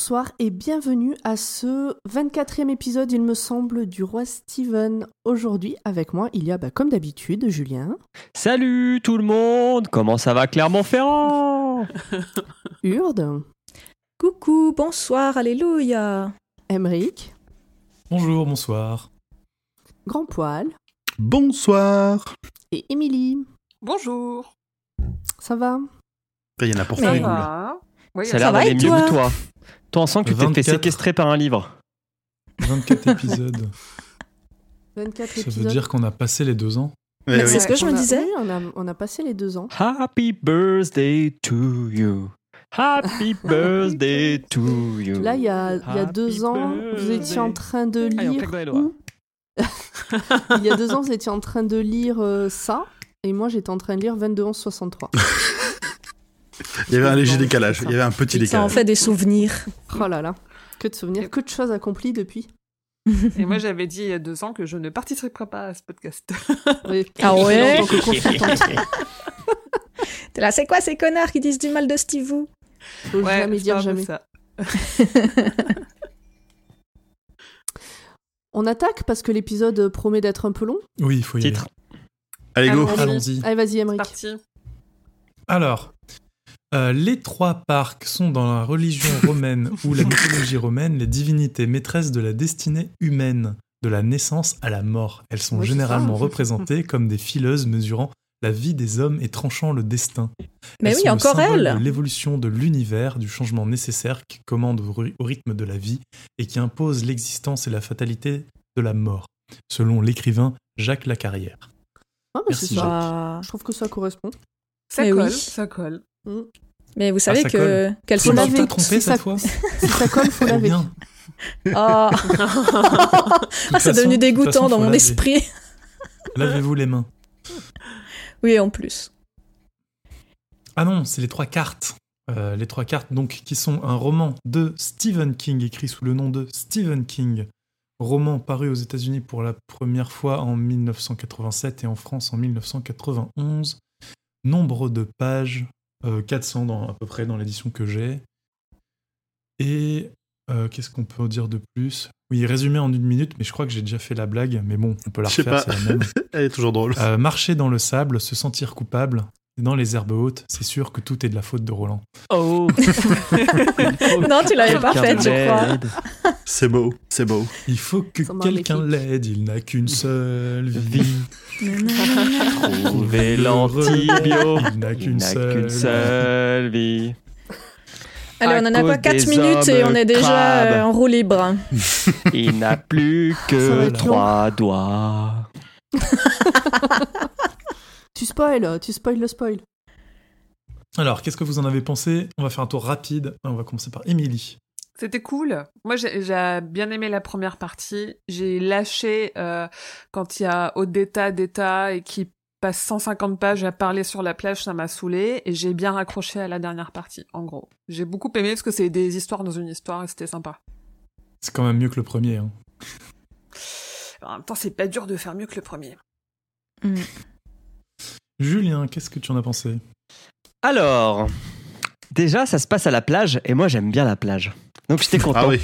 Bonsoir et bienvenue à ce 24e épisode, il me semble, du Roi Steven. Aujourd'hui, avec moi, il y a, bah, comme d'habitude, Julien. Salut tout le monde Comment ça va Clermont-Ferrand? Urde. Coucou, bonsoir, alléluia. Emric. Bonjour, bonsoir. Grand Poil. Bonsoir. Et Émilie. Bonjour. Ça va? Il y en a pour Ça Oui, a l'air d'aller mieux que toi. Toi, on sent que tu t'es fait 24. séquestrer par un livre. 24 épisodes. 24 Ça épisodes. veut dire qu'on a passé les deux ans. Ouais. c'est ce que je me disais. oui, on a, on a passé les deux ans. Happy birthday to you. Happy birthday to you. Là, il y a, il y a Happy deux ans, vous étiez en train de Allez, on lire. il y a deux ans, vous étiez en train de lire euh, ça. Et moi, j'étais en train de lire 22 11 63. Il y avait un léger décalage. Il y avait un petit Ça en décalage. fait des souvenirs. Oh là là, que de souvenirs, que de choses accomplies depuis. Et moi, j'avais dit il y a deux ans que je ne participerai pas à ce podcast. Oui. Ah ouais. T'es là, c'est quoi ces connards qui disent du mal de Steve Wu Faut jamais dire jamais. ça. On attaque parce que l'épisode promet d'être un peu long. Oui, il faut y Titre. Allez, go. Allons-y. aller. Allez, vas-y, Emmerich. parti. Alors, euh, les trois parcs sont dans la religion romaine ou la mythologie romaine les divinités maîtresses de la destinée humaine, de la naissance à la mort. Elles sont généralement ça. représentées comme des fileuses mesurant la vie des hommes et tranchant le destin. Mais Elles oui, sont le encore symbole elle. de l'évolution de l'univers, du changement nécessaire qui commande au ry- au rythme de la vie et qui impose l'existence et la fatalité de la mort, selon l'écrivain Jacques Lacarrière. Ah, Merci, ça. Bah, Je trouve que ça correspond. Ça Mais colle, oui. ça colle. Mm. Mais vous savez Ah, que qu'elle Faut laver. trompé cette fois Si ça colle, faut laver. bien. Ah, De toute Ah, c'est devenu dégoûtant façon, dans mon laver. esprit. Lavez-vous les mains. Oui, en plus. Ah non, c'est les trois cartes. Euh, les trois cartes, donc, qui sont un roman de Stephen King, écrit sous le nom de Stephen King. Roman paru aux États-Unis pour la première fois en 1987 et en France en 1991. Nombre de pages, euh, 400 dans, à peu près dans l'édition que j'ai. Et euh, qu'est-ce qu'on peut dire de plus? Oui, résumé en une minute, mais je crois que j'ai déjà fait la blague, mais bon, on peut la refaire, pas. c'est la même. Elle est toujours drôle. Euh, marcher dans le sable, se sentir coupable, dans les herbes hautes, c'est sûr que tout est de la faute de Roland. Oh Non, tu l'avais pas faite, je crois. C'est beau, c'est beau. Il faut que quelqu'un l'aide, il n'a qu'une seule vie. Trouver l'antibio. Il n'a qu'une seule. vie. Allez, on en a cause 4 des minutes et on est déjà euh, en roue libre. Il n'a plus que être long. trois doigts. Tu spoil, tu spoil le spoil. Alors, qu'est-ce que vous en avez pensé? On va faire un tour rapide. On va commencer par Émilie. C'était cool. Moi, j'ai bien aimé la première partie. J'ai lâché euh, quand il y a Odetta, d'État et qui passe 150 pages à parler sur la plage, ça m'a saoulé. Et j'ai bien raccroché à la dernière partie, en gros. J'ai beaucoup aimé parce que c'est des histoires dans une histoire et c'était sympa. C'est quand même mieux que le premier. hein. En même temps, c'est pas dur de faire mieux que le premier. Mm. Julien, qu'est-ce que tu en as pensé? Alors, déjà, ça se passe à la plage et moi, j'aime bien la plage. Donc, j'étais content. Ah oui.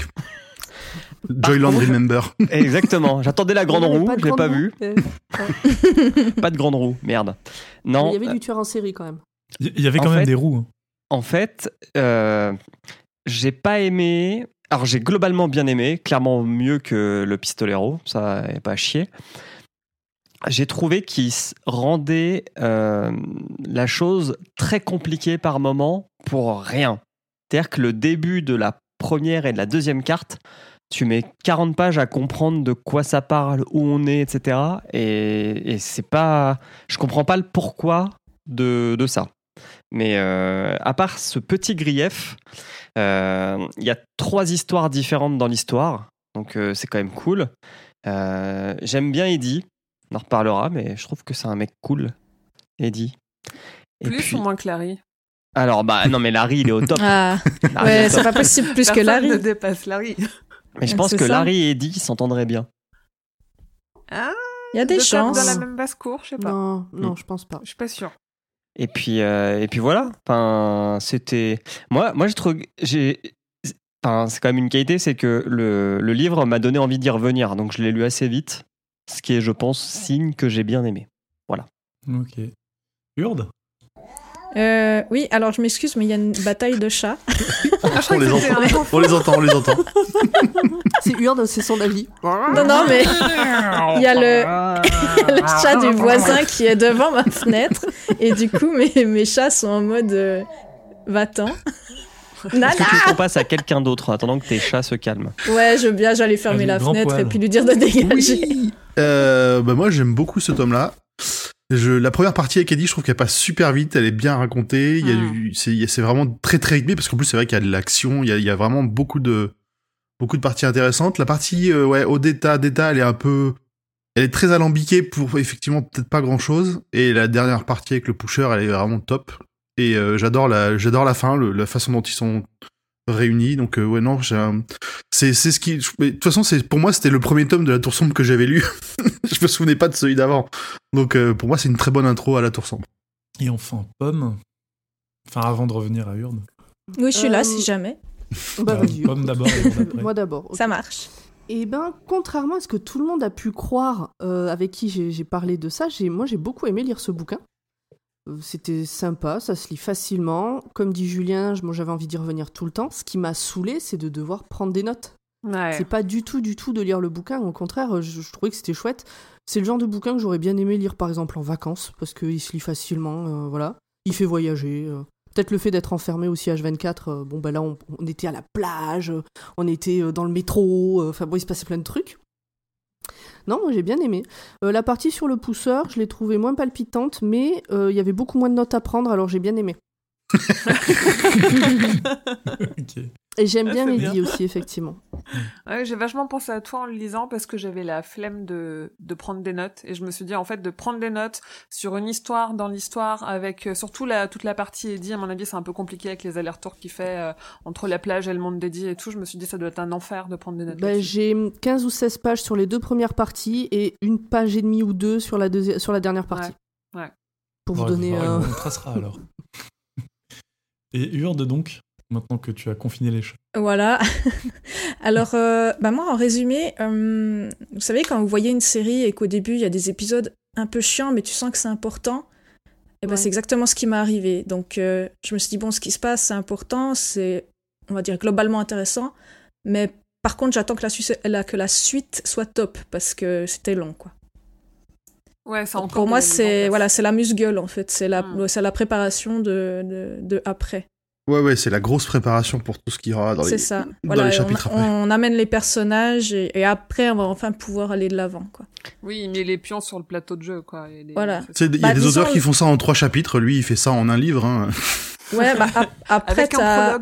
Joyland contre- Remember. Exactement. J'attendais la grande Il roue, pas de je l'ai grande pas roue. vue. Euh, Pas de grande roue, merde. Il Non, y avait du tueur en série quand même. Il y avait En quand même fait- des roues. En fait, euh, j'ai pas aimé. Alors, j'ai globalement bien aimé, clairement mieux que le Pistolero, ça n'est pas à chier. J'ai trouvé qu'il rendait euh, la chose très compliquée par moment pour rien. C'est-à-dire que le début de la première et de la deuxième carte, tu mets 40 pages à comprendre de quoi ça parle, où on est, etc. Et, et c'est pas. Je comprends pas le pourquoi de, de ça. Mais euh, à part ce petit grief, euh, il y a trois histoires différentes dans l'histoire. Donc c'est quand même cool. J'aime bien Eddie. On en reparlera, mais je trouve que c'est un mec cool. Eddie. Et Plus puis- ou moins que Larry Alors, bah non, mais Larry, il est au top. Ah, Larry ouais, c'est pas possible plus que Larry. ne dépasse Larry. Mais je pense que ça. Larry et Eddie s'entendraient bien. Ah, Il y a des de faire chances. dans la même basse-cour, je sais pas. Non, non, Mm. je pense pas. Je suis pas sûre. Et puis, euh, et puis voilà. Enfin, c'était. Moi, moi, je trouve. J'ai. enfin, c'est quand même une qualité, c'est que le, le livre m'a donné envie d'y revenir, donc je l'ai lu assez vite, ce qui est, je pense, signe que j'ai bien aimé. Ok. Urde? Euh, oui, alors je m'excuse, mais il y a une bataille de chats. on, les entend, on les entend, on les entend. C'est Urde, c'est son avis. Non, non, mais il y a le, chat du voisin qui est devant ma fenêtre. Et du coup, mes, mes chats sont en mode euh, va-t'en. Nana Est-ce que tu qu'on passe à quelqu'un d'autre en attendant que tes chats se calment Ouais, je veux bien, j'allais fermer la fenêtre poil. et puis lui dire de dégager. Euh, bah moi j'aime beaucoup ce tome-là. Je, la première partie avec Eddie, je trouve qu'elle passe super vite, elle est bien racontée. Il y a du, c'est, il y a- c'est vraiment très très rythmé parce qu'en plus c'est vrai qu'il y a de l'action, il y a, il y a vraiment beaucoup de beaucoup de parties intéressantes. La partie euh, ouais au d'état d'état, elle est un peu, elle est très alambiquée pour effectivement peut-être pas grand chose. Et la dernière partie avec le pusher, elle est vraiment top. Et euh, j'adore la j'adore la fin, le- la façon dont ils sont réunis. Donc euh, ouais non, j'ai un- c'est c'est ce qui. De toute façon, c'est pour moi c'était le premier tome de la Tour sombre que j'avais lu. je me souvenais pas de celui d'avant. Donc euh, pour moi c'est une très bonne intro à la Tour sombre. Et enfin, Pomme. Enfin, avant de revenir à Urde. Oui, je suis là si jamais. Bah, vas-y. Pomme d'abord. Moi d'abord. Ça marche. Eh ben, contrairement à ce que tout le monde a pu croire, euh, avec qui j'ai j'ai parlé de ça, j'ai- moi j'ai beaucoup aimé lire ce bouquin. Euh, C'était sympa, ça se lit facilement. Comme dit Julien, je- moi j'avais envie d'y revenir tout le temps. Ce qui m'a saoulé, c'est de devoir prendre des notes. Ouais. C'est pas du tout, du tout de lire le bouquin. Au contraire, je, je trouvais que c'était chouette. C'est le genre de bouquin que j'aurais bien aimé lire par exemple en vacances, parce qu'il se lit facilement, euh, voilà. Il fait voyager. euh. Peut-être le fait d'être enfermé aussi H24, euh, bon bah là on, on était à la plage, on était dans le métro, enfin bon il se passait plein de trucs. Non, moi j'ai bien aimé. Euh, la partie sur le pousseur, je l'ai trouvée moins palpitante, mais euh, il y avait beaucoup moins de notes à prendre, alors j'ai bien aimé. Et j'aime Ah, bien Eddie aussi, effectivement. Ouais, j'ai vachement pensé à toi en le lisant parce que j'avais la flemme de, de prendre des notes et je me suis dit en fait de prendre des notes sur une histoire dans l'histoire avec euh, surtout la, toute la partie Eddie à mon avis c'est un peu compliqué avec les allers-retours qu'il fait euh, entre la plage et le monde d'Eddie et tout je me suis dit ça doit être un enfer de prendre des notes Bah, j'ai 15 ou 16 pages sur les deux premières parties et une page et demie ou deux sur la, deuxi- sur la dernière partie. Ouais, ouais. Pour vous donner. euh, On tracera alors. Et Urde donc, maintenant que tu as confiné les chats. Voilà. Alors, euh, bah moi, en résumé, euh, vous savez, quand vous voyez une série et qu'au début, il y a des épisodes un peu chiants, mais tu sens que c'est important, eh ben, Ouais. c'est exactement ce qui m'est arrivé. Donc, euh, je me suis dit, bon, ce qui se passe, c'est important, c'est, on va dire, globalement intéressant, mais par contre, j'attends que la, suite- la- que la suite soit top, parce que c'était long, quoi. Ouais, ça Donc, encore pour moi, c'est voilà, c'est la musgueule, en fait. C'est la, Mm. c'est la préparation de, de, de après. Ouais ouais c'est la grosse préparation pour tout ce qu'il y aura dans les. C'est ça. dans Voilà, les chapitres on, après. on amène les personnages et, et après on va enfin pouvoir aller de l'avant, quoi. Oui, il met les pions sur le plateau de jeu quoi. et les- Voilà. c'est Tu sais, ça. Il y a Bah, des auteurs qui font ça en trois chapitres, lui il fait ça en un livre. Hein. Ouais, bah ap- après un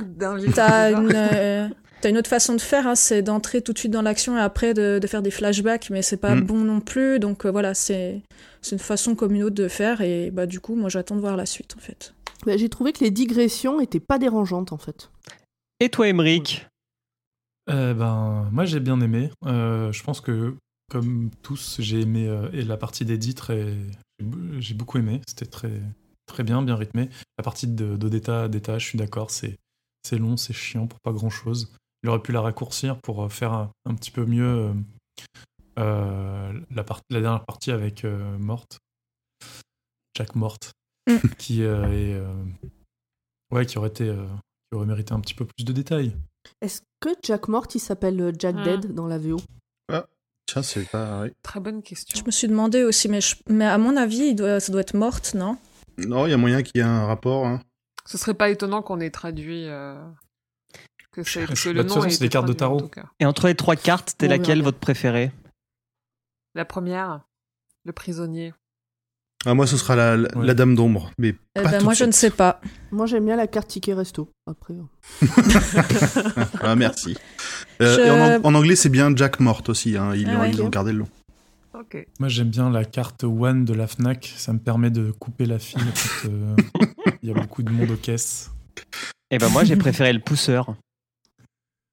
t'as une euh, t'as une autre façon de faire, hein, c'est d'entrer tout de suite dans l'action et après de, de faire des flashbacks, mais c'est pas Mm. bon non plus. Donc euh, voilà, c'est c'est une façon comme une autre de faire et bah du coup moi j'attends de voir la suite en fait. Bah, j'ai trouvé que les digressions étaient pas dérangeantes en fait. Et toi, Emeric Euh, ben, moi j'ai bien aimé. Euh, je pense que, comme tous, j'ai aimé euh, et la partie d'Eddie très. j'ai beaucoup aimé. C'était très, très bien, bien rythmé. La partie de- d'Odetta, d'État, je suis d'accord, c'est c'est long, c'est chiant pour pas grand chose. Il aurait pu la raccourcir pour euh, faire un, un petit peu mieux la, part- la dernière partie avec euh, Morte. Jack Morte. Mm. Qui euh, est. euh, ouais, qui aurait été. euh, qui aurait mérité un petit peu plus de détails. Est-ce que Jack Mort il s'appelle Jack Hmm. Dead dans la VO Tiens c'est pas. ouais. Très bonne question. Je me suis demandé aussi, mais, je- mais à mon avis il doit, ça doit être morte, non? Non il y a moyen qu'il y ait un rapport. Hein. Ce serait pas étonnant qu'on ait traduit euh, que, c'est- que Bah, le nom façon, ait c'est des cartes de en tarot. Et entre les trois cartes, t'es On verra laquelle votre préférée? La première, le prisonnier. Ah, moi ce sera la, la, Ouais. la dame d'ombre, mais Eh pas ben, tout Moi de je ne sais pas. Moi j'aime bien la carte ticket resto. Après. euh. ah merci. Euh, Je- et en, ang- en anglais c'est bien Jack Morte aussi. Hein. Ils, Ah ont, ouais. ils ont gardé le nom. Ok. Moi, j'aime bien la carte One de la Fnac. Ça me permet de couper la file quand euh, il y a beaucoup de monde aux caisses. Eh ben moi, j'ai préféré le pousseur.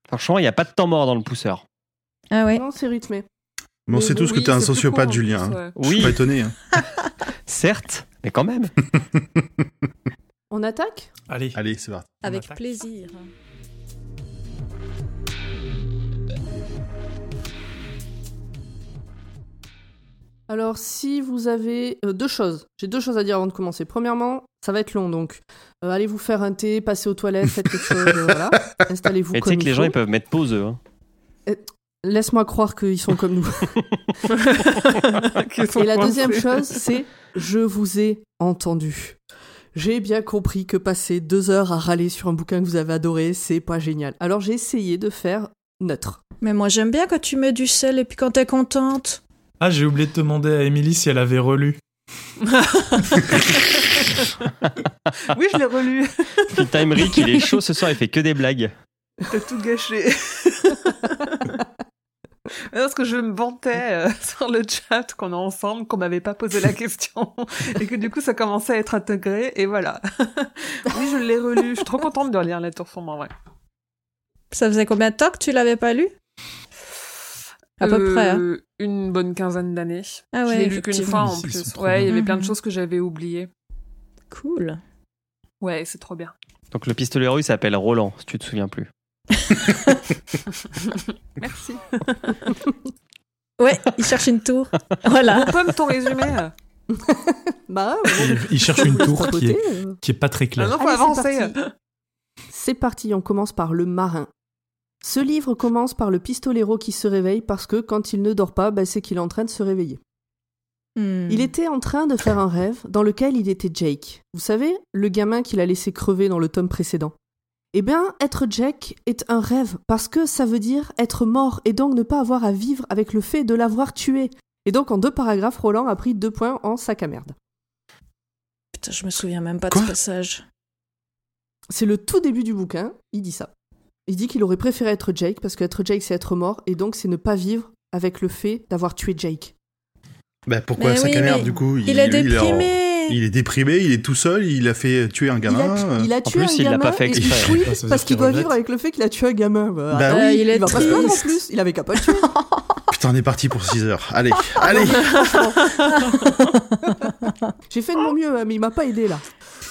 Franchement, il n'y a pas de temps mort dans le pousseur. Ah ouais. Non, c'est rythmé. Mais on sait tous que oui, t'es un sociopathe, Julien. Plus, hein. ouais. Oui. Je suis pas étonné. Hein. Certes, mais quand même. on attaque? Allez. Allez, c'est parti. Avec plaisir. Alors, si vous avez euh, deux choses, j'ai deux choses à dire avant de commencer. Premièrement, ça va être long, donc euh, allez vous faire un thé, passez aux toilettes, faites quelque chose. Installez-vous. Et tu sais que les gens ils peuvent mettre pause. Hein. Euh, Laisse-moi croire qu'ils sont comme nous. Et la deuxième chose, c'est je vous ai entendu. J'ai bien compris que passer deux heures à râler sur un bouquin que vous avez adoré, c'est pas génial. Alors j'ai essayé de faire neutre. Mais moi, j'aime bien quand tu mets du sel et puis quand t'es contente. Ah, j'ai oublié de demander à Émilie si elle avait relu. Oui, je l'ai relu. Putain, Emmerich, il est chaud ce soir, il fait que des blagues. T'as tout gâché. Parce que je me vantais euh, sur le chat qu'on a ensemble, qu'on m'avait pas posé la question, et que du coup ça commençait à être intégré, et voilà. oui, je l'ai relu, je suis trop contente de relire La Tour sombre en vrai. Ça faisait combien de temps que tu l'avais pas lu? À peu près. hein. Euh, Une bonne quinzaine d'années. Ah ouais, je l'ai lu qu'une fois en plus. Ouais, il y avait plein de Mhm. choses que j'avais oubliées. Cool. Ouais, c'est trop bien. Donc le pistolero il s'appelle Roland, si tu te souviens plus. Merci. Ouais, il cherche une tour. Voilà. Pomme, ton résumé euh. Bah, Il, il cherche une tour qui est, euh. qui est pas très Ah claire. non, faut Allez, c'est avancer. parti. C'est parti, on commence par le marin. Ce livre commence par le pistolero qui se réveille parce que quand il ne dort pas, bah, c'est qu'il est en train de se réveiller. Hmm. Il était en train de faire un rêve dans lequel il était Jake. Vous savez, le gamin qu'il a laissé crever dans le tome précédent. Eh bien, être Jake est un rêve parce que ça veut dire être mort et donc ne pas avoir à vivre avec le fait de l'avoir tué. Et donc, en deux paragraphes, Roland a pris deux points en sac à merde. Putain, je me souviens même pas de ce passage. C'est le tout début du bouquin, il dit ça. Il dit qu'il aurait préféré être Jake parce qu'être Jake c'est être mort et donc c'est ne pas vivre avec le fait d'avoir tué Jake. Bah pourquoi Mais sac oui, à merde du coup? Il est lui, il en- déprimé. Il est déprimé, il est tout seul, il a fait tuer un Il gamin. a, euh. il a tué plus, un il l'a gamin pas fait il exprès. parce qu'il doit regrette. vivre avec le fait qu'il a tué un gamin. Bah, Bah oui. il est il va pas se plaindre en triste. plus, il avait qu'à pas le tuer. Putain, on est parti pour 6 heures. Allez, allez. J'ai fait de mon mieux, hein, mais il m'a pas aidé là.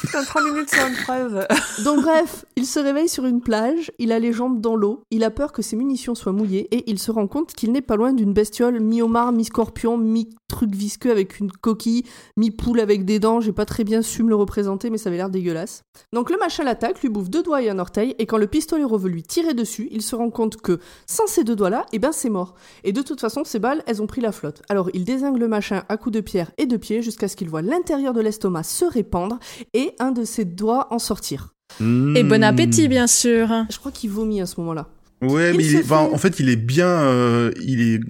Putain, 3 minutes sur une phrase. Donc bref, il se réveille sur une plage, il a les jambes dans l'eau, il a peur que ses munitions soient mouillées et il se rend compte qu'il n'est pas loin d'une bestiole mi-homard, mi-scorpion, mi-truc visqueux avec une coquille, mi-poule avec des dents, j'ai pas très bien su me le représenter mais ça avait l'air dégueulasse. Donc le machin l'attaque, lui bouffe deux doigts et un orteil et quand le pistolero veut lui tirer dessus, il se rend compte que sans ces deux doigts là, eh ben c'est mort. Et de toute façon, ces balles, elles ont pris la flotte. Alors il désingue le machin à coups de pierre et de pied jusqu'à ce qu'il voit l'intérieur de l'estomac se répandre et un de ses doigts en sortir. Et bon appétit, bien sûr. Je crois qu'il vomit à ce moment-là. Ouais, Il mais il se est, enfin, fait- en fait, il est bien, euh, il est,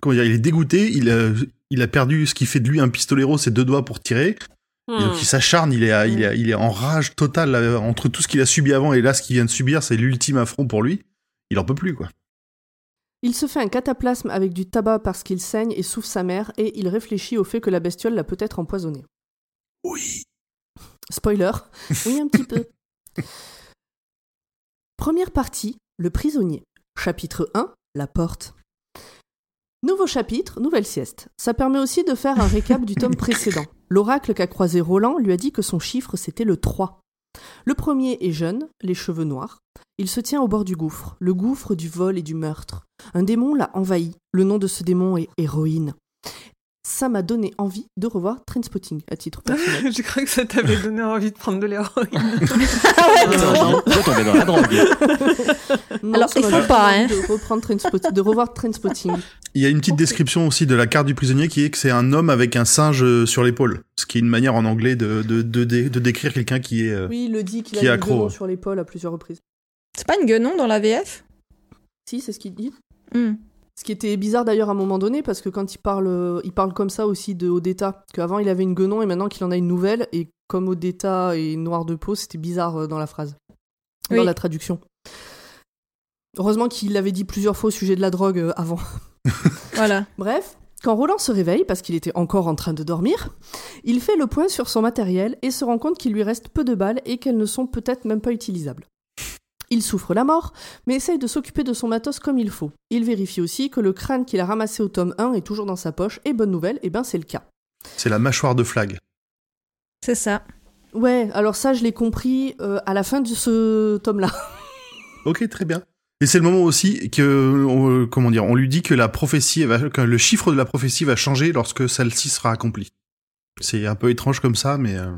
comment dire, il est dégoûté. Il a, il a perdu ce qui fait de lui un pistolero, ses deux doigts pour tirer. Et Hmm. donc il s'acharne, il est, à- il Hmm. est, il est en rage totale là, entre tout ce qu'il a subi avant et là ce qu'il vient de subir, c'est l'ultime affront pour lui. Il en peut plus quoi. Il se fait un cataplasme avec du tabac parce qu'il saigne et souffre sa mère et il réfléchit au fait que la bestiole l'a peut-être empoisonné. Oui. Spoiler. Oui, un petit peu. Première partie, le prisonnier. Chapitre 1, la porte. Nouveau chapitre, nouvelle sieste. Ça permet aussi de faire un récap du tome précédent. L'oracle qu'a croisé Roland lui a dit que son chiffre c'était le 3. Le premier est jeune, les cheveux noirs. Il se tient au bord du gouffre, le gouffre du vol et du meurtre. Un démon l'a envahi. Le nom de ce démon est Héroïne. Ça m'a donné envie de revoir Trainspotting à titre personnel. J'ai cru que ça t'avait donné envie de prendre de l'héroïne. Alors, il faut pas, hein. De, reprendre Trainspotting, de revoir Trainspotting. Il y a une petite description aussi de la carte du prisonnier qui est que c'est un homme avec un singe euh, sur l'épaule. Ce qui est une manière en anglais de, de, de, dé- de décrire quelqu'un qui est. euh, Oui, il le dit qu'il a accro, guenon sur l'épaule à plusieurs reprises. C'est pas une guenon dans la VF Si, c'est ce qu'il dit. Hmm. Ce qui était bizarre d'ailleurs à un moment donné, parce que quand il parle, euh, il parle comme ça aussi de Odetta, qu'avant il avait une guenon et maintenant qu'il en a une nouvelle, et comme Odetta est noir de peau, c'était bizarre euh, dans la phrase, dans la traduction. Heureusement qu'il l'avait dit plusieurs fois au sujet de la drogue euh, avant. Voilà. Bref, quand Roland se réveille, parce qu'il était encore en train de dormir, il fait le point sur son matériel et se rend compte qu'il lui reste peu de balles et qu'elles ne sont peut-être même pas utilisables. Il souffre la mort, mais essaye de s'occuper de son matos comme il faut. Il vérifie aussi que le crâne qu'il a ramassé au tome 1 est toujours dans sa poche, et bonne nouvelle, eh ben c'est le cas. C'est la mâchoire de flag. C'est ça. Ouais, alors ça je l'ai compris euh, à la fin de ce tome-là. Ok, très bien. Et c'est le moment aussi que, on- comment dire, on lui dit que la prophétie, va, que le chiffre de la prophétie va changer lorsque celle-ci sera accomplie. C'est un peu étrange comme ça, mais euh,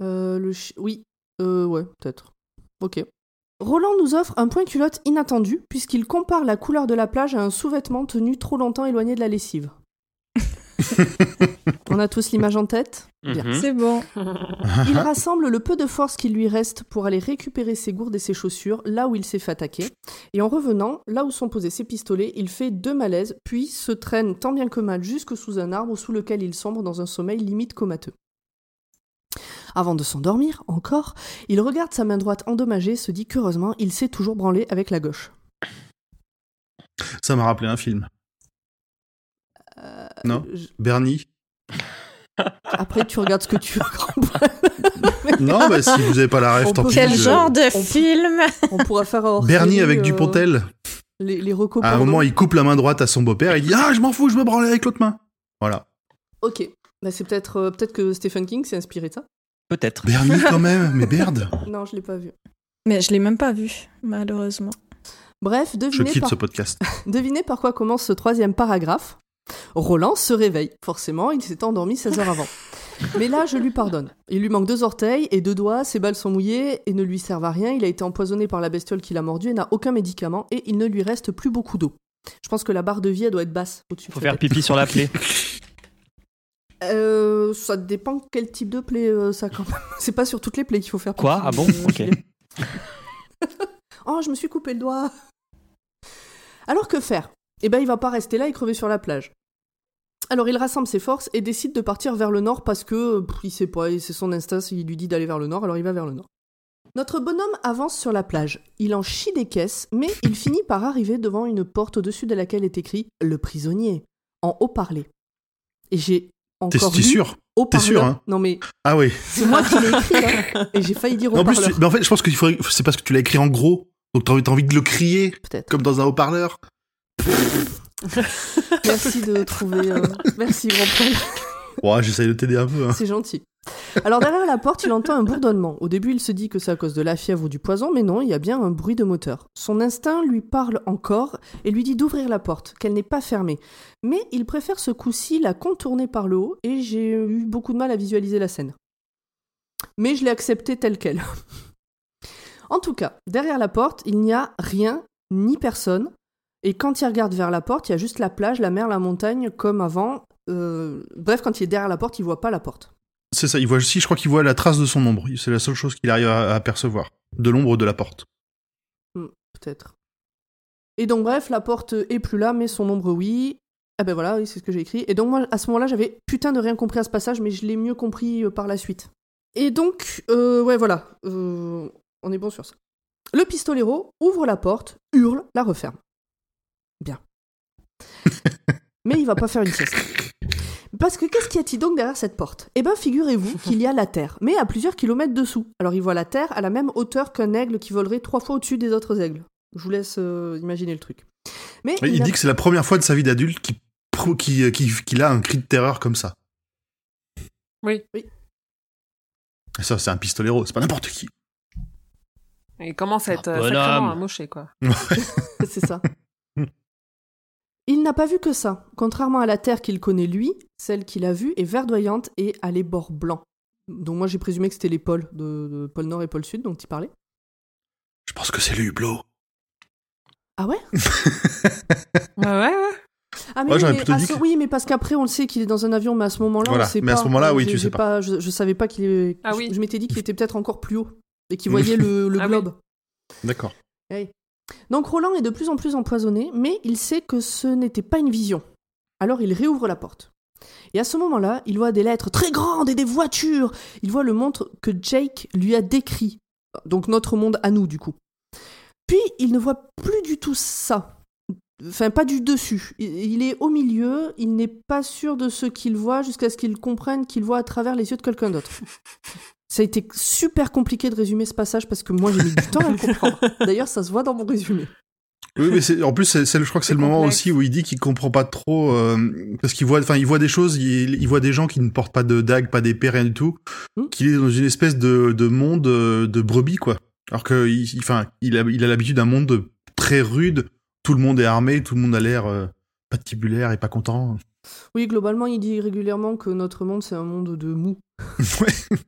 Euh, le chi- Oui, euh, ouais, peut-être. Ok. Roland nous offre un point culotte inattendu, puisqu'il compare la couleur de la plage à un sous-vêtement tenu trop longtemps éloigné de la lessive. On a tous l'image en tête Bien. Mhm. C'est bon. Il rassemble le peu de force qu'il lui reste pour aller récupérer ses gourdes et ses chaussures là où il s'est fait attaquer. Et en revenant, là où sont posés ses pistolets, il fait deux malaises, puis se traîne tant bien que mal jusque sous un arbre sous lequel il sombre dans un sommeil limite comateux. Avant de s'endormir, encore, il regarde sa main droite endommagée, se dit qu'heureusement, il s'est toujours branlé avec la gauche. ça m'a rappelé un film. Euh, Non? je- Bernie? Après, tu regardes ce que tu veux. Non, bah si vous avez pas la rêve, tant pis. Quel je- genre de on- film? On pourra faire hors Bernie avec euh, Dupontel. Les, les recos À un moment, il coupe la main droite à son beau-père. Il dit ah, je m'en fous, je me branle avec l'autre main. Voilà. Ok. Bah, c'est peut-être euh, peut-être que Stephen King s'est inspiré de ça. Peut-être. Bernie quand même, mais merde. Non, je l'ai pas vu. Mais je l'ai même pas vu, malheureusement. Bref, Je devinez quitte par... ce podcast. devinez par quoi commence ce troisième paragraphe. Roland se réveille. Forcément, il s'est endormi 16 heures avant. Mais là, je lui pardonne. Il lui manque deux orteils et deux doigts, ses balles sont mouillées et ne lui servent à rien. Il a été empoisonné par la bestiole qui l'a mordu et n'a aucun médicament et il ne lui reste plus beaucoup d'eau. Je pense que la barre de vie, elle doit être basse au-dessus. de Faut faire tête. pipi sur la plaie. Euh, ça dépend quel type de plaie euh, ça quand même. C'est pas sur toutes les plaies qu'il faut faire Quoi? Ah bon? Euh, Ok. Oh, je me suis coupé le doigt. Alors que faire? Eh ben, il va pas rester là et crever sur la plage. Alors il rassemble ses forces et décide de partir vers le nord parce que pff, il sait pas, c'est son instinct, il lui dit d'aller vers le nord, alors il va vers le nord. Notre bonhomme avance sur la plage. Il en chie des caisses, mais il finit par arriver devant une porte au-dessus de laquelle est écrit Le prisonnier, en haut-parlé. Et j'ai encore t'es sûr haut-parleur. sûr, hein Non mais Ah oui. c'est moi qui l'ai écrit là. Et j'ai failli dire En plus, tu- mais en fait, je pense que faudrait- c'est parce que tu l'as écrit en gros. Donc t'as envie, envie de le crier Peut-être. comme dans un haut-parleur. Merci de trouver. euh, Merci Paul. Ouais, j'essaye de t'aider un peu. Hein. C'est gentil. Alors derrière la porte, il entend un bourdonnement. Au début, il se dit que c'est à cause de la fièvre ou du poison, mais non, il y a bien un bruit de moteur. Son instinct lui parle encore et lui dit d'ouvrir la porte, qu'elle n'est pas fermée. Mais il préfère ce coup-ci la contourner par le haut et j'ai eu beaucoup de mal à visualiser la scène. Mais je l'ai acceptée telle qu'elle. en tout cas, derrière la porte, il n'y a rien ni personne. Et quand il regarde vers la porte, il y a juste la plage, la mer, la montagne, comme avant. Euh, Bref, quand il est derrière la porte, il voit pas la porte. C'est ça. Il voit aussi, je crois qu'il voit la trace de son ombre. C'est la seule chose qu'il arrive à, apercevoir. De l'ombre de la porte. Peut-être. Et donc, bref, la porte est plus là, mais son ombre, oui. Ah ben voilà, oui, c'est ce que j'ai écrit. Et donc, moi, à ce moment-là, j'avais putain de rien compris à ce passage, mais je l'ai mieux compris euh, par la suite. Et donc, euh, ouais, voilà. Euh, on est bon sur ça. Le pistolero ouvre la porte, hurle, la referme. Bien. mais il va pas faire une sieste. Parce que qu'est-ce qu'il y a-t-il donc derrière cette porte? Eh ben, figurez-vous qu'il y a la Terre, mais à plusieurs kilomètres dessous. Alors, il voit la Terre à la même hauteur qu'un aigle qui volerait trois fois au-dessus des autres aigles. Je vous laisse euh, imaginer le truc. Mais Il, il a- dit que c'est la première fois de sa vie d'adulte qu'il pro- qu'il a un cri de terreur comme ça. Oui. Et ça, c'est un pistolero. C'est pas n'importe qui. Il commence à être Un euh, sacrément amoché, quoi. c'est ça. Il n'a pas vu que ça. Contrairement à la Terre qu'il connaît lui, celle qu'il a vue est verdoyante et a les bords blancs. Donc moi j'ai présumé que c'était les pôles de, de pôle Nord et pôle Sud dont il parlait. Je pense que c'est le hublot. Ah ouais? Ouais, ouais, ouais. Ah Ouais, j'aurais oui, mais, plutôt à dit ce- que- oui, mais parce qu'après on le sait qu'il est dans un avion, mais à ce moment-là, Voilà, mais à pas. ce moment-là, oui, tu sais pas. Je, je savais pas qu'il est. Ah je- oui. Je, m'étais dit qu'il était peut-être encore plus haut et qu'il voyait le, le Ah oui. globe. D'accord. Donc Roland est de plus en plus empoisonné, mais il sait que ce n'était pas une vision. Alors il réouvre la porte. Et à ce moment-là, il voit des lettres très grandes et des voitures. Il voit le monde que Jake lui a décrit. Donc notre monde à nous, du coup. Puis il ne voit plus du tout ça. Enfin, pas du dessus. Il- Il est au milieu, il n'est pas sûr de ce qu'il voit jusqu'à ce qu'il comprenne qu'il voit à travers les yeux de quelqu'un d'autre. Ça a été super compliqué de résumer ce passage parce que moi j'ai mis du temps à le comprendre. D'ailleurs, ça se voit dans mon résumé. Oui, mais c'est, en plus, c'est, je crois que c'est le moment aussi où il dit qu'il comprend pas trop, euh, parce qu'il voit, enfin, il voit des choses, il, il voit des gens qui ne portent pas de dague, pas d'épée, rien du tout, Hmm. qu'il est dans une espèce de, de monde euh, de brebis, quoi. Alors que, il, enfin, il a, il a l'habitude d'un monde de- très rude. Tout le monde est armé, tout le monde a l'air euh, patibulaire et pas content. Oui, globalement, il dit régulièrement que notre monde, c'est un monde de mou. Ouais.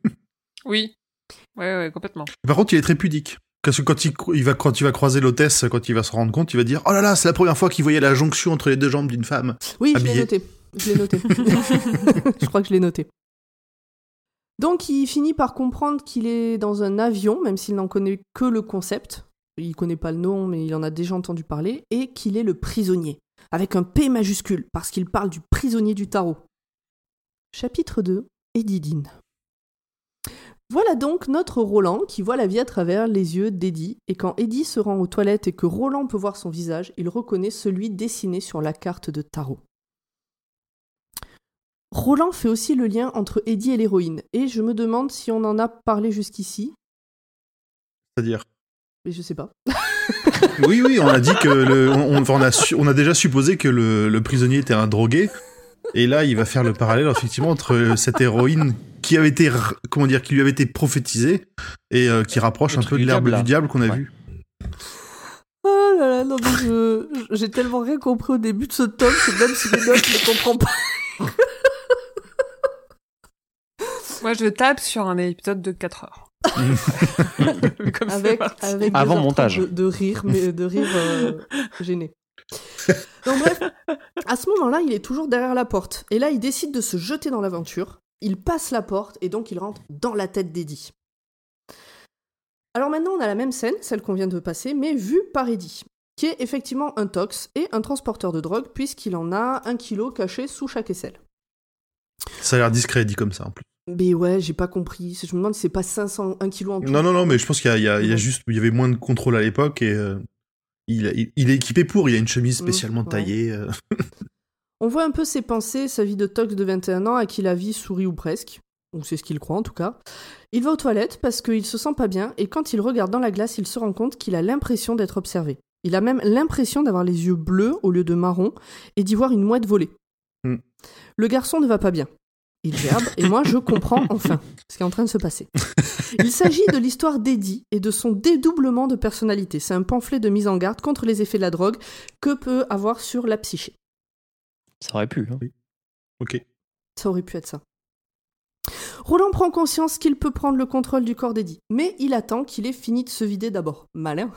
Oui. Ouais, ouais, complètement. Par contre, il est très pudique. Parce que quand il, il va, quand il va croiser l'hôtesse, quand il va se rendre compte, il va dire Oh là là, c'est la première fois qu'il voyait la jonction entre les deux jambes d'une femme. Oui, je l'ai noté. Je l'ai noté. je crois que je l'ai noté. Donc, il finit par comprendre qu'il est dans un avion, même s'il n'en connaît que le concept. Il connaît pas le nom, mais il en a déjà entendu parler. Et qu'il est le prisonnier. Avec un P majuscule, parce qu'il parle du prisonnier du tarot. Chapitre 2 Edidine. Voilà donc notre Roland qui voit la vie à travers les yeux d'Eddie, et quand Eddie se rend aux toilettes et que Roland peut voir son visage, il reconnaît celui dessiné sur la carte de tarot. Roland fait aussi le lien entre Eddie et l'héroïne, et je me demande si on en a parlé jusqu'ici, C'est-à-dire? Mais je sais pas. Oui, oui, on a dit que le, on, on a, su- on a déjà supposé que le, le prisonnier était un drogué. Et là, il va faire le parallèle effectivement entre cette héroïne qui avait été, comment dire, qui lui avait été prophétisée et euh, qui rapproche Le un peu de du l'herbe du diable qu'on a Ouais. vu. Oh là là, non mais je- j'ai tellement rien compris au début de ce tome que même si les notes ne comprends pas. Moi, je tape sur un épisode de 4 heures. Comme avec, avec Avant montage. de rire, mais de rire euh, gêné. Donc bref, à ce moment-là, il est toujours derrière la porte. Et là, il décide de se jeter dans l'aventure. Il passe la porte et donc il rentre dans la tête d'Eddie. Alors maintenant, on a la même scène, celle qu'on vient de passer, mais vue par Eddie, qui est effectivement un tox et un transporteur de drogue, puisqu'il en a un kilo caché sous chaque aisselle. Ça a l'air discret dit comme ça en plus. Mais ouais, j'ai pas compris. Je me demande si c'est pas 500, un kilo en tout. Non, non, non, mais je pense qu'il y a, y y juste, il y avait moins de contrôle à l'époque et euh, il, il, il est équipé pour. Il y a une chemise spécialement ouais. taillée. euh. On voit un peu ses pensées, sa vie de tox de 21 ans à qui la vie sourit ou presque. Ou c'est ce qu'il croit en tout cas. Il va aux toilettes parce qu'il se sent pas bien et quand il regarde dans la glace, il se rend compte qu'il a l'impression d'être observé. Il a même l'impression d'avoir les yeux bleus au lieu de marron et d'y voir une mouette voler. Hmm. Le garçon ne va pas bien. Il gerbe et moi je comprends enfin ce qui est en train de se passer. Il s'agit de l'histoire d'Eddie et de son dédoublement de personnalité. C'est un pamphlet de mise en garde contre les effets de la drogue que peut avoir sur la psyché. Ça aurait pu. hein. Ok. Ça aurait pu être ça. Roland prend conscience qu'il peut prendre le contrôle du corps d'Eddie, mais il attend qu'il ait fini de se vider d'abord. Malin.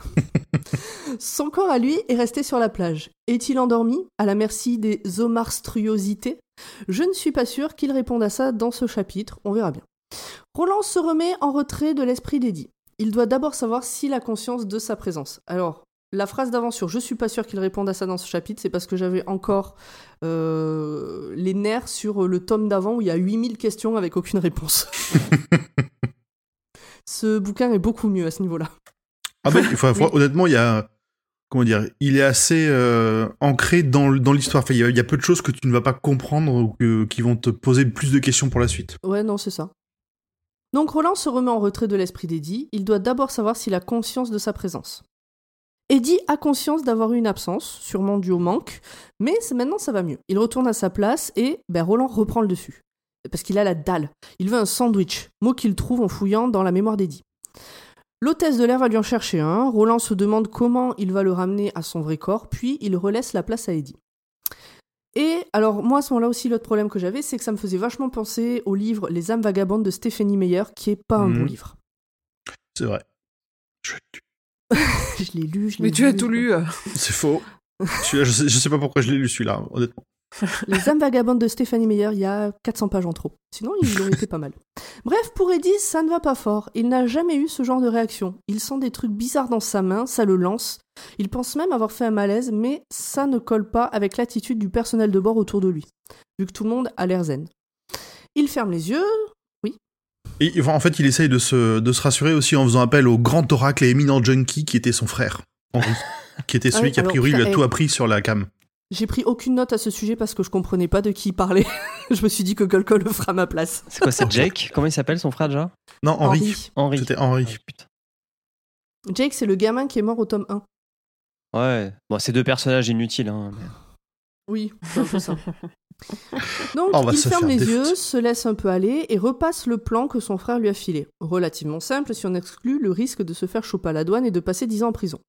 Son corps à lui est resté sur la plage. Est-il endormi, à la merci des zomarstruosités Je ne suis pas sûr qu'il réponde à ça dans ce chapitre, on verra bien. Roland se remet en retrait de l'esprit d'Eddie. Il doit d'abord savoir s'il a conscience de sa présence. Alors, la phrase d'avant sur je suis pas sûr qu'il réponde à ça dans ce chapitre, c'est parce que j'avais encore euh, les nerfs sur le tome d'avant où il y a 8000 questions avec aucune réponse. Ce bouquin est beaucoup mieux à ce niveau-là. Ah ben, Oui. honnêtement, il y a, comment dire, il est assez euh, ancré dans, l'histoire. Il y, a, peu de choses que tu ne vas pas comprendre ou qui vont te poser plus de questions pour la suite. Ouais, non, c'est ça. Donc Roland se remet en retrait de l'esprit d'Eddie. Il doit d'abord savoir s'il a conscience de sa présence. Eddie a conscience d'avoir eu une absence, sûrement due au manque, mais maintenant ça va mieux. Il retourne à sa place et ben, Roland reprend le dessus. Parce qu'il a la dalle. Il veut un sandwich, mot qu'il trouve en fouillant dans la mémoire d'Eddie. L'hôtesse de l'air va lui en chercher un. Roland se demande comment il va le ramener à son vrai corps, puis il relaisse la place à Eddie. Et alors, moi, à ce moment-là aussi, l'autre problème que j'avais, c'est que ça me faisait vachement penser au livre Les âmes vagabondes de Stéphanie Meyer, qui est pas un Mhm. bon livre. C'est vrai. Je- je l'ai lu, je l'ai Mais tu as tout lu. euh. C'est faux. Je sais, je sais pas pourquoi je l'ai lu celui-là, honnêtement. Les âmes vagabondes de Stéphanie Meyer, il y a 400 pages en trop. Sinon, il aurait été pas mal. Bref, pour Eddie, ça ne va pas fort. Il n'a jamais eu ce genre de réaction. Il sent des trucs bizarres dans sa main, ça le lance. Il pense même avoir fait un malaise, mais ça ne colle pas avec l'attitude du personnel de bord autour de lui, vu que tout le monde a l'air zen. Il ferme les yeux. Et enfin, en fait, il essaye de se, de se rassurer aussi en faisant appel au grand oracle et éminent junkie qui était son frère, Henri, qui était Ah celui oui, qui a alors, priori lui a putain, tout eh. appris sur la cam. J'ai pris aucune note à ce sujet parce que je comprenais pas de qui il parlait. je me suis dit que quelqu'un le fera à ma place. C'est quoi, c'est Jake? Comment il s'appelle son frère déjà? Non, Henri. Henri. C'était Henri. Ah, putain. Jake, c'est le gamin qui est mort au tome 1. Ouais, bon, c'est deux personnages inutiles. Hein, mais- Oui, c'est un peu ça. Donc, il se ferme les yeux, se laisse un peu aller et repasse le plan que son frère lui a filé. Relativement simple si on exclut le risque de se faire choper à la douane et de passer 10 ans en prison.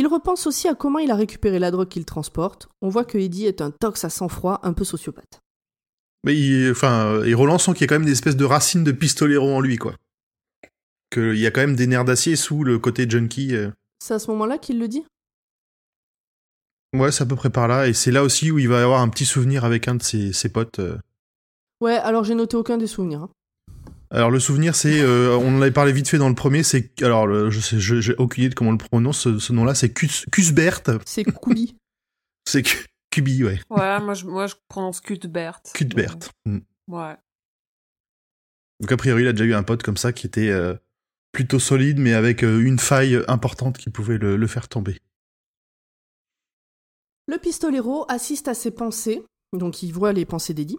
Il repense aussi à comment il a récupéré la drogue qu'il transporte. On voit que Eddie est un tox à sang-froid, un peu sociopathe. Mais il, enfin, et Roland sent qu'il y a quand même des espèces de racines de pistolero en lui, quoi. Qu'il y a quand même des nerfs d'acier sous le côté junkie. euh. C'est à ce moment-là qu'il le dit? Ouais, c'est à peu près par là. Et c'est là aussi où il va avoir un petit souvenir avec un de ses, ses potes. euh. Ouais, alors j'ai noté aucun des souvenirs. hein. Alors le souvenir, c'est, euh, on en avait parlé vite fait dans le premier, c'est, alors le- je sais, j'ai aucune idée de comment on le prononce, ce, ce nom-là, c'est Cus- Cusbert. C'est Kubi. C'est Cubi, ouais. Ouais, moi je, moi, je prononce Cuthbert. Cuthbert. Mm. Ouais. Donc a priori, il a déjà eu un pote comme ça qui était euh, plutôt solide, mais avec euh, une faille importante qui pouvait le, le faire tomber. Le pistolero assiste à ses pensées, donc il voit les pensées d'Eddie,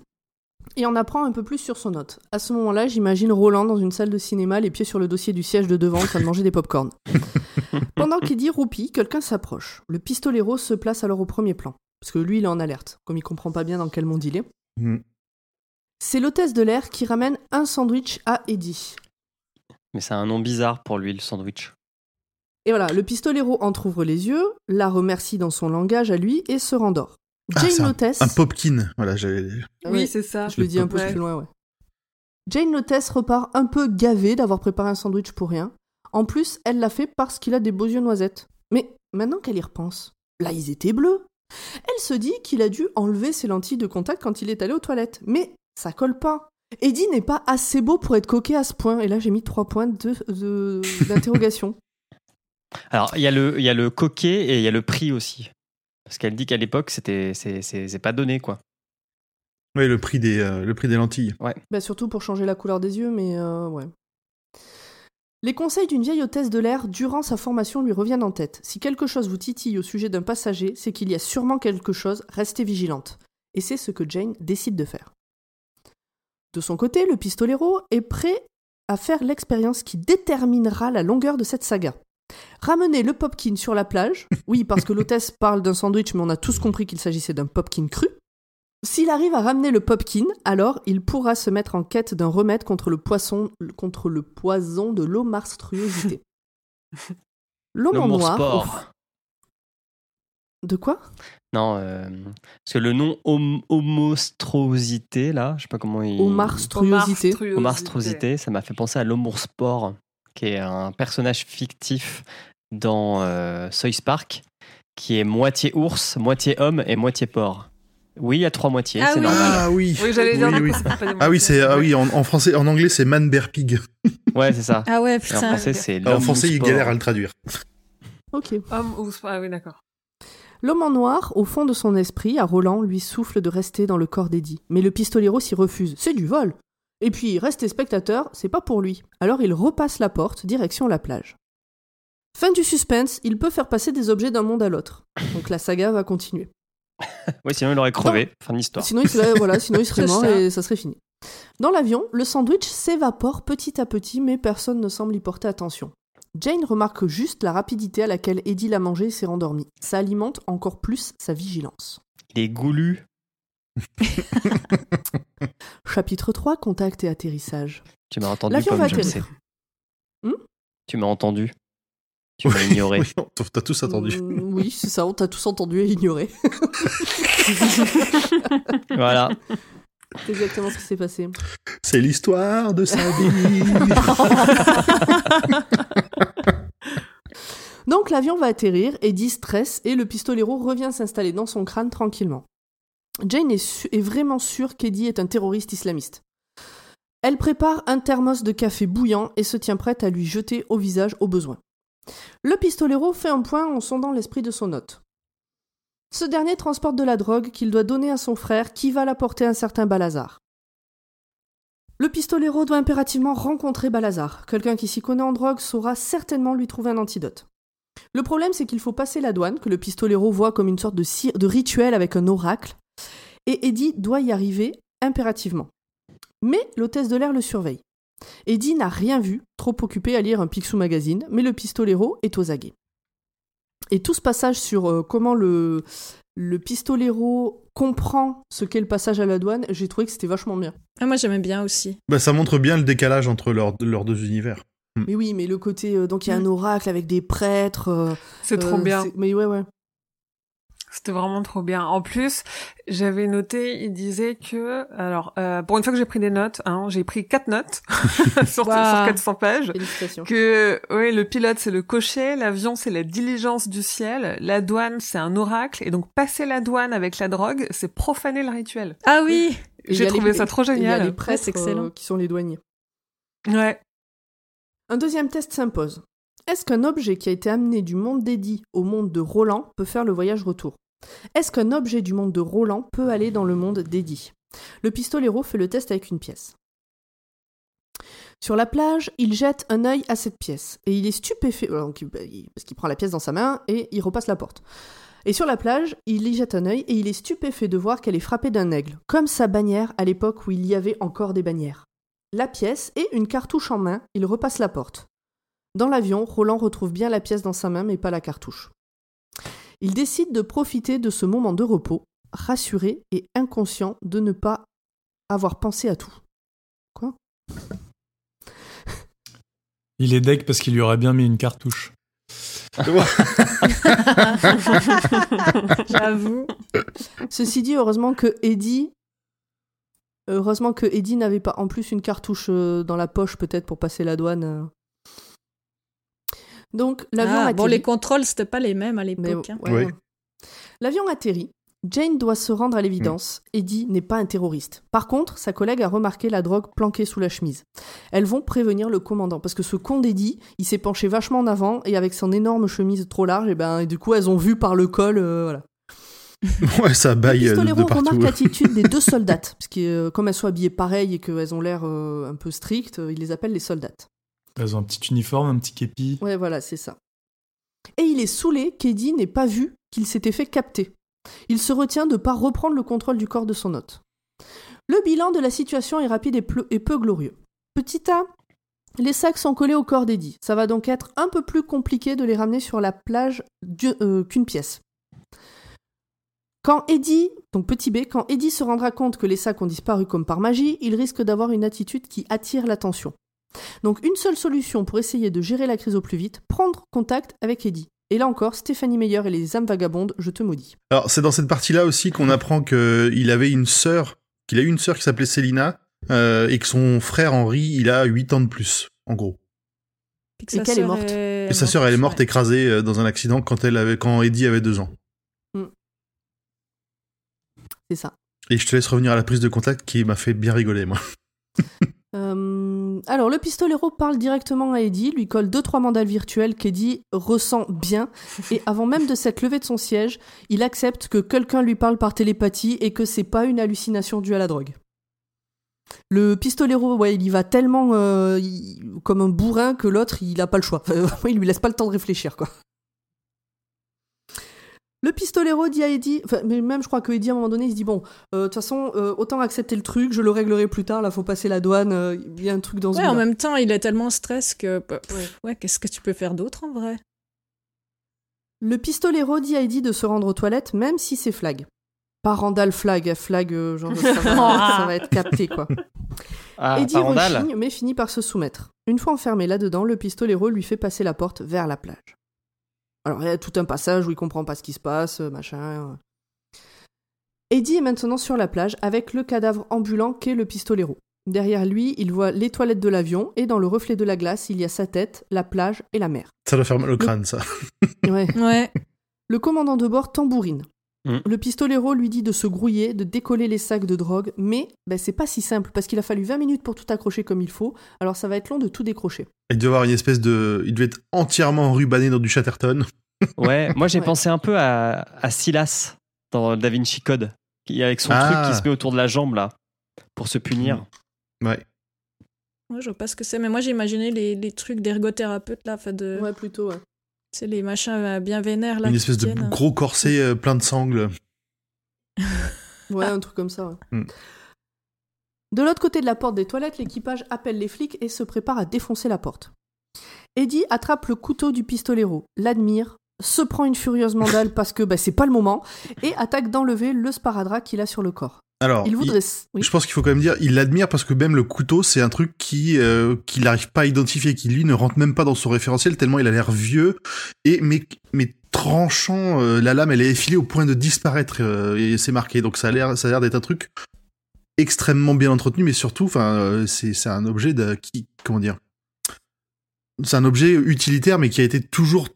et en apprend un peu plus sur son hôte. À ce moment-là, j'imagine Roland dans une salle de cinéma, les pieds sur le dossier du siège de devant, en train de manger des pop-corn. Pendant qu'Eddie roupit, quelqu'un s'approche. Le pistolero se place alors au premier plan, parce que lui, il est en alerte, comme il comprend pas bien dans quel monde il est. Mm. C'est l'hôtesse de l'air qui ramène un sandwich à Eddie. Mais c'est un nom bizarre pour lui, le sandwich. Et voilà, le pistolero entr'ouvre les yeux, la remercie dans son langage à lui et se rendort. Ah, Jane c'est un- popkin, voilà, j'avais... Ah Oui, c'est ça. Je le dis un peu plus loin, ouais. Jane Lotus repart un peu gavée d'avoir préparé un sandwich pour rien. En plus, elle l'a fait parce qu'il a des beaux yeux noisettes. Mais maintenant qu'elle y repense, là ils étaient bleus. Elle se dit qu'il a dû enlever ses lentilles de contact quand il est allé aux toilettes. Mais ça colle pas. Eddie n'est pas assez beau pour être coquet à ce point. Et là j'ai mis trois points de- de- d'interrogation. Alors, il y, a le- il y a le coquet et il y a le prix aussi. Parce qu'elle dit qu'à l'époque, c'était c'est- c'est c'est pas donné, quoi. Ouais, le prix des, euh, le prix des lentilles. Bah, surtout pour changer la couleur des yeux, mais euh, ouais. Les conseils d'une vieille hôtesse de l'air durant sa formation lui reviennent en tête. Si quelque chose vous titille au sujet d'un passager, c'est qu'il y a sûrement quelque chose, restez vigilante. Et c'est ce que Jane décide de faire. De son côté, le pistolero est prêt à faire l'expérience qui déterminera la longueur de cette saga. Ramener le popkin sur la plage, oui parce que l'hôtesse parle d'un sandwich mais on a tous compris qu'il s'agissait d'un popkin cru, s'il arrive à ramener le popkin, alors il pourra se mettre en quête d'un remède contre le poisson, contre le poison de l'homarstruosité. L'homme en noir. sport. De quoi? Non, euh, parce que le nom hom- homostrosité, là, je sais pas comment il. Homarstruosité. Ça m'a fait penser à l'Homoursport, qui est un personnage fictif dans euh, Soy Park, qui est moitié ours, moitié homme et moitié porc. Oui, il y a trois moitiés, Ah c'est oui. normal. Ah oui. Oui, j'allais dire, Oui, du oui. coup, c'est pas des Ah oui, c'est ah oui en, en français, en anglais c'est man bear pig. Ouais, c'est ça. Ah ouais, Et en putain. français, c'est En l'homme français, il galère à le traduire. Ok. Homme ou Ah oui, d'accord. L'homme en noir, au fond de son esprit, à Roland, lui souffle de rester dans le corps d'Eddie. Mais le pistolero s'y refuse. C'est du vol. Et puis, rester spectateur, c'est pas pour lui. Alors il repasse la porte, direction la plage. Fin du suspense, il peut faire passer des objets d'un monde à l'autre. Donc la saga va continuer. Oui, sinon il aurait crevé. Fin de l'histoire. Sinon, il serait, voilà, sinon il serait mort ça. et ça serait fini. Dans l'avion, le sandwich s'évapore petit à petit, mais personne ne semble y porter attention. Jane remarque juste la rapidité à laquelle Eddie l'a mangé et s'est rendormi. Ça alimente encore plus sa vigilance. Il est goulu. Chapitre 3, contact et atterrissage. Tu m'as entendu, L'avion Pomme, va je le sais. Hmm tu m'as entendu. Tu m'as ignoré. Oui, T'as tous attendu. Euh, oui, c'est ça, on t'a tous entendu et ignoré. voilà. C'est exactement ce qui s'est passé. C'est l'histoire de sa vie. Donc l'avion va atterrir, Eddie stresse et le pistolero revient s'installer dans son crâne tranquillement. Jane est, vraiment sûre qu'Eddie est un terroriste islamiste. Elle prépare un thermos de café bouillant et se tient prête à lui jeter au visage au besoin. Le pistolero fait un point en sondant l'esprit de son hôte. Ce dernier transporte de la drogue qu'il doit donner à son frère qui va l'apporter à un certain Balazar. Le pistolero doit impérativement rencontrer Balazar. Quelqu'un qui s'y connaît en drogue saura certainement lui trouver un antidote. Le problème, c'est qu'il faut passer la douane, que le pistolero voit comme une sorte de rituel avec un oracle, et Eddie doit y arriver impérativement. Mais l'hôtesse de l'air le surveille. Eddie n'a rien vu, trop occupé à lire un Picsou magazine, mais le pistolero est aux aguets. Et tout ce passage sur euh, comment le, le pistolero comprend ce qu'est le passage à la douane, j'ai trouvé que c'était vachement bien. Ah, moi, j'aimais bien aussi. bah, ça montre bien le décalage entre leurs leurs deux univers. Mais oui, mais le côté. euh, donc il y a un oracle avec des prêtres. euh, C'est trop euh, bien. Mais ouais, ouais. C'était vraiment trop bien. En plus, j'avais noté, il disait que, alors, euh, pour une fois que j'ai pris des notes, hein, j'ai pris quatre notes sur, Wow. sur 400 pages. Que, oui, le pilote c'est le cocher, l'avion c'est la diligence du ciel, la douane c'est un oracle, et donc passer la douane avec la drogue, c'est profaner le rituel. Ah oui J'ai a trouvé les- ça trop et Il y a génial. les prêtres euh, qui sont les douaniers. Ouais. Un deuxième test s'impose. Est-ce qu'un objet qui a été amené du monde d'Eddie au monde de Roland peut faire le voyage retour? Est-ce qu'un objet du monde de Roland peut aller dans le monde d'Eddie? Le pistolero fait le test avec une pièce. Sur la plage, il jette un œil à cette pièce et il est stupéfait euh, bah, parce qu'il prend la pièce dans sa main et il repasse la porte. Et sur la plage, il y jette un œil et il est stupéfait de voir qu'elle est frappée d'un aigle, comme sa bannière à l'époque où il y avait encore des bannières. La pièce et une cartouche en main, il repasse la porte. Dans l'avion, Roland retrouve bien la pièce dans sa main mais pas la cartouche. Il décide de profiter de ce moment de repos, rassuré et inconscient de ne pas avoir pensé à tout. Quoi? Il est deg parce qu'il lui aurait bien mis une cartouche. J'avoue. Ceci dit, heureusement que Eddie. Heureusement que Eddie n'avait pas en plus une cartouche euh, dans la poche, peut-être pour passer la douane. Donc, l'avion Ah, atterrit. bon, les contrôles, c'était pas les mêmes à Mais, l'époque. hein. ouais. L'avion atterrit. Jane doit se rendre à l'évidence. Eddie n'est pas un terroriste. Par contre, sa collègue a remarqué la drogue planquée sous la chemise. Elles vont prévenir le commandant parce que ce con d'Eddie, il s'est penché vachement en avant et avec son énorme chemise trop large, et ben et du coup elles ont vu par le col, euh, voilà. Ouais, ça Le baille euh, de, pistolero de partout. remarque l'attitude des deux soldates, parce que euh, comme elles sont habillées pareil et qu'elles ont l'air euh, un peu strictes, euh, il les appelle les soldates. Ont un petit uniforme, un petit képi. Ouais, voilà, c'est ça. Et il est saoulé qu'Eddie n'ait pas vu qu'il s'était fait capter. Il se retient de pas reprendre le contrôle du corps de son hôte. Le bilan de la situation est rapide et, peu glorieux. Petit A, les sacs sont collés au corps d'Eddie. Ça va donc être un peu plus compliqué de les ramener sur la plage euh, qu'une pièce. Quand Eddie, donc petit B, quand Eddie se rendra compte que les sacs ont disparu comme par magie, il risque d'avoir une attitude qui attire l'attention. Donc une seule solution pour essayer de gérer la crise au plus vite, prendre contact avec Eddie. Et là encore, Stéphanie Meyer et les âmes vagabondes, je te maudis. Alors, c'est dans cette partie-là aussi qu'on apprend qu'il avait une sœur, qu'il a eu une sœur qui s'appelait Célina, euh, et que son frère Henri, il a 8 ans de plus, en gros. Et sa qu'elle est sœur morte. Et sa sœur, elle est morte ouais. écrasée euh, dans un accident quand elle avait, quand Eddie avait 2 ans. C'est ça. Et je te laisse revenir à la prise de contact qui m'a fait bien rigoler, moi. Euh, alors, le pistolero parle directement à Eddie, lui colle deux trois mandales virtuelles qu'Eddie ressent bien, et avant même de s'être levé de son siège, il accepte que quelqu'un lui parle par télépathie et que c'est pas une hallucination due à la drogue. Le pistolero, ouais, il y va tellement euh, il- comme un bourrin que l'autre, il a pas le choix. Enfin, il lui laisse pas le temps de réfléchir, quoi. Le pistolero dit à Eddie, enfin, mais même je crois que Eddie à un moment donné il se dit bon, euh, de toute façon euh, autant accepter le truc, je le réglerai plus tard, là faut passer la douane, euh, il y a un truc dans ce Ouais, en même temps, il est tellement stress que. bah, pff, Ouais. ouais, qu'est-ce que tu peux faire d'autre en vrai? Le pistolero dit à Eddie de se rendre aux toilettes même si c'est flag. Pas Randall flag, flag genre ça va, ça va être capté quoi. Ah, Eddie rechigne mais finit par se soumettre. Une fois enfermé là-dedans, le pistolero lui fait passer la porte vers la plage. Alors il y a tout un passage où il comprend pas ce qui se passe, euh, machin. Eddie est maintenant sur la plage avec le cadavre ambulant qu'est le pistolero. Derrière lui, il voit les toilettes de l'avion et dans le reflet de la glace, il y a sa tête, la plage et la mer. Ça doit faire mal au crâne, ça. Ouais. Ouais. Le commandant de bord tambourine. Mm. Le pistolero lui dit de se grouiller, de décoller les sacs de drogue, mais ben, c'est pas si simple parce qu'il a fallu 20 minutes pour tout accrocher comme il faut, alors ça va être long de tout décrocher. Il devait avoir une espèce de. Il devait être entièrement rubané dans du Chatterton. Ouais, moi j'ai Ouais. pensé un peu à, à Silas dans Da Vinci Code, qui avec son Ah. truc qui se met autour de la jambe là, pour se punir. Ouais. Ouais, je vois pas ce que c'est, mais moi j'ai imaginé les, les trucs d'ergothérapeute là, enfin de. Ouais, plutôt, ouais. C'est les machins euh, bien vénères là. une espèce de tiennent. gros corset euh, plein de sangles. Ouais, un truc comme ça, ouais. Mm. De l'autre côté de la porte des toilettes, l'équipage appelle les flics et se prépare à défoncer la porte. Eddie attrape le couteau du pistolero, l'admire, se prend une furieuse mandale parce que bah, c'est pas le moment, et attaque d'enlever le sparadrap qu'il a sur le corps. Alors, Il il- voudrait. oui. je pense qu'il faut quand même dire, il l'admire parce que même le couteau, c'est un truc qui euh, qu'il n'arrive pas à identifier, qui lui ne rentre même pas dans son référentiel tellement il a l'air vieux et mais mais tranchant. euh, la lame, elle est effilée au point de disparaître euh, et c'est marqué. Donc ça a l'air ça a l'air d'être un truc extrêmement bien entretenu, mais surtout, enfin, c'est c'est un objet de qui comment dire. C'est un objet utilitaire, mais qui a été toujours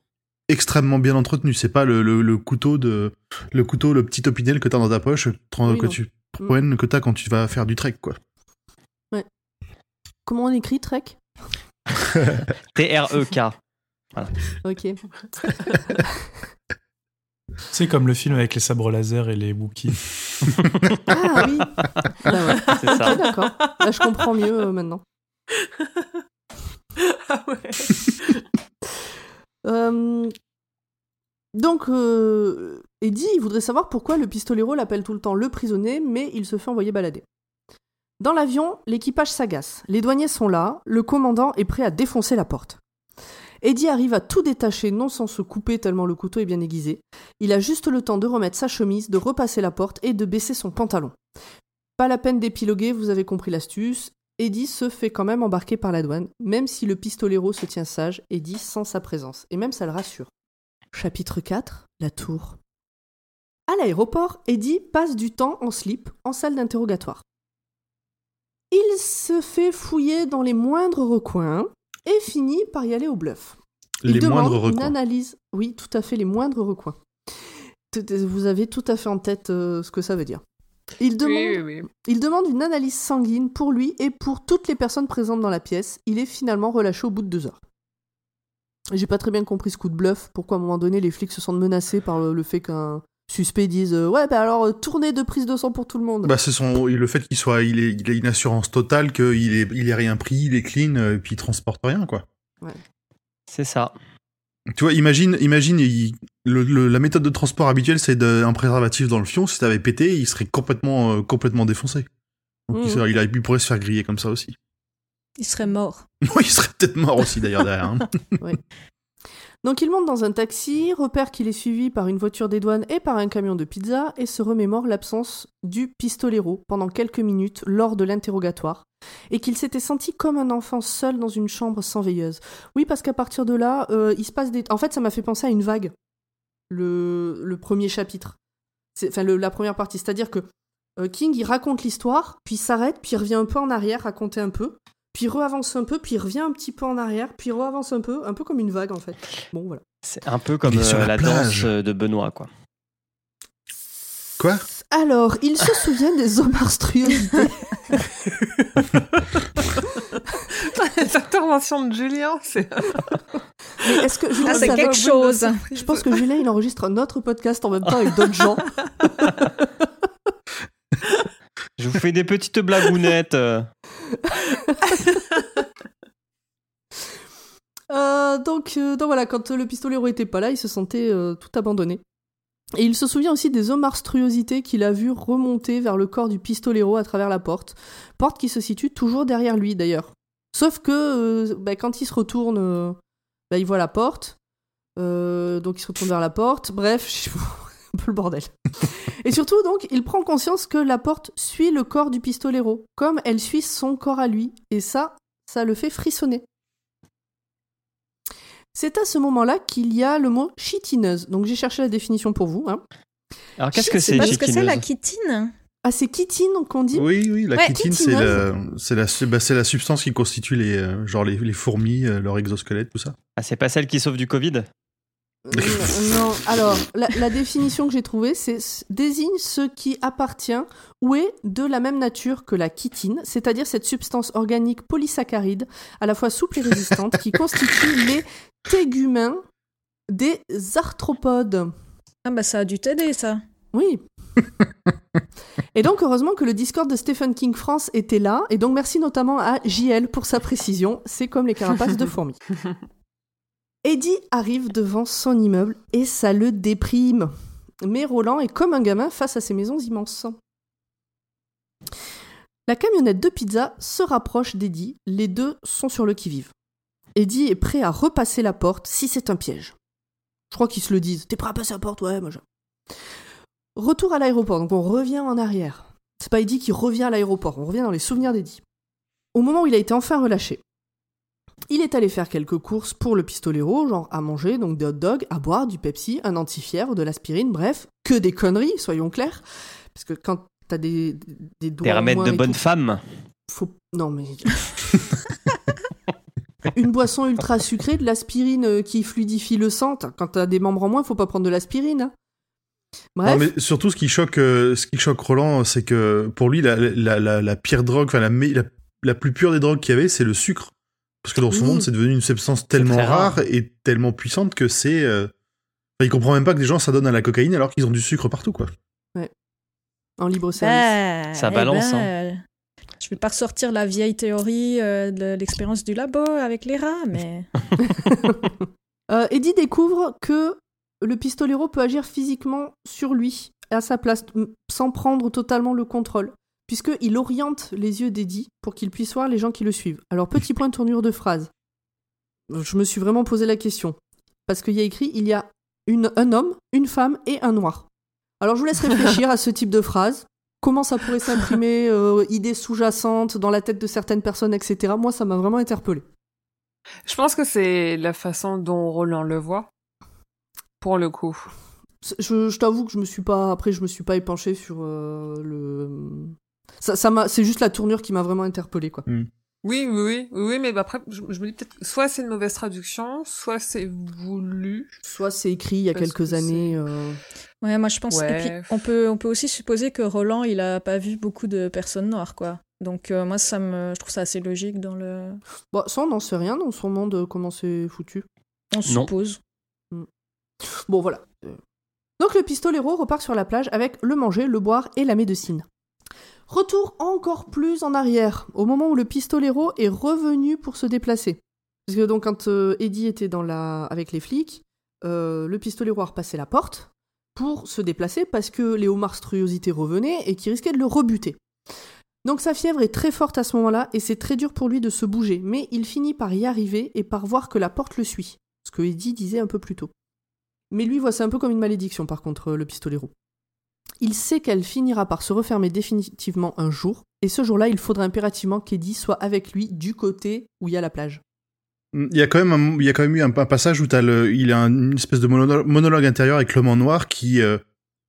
extrêmement bien entretenu. C'est pas le, le, le couteau de le couteau, le petit opinel que t'as dans ta poche, Oui, que tu promènes, que t'as quand tu vas faire du trek, quoi. Comment on écrit Trek? T-R-E-K. Ok. C'est comme le film avec les sabres laser et les Wookiees. Ah oui. Bah ouais. C'est ça. Ok, d'accord. Là, je comprends mieux euh, maintenant. Ah ouais. Euh, Donc, euh, Eddie, voudrait savoir pourquoi le pistolero l'appelle tout le temps le prisonnier, mais il se fait envoyer balader. Dans l'avion, l'équipage s'agace. Les douaniers sont là, le commandant est prêt à défoncer la porte. Eddie arrive à tout détacher, non sans se couper tellement le couteau est bien aiguisé. Il a juste le temps de remettre sa chemise, de repasser la porte et de baisser son pantalon. Pas la peine d'épiloguer, vous avez compris l'astuce. Eddie se fait quand même embarquer par la douane, même si le pistolero se tient sage, Eddie sent sa présence, et même ça le rassure. Chapitre 4 La tour. À l'aéroport, Eddie passe du temps en slip, en salle d'interrogatoire. Il se fait fouiller dans les moindres recoins et finit par y aller au bluff. Il Les demande moindres une recoins. analyse. Oui, tout à fait, les moindres recoins. Vous avez tout à fait en tête euh, ce que ça veut dire. Il demande, Oui, oui, oui. il demande une analyse sanguine pour lui et pour toutes les personnes présentes dans la pièce. Il est finalement relâché au bout de deux heures. J'ai pas très bien compris ce coup de bluff. Pourquoi à un moment donné les flics se sentent menacés par le, le fait qu'un suspect dise euh, ouais bah alors euh, tournée de prise de sang pour tout le monde. Bah, c'est son, le fait qu'il soit, il, est, il a une assurance totale qu'il est, il est rien pris, il est clean, euh, et puis il transporte rien, quoi. C'est ça. Tu vois, imagine, imagine, il- le, le- la méthode de transport habituelle, c'est un préservatif dans le fion. Si t'avais pété, il serait complètement, euh, complètement défoncé. Donc, il, serait- il, a- il pourrait se faire griller comme ça aussi. Il serait mort. Il serait peut-être mort aussi d'ailleurs derrière. hein. Donc il monte dans un taxi, repère qu'il est suivi par une voiture des douanes et par un camion de pizza et se remémore l'absence du pistolero pendant quelques minutes lors de l'interrogatoire et qu'il s'était senti comme un enfant seul dans une chambre sans veilleuse. Oui, parce qu'à partir de là, euh, il se passe des... En fait, ça m'a fait penser à une vague, le, premier chapitre. Enfin, le- la première partie. C'est-à-dire que euh, King, il raconte l'histoire, puis s'arrête, puis revient un peu en arrière, raconter un peu, puis il re-avance un peu, puis il revient un petit peu en arrière, puis il re-avance un peu, un peu comme une vague en fait. Bon, voilà. C'est un peu comme sur euh, la la, danse euh, de Benoît, quoi. Quoi? Alors, il se souvient des monstruosités. Les interventions de Julien, c'est. Mais est-ce que Julien Ah, c'est quelque chose. Je pense que Julien, il enregistre un autre podcast en même temps avec d'autres gens. Je vous fais des petites blagounettes. Euh. Euh, donc, euh, donc voilà, quand le pistolero était pas là, il se sentait euh, tout abandonné. Et il se souvient aussi des monstruosités qu'il a vues remonter vers le corps du pistolero à travers la porte. Porte qui se situe toujours derrière lui d'ailleurs. Sauf que euh, bah, quand il se retourne, euh, bah, il voit la porte. Euh, donc il se retourne vers la porte. Bref, un peu le bordel. Et surtout, donc, il prend conscience que la porte suit le corps du pistolero, comme elle suit son corps à lui. Et ça, ça le fait frissonner. C'est à ce moment-là qu'il y a le mot chitineuse. Donc j'ai cherché la définition pour vous. Hein. Alors qu'est-ce que C'est c'est, parce que c'est la chitine? Ah, c'est chitine qu'on dit? Oui, oui, la Ouais, chitine, c'est chitineuse. la, c'est la, bah, c'est la substance qui constitue les, euh, genre les, les fourmis, euh, leur exosquelette, tout ça. Ah, c'est pas celle qui sauve du Covid? Non, alors, la, la définition que j'ai trouvée, c'est désigne ce qui appartient ou est de la même nature que la chitine, c'est-à-dire cette substance organique polysaccharide, à la fois souple et résistante, qui constitue les téguments des arthropodes. Ah bah ça a dû t'aider ça. Oui. et donc, heureusement que le Discord de Stephen King France était là, et donc merci notamment à JL pour sa précision, c'est comme les carapaces de fourmis. Eddie arrive devant son immeuble et ça le déprime. Mais Roland est comme un gamin face à ces maisons immenses. La camionnette de pizza se rapproche d'Eddie, les deux sont sur le qui-vive. Eddie est prêt à repasser la porte si c'est un piège. Je crois qu'ils se le disent. T'es prêt à passer la porte? Ouais, moi je... Retour à l'aéroport, donc on revient en arrière. C'est pas Eddie qui revient à l'aéroport, on revient dans les souvenirs d'Eddie. Au moment où il a été enfin relâché, il est allé faire quelques courses pour le pistolero, genre à manger, donc des hot dogs, à boire, du Pepsi, un antifièvre, de l'aspirine, bref, que des conneries, soyons clairs. Parce que quand t'as des, des doigts. Des remèdes de bonne tout, femme. faut... Non, mais. Une boisson ultra sucrée, de l'aspirine euh, qui fluidifie le sang. Quand t'as des membres en moins, faut pas prendre de l'aspirine. hein. Bref. Non, mais surtout, ce qui choque, euh, ce qui choque Roland, c'est que pour lui, la, la, la, la pire drogue, enfin la, la plus pure des drogues qu'il y avait, c'est le sucre. Parce que dans son Oui. monde, c'est devenu une substance tellement rare. rare. et tellement puissante que c'est. euh, enfin, il comprend même pas que des gens s'adonnent à la cocaïne alors qu'ils ont du sucre partout, quoi. En libre service. Bah, Ça eh balance, ben, hein. Je vais pas ressortir la vieille théorie euh, de l'expérience du labo avec les rats, mais Euh, Eddie découvre que le pistolero peut agir physiquement sur lui, à sa place, sans prendre totalement le contrôle, puisqu'il oriente les yeux d'Eddie pour qu'il puisse voir les gens qui le suivent. Alors, petit point de tournure de phrase. Je me suis vraiment posé la question. Parce qu'il y a écrit il y a une, un homme, une femme et un noir. Alors, je vous laisse réfléchir à ce type de phrase. Comment ça pourrait s'imprimer, euh, idées sous-jacentes dans la tête de certaines personnes, etc. Moi, ça m'a vraiment interpellé. Je pense que c'est la façon dont Roland le voit. Pour le coup. Je, je t'avoue que je me suis pas après je me suis pas épanché sur euh, le ça, ça m'a c'est juste la tournure qui m'a vraiment interpellé quoi. Oui, oui, oui, oui, oui, mais bah après, je, je me dis peut-être, soit c'est une mauvaise traduction, soit c'est voulu. Soit c'est écrit il y a quelques que années euh, ouais, moi je pense. Et puis on peut, on peut aussi supposer que Roland, il a pas vu beaucoup de personnes noires, quoi. Donc euh, moi, ça me, je trouve ça assez logique dans le. bon, ça on n'en sait rien dans son monde euh, comment c'est foutu. On Non. suppose. Bon voilà. Donc le pistolero repart sur la plage avec le manger, le boire et la médecine. Retour encore plus en arrière, au moment où le pistolero est revenu pour se déplacer. Parce que donc quand euh, Eddie était avec les flics, euh, le pistolero a repassé la porte pour se déplacer parce que les monstruosités revenaient et qui risquaient de le rebuter. Donc sa fièvre est très forte à ce moment-là et c'est très dur pour lui de se bouger, mais il finit par y arriver et par voir que la porte le suit, ce que Eddie disait un peu plus tôt. Mais lui voit ça un peu comme une malédiction par contre, le pistolero. Il sait qu'elle finira par se refermer définitivement un jour, et ce jour-là, il faudra impérativement qu'Eddie soit avec lui du côté où il y a la plage. Il y a quand même, un- il y a quand même eu un, un passage où le, il a un- une espèce de mono- monologue intérieur avec l'homme en noir qui, euh,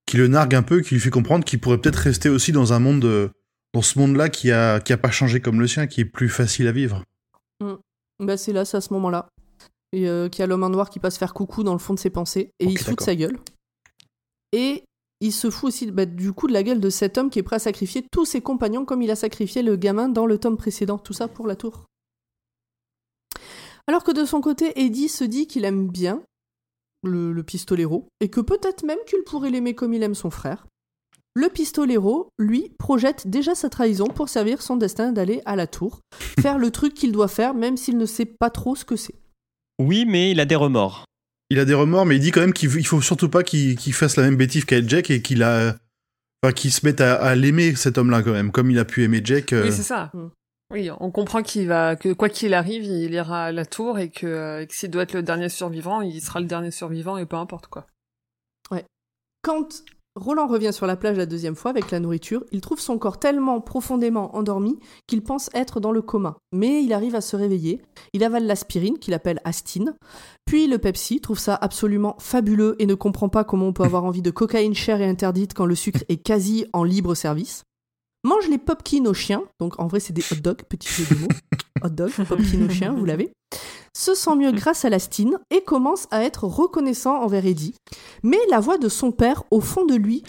qui le nargue un peu, qui lui fait comprendre qu'il pourrait peut-être rester aussi dans un monde, euh, dans ce monde-là qui a, qui a pas changé comme le sien, qui est plus facile à vivre. Bah c'est là, c'est à ce moment-là. Euh, qu'il y a l'homme en noir qui passe faire coucou dans le fond de ses pensées, et il se fout de sa gueule. Et il se fout aussi bah, du coup de la gueule de cet homme qui est prêt à sacrifier tous ses compagnons comme il a sacrifié le gamin dans le tome précédent, tout ça pour la tour. Alors que de son côté, Eddie se dit qu'il aime bien le, le pistolero, et que peut-être même qu'il pourrait l'aimer comme il aime son frère. Le pistolero, lui, projette déjà sa trahison pour servir son destin d'aller à la tour, faire le truc qu'il doit faire même s'il ne sait pas trop ce que c'est. Oui, mais il a des remords. Il a des remords, mais il dit quand même qu'il il faut surtout pas qu'il fasse la même bêtise qu'avec Jack et qu'il a, enfin, qu'il se mette à, à l'aimer cet homme-là quand même, comme il a pu aimer Jack. euh, Oui, c'est ça. Oui, on comprend qu'il va, que quoi qu'il arrive, il ira à la tour et que, euh, que s'il doit être le dernier survivant, il sera le dernier survivant et peu importe quoi. Quand Roland revient sur la plage la deuxième fois avec la nourriture, il trouve son corps tellement profondément endormi qu'il pense être dans le coma. Mais il arrive à se réveiller, il avale l'aspirine qu'il appelle Astine, puis le Pepsi, trouve ça absolument fabuleux et ne comprend pas comment on peut avoir envie de cocaïne chère et interdite quand le sucre est quasi en libre service. Mange les popkins aux chiens, donc en vrai c'est des hot dogs, petit jeu de mots. Hot dog, popkins aux chiens, vous l'avez. Se sent mieux grâce à l'astine et commence à être reconnaissant envers Eddie. Mais la voix de son père, au fond de lui,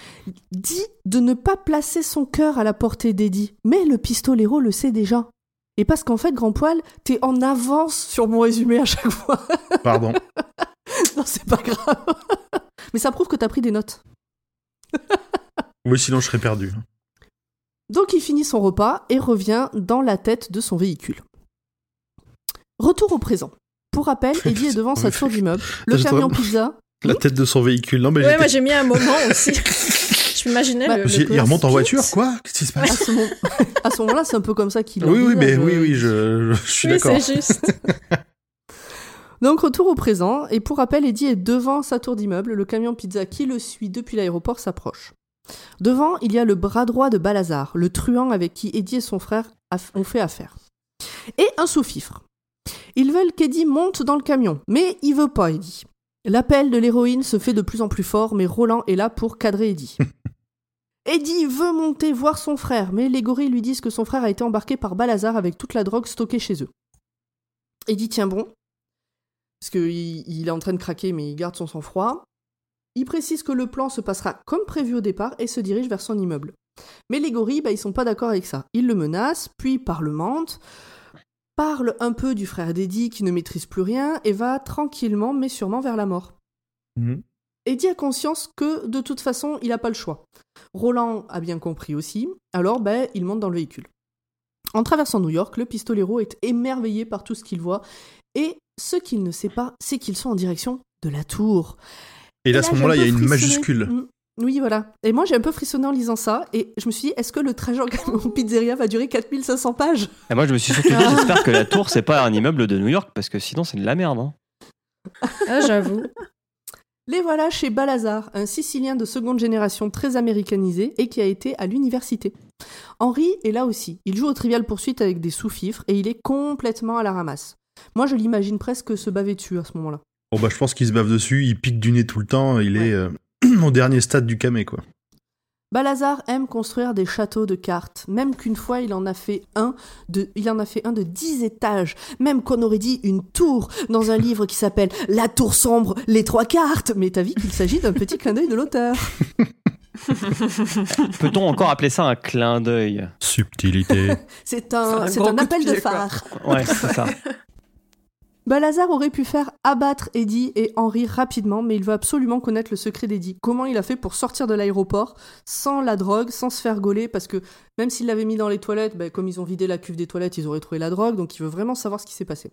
dit de ne pas placer son cœur à la portée d'Eddie. Mais le pistolero le sait déjà. Et parce qu'en fait, Grand Poil, t'es en avance sur mon résumé à chaque fois. Pardon. non, c'est pas grave. Mais ça prouve que t'as pris des notes. oui, sinon je serais perdu. Donc il finit son repas et revient dans la tête de son véhicule. Retour au présent. Pour rappel, Eddie est devant sa tour d'immeuble. Le camion pizza. La tête de son véhicule. Non, mais Ouais, moi j'ai mis un moment aussi. je m'imaginais Bah, le, le J'ai- il remonte en voiture, quoi Qu'est-ce qui se À passe à ce moment-là, c'est un peu comme ça qu'il Oui, oui, mais oui, euh, oui, je, je suis Oui, d'accord. c'est juste. Donc retour au présent, et pour rappel, Eddie est devant sa tour d'immeuble, le camion pizza qui le suit depuis l'aéroport s'approche. Devant, il y a le bras droit de Balazar, le truand avec qui Eddie et son frère ont fait affaire. Et un sous-fifre. Ils veulent qu'Eddie monte dans le camion, mais il veut pas, Eddie. L'appel de l'héroïne se fait de plus en plus fort, mais Roland est là pour cadrer Eddie. Eddie veut monter voir son frère, mais les gorilles lui disent que son frère a été embarqué par Balazar avec toute la drogue stockée chez eux. Eddie tient bon, parce qu'il il est en train de craquer, mais il garde son sang-froid. Il précise que le plan se passera comme prévu au départ et se dirige vers son immeuble. Mais les gorilles, bah, ils sont pas d'accord avec ça. Ils le menacent, puis parlementent, parlent un peu du frère d'Eddie qui ne maîtrise plus rien et va tranquillement mais sûrement vers la mort. Mhm. Eddie a conscience que de toute façon, il n'a pas le choix. Roland a bien compris aussi, alors ben, il monte dans le véhicule. En traversant New York, le pistolero est émerveillé par tout ce qu'il voit, et ce qu'il ne sait pas, c'est qu'ils sont en direction de la tour. Et là, à ce moment-là, il y a une majuscule. Oui, voilà. Et moi, j'ai un peu frissonné en lisant ça, et je me suis dit, est-ce que le trajet en pizzeria va durer 4500 pages? Et moi, je me suis surtout dit, j'espère que la tour, c'est pas un immeuble de New York, parce que sinon, c'est de la merde. hein. Ah, j'avoue. Les voilà chez Balazar, un Sicilien de seconde génération très américanisé et qui a été à l'université. Henri est là aussi. Il joue au trivial poursuite avec des sous-fifres et il est complètement à la ramasse. Moi, je l'imagine presque se baver dessus à ce moment-là. Bon, bah, je pense qu'il se bave dessus, il pique du nez tout le temps, il Ouais. est euh, au dernier stade du camé, quoi. Balazar aime construire des châteaux de cartes, même qu'une fois il en a fait un de, il en a fait un de 10 étages, même qu'on aurait dit une tour dans un livre qui s'appelle La tour sombre, les trois cartes. Mais t'as vu qu'il s'agit d'un petit clin d'œil de l'auteur. Peut-on encore appeler ça un clin d'œil? Subtilité. C'est C'est un, un c'est gros un coup de appel de quoi. phare. Ouais, c'est ça. Balazar aurait pu faire abattre Eddie et Henri rapidement, mais il veut absolument connaître le secret d'Eddie. Comment il a fait pour sortir de l'aéroport sans la drogue, sans se faire gauler, parce que même s'il l'avait mis dans les toilettes, ben, comme ils ont vidé la cuve des toilettes, ils auraient trouvé la drogue, donc il veut vraiment savoir ce qui s'est passé.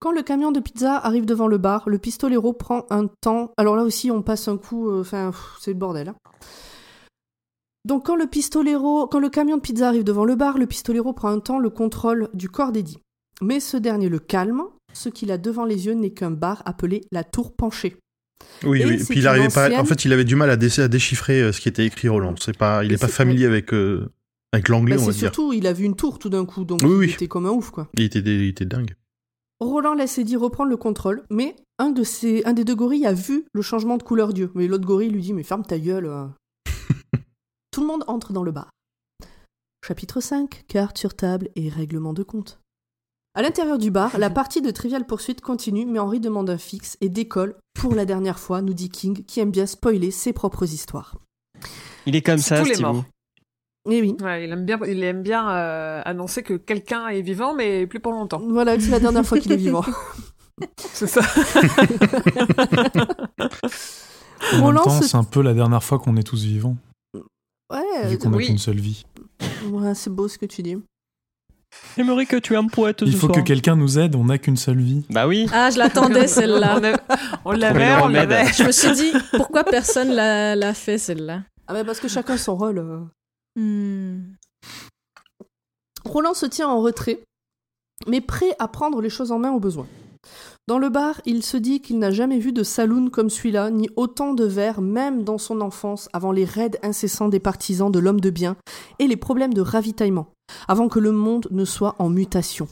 Quand le camion de pizza arrive devant le bar, le pistolero prend un temps. Alors là aussi, on passe un coup. euh, Enfin, c'est le bordel. hein. Donc quand le pistolero, quand le camion de pizza arrive devant le bar, le pistolero prend un temps le contrôle du corps d'Eddie. Mais ce dernier le calme. Ce qu'il a devant les yeux n'est qu'un bar appelé la Tour Penchée. Oui, Et oui. Puis il arrivait pas. En fait, il avait du mal à, dé- à déchiffrer euh, ce qui était écrit Roland. C'est pas. Il Et est pas familier avec euh, avec l'anglais, Bah, on va dire. surtout, il a vu une tour tout d'un coup, donc Oui, il oui. était comme un ouf, quoi. Il était, dé- il était dingue. Roland laisse Eddie reprendre le contrôle, mais un, de ces, un des deux gorilles a vu le changement de couleur d'yeux. Mais l'autre gorille lui dit Mais ferme ta gueule. euh. Tout le monde entre dans le bar. Chapitre 5 Carte sur table et règlement de compte. À l'intérieur du bar, la partie de Trivial Poursuite continue, mais Henri demande un fixe et décolle pour la dernière fois, nous dit King, qui aime bien spoiler ses propres histoires. Il est comme ça, Steve. Et oui, Ouais, il aime bien, il aime bien euh, annoncer que quelqu'un est vivant, mais plus pour longtemps. voilà, c'est la dernière fois qu'il est vivant. C'est ça. En même temps, c'est un peu la dernière fois qu'on est tous vivants, Ouais, vu qu'on n'a oui. qu'une seule vie. ouais, c'est beau ce que tu dis. J'aimerais que tu es un poète Il ce faut soir. que quelqu'un nous aide, on n'a qu'une seule vie. Bah oui. Ah, je l'attendais celle-là. on l'avait, on l'avait. Je me suis dit, pourquoi personne l'a l'a fait celle-là? Ah bah parce que chacun son rôle. euh. Hmm. Roland se tient en retrait, mais prêt à prendre les choses en main au besoin. Dans le bar, il se dit qu'il n'a jamais vu de saloon comme celui-là, ni autant de verres, même dans son enfance, avant les raids incessants des partisans de l'homme de bien et les problèmes de ravitaillement, avant que le monde ne soit en mutation.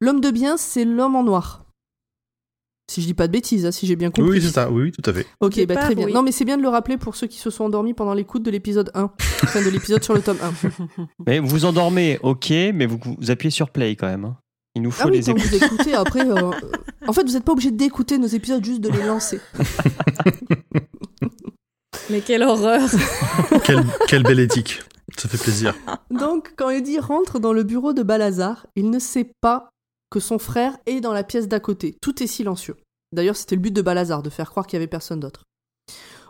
L'homme de bien, c'est l'homme en noir. Si je dis pas de bêtises, hein, si j'ai bien compris. Oui, c'est ça. Oui, oui, tout à fait. Ok, bah très bien. oui. Non, mais c'est bien de le rappeler pour ceux qui se sont endormis pendant l'écoute de l'épisode 1. Enfin, de l'épisode sur le tome 1. Mais vous vous endormez, ok, mais vous, vous appuyez sur play quand même. hein. Il nous faut Ah oui, les écouter. vous écoutez, après... euh, En fait, vous n'êtes pas obligé d'écouter nos épisodes, juste de les lancer. Mais quelle horreur Quelle, quelle belle éthique. Ça fait plaisir. Donc, quand Eddie rentre dans le bureau de Balazar, il ne sait pas que son frère est dans la pièce d'à côté. Tout est silencieux. D'ailleurs, c'était le but de Balazar, de faire croire qu'il y avait personne d'autre.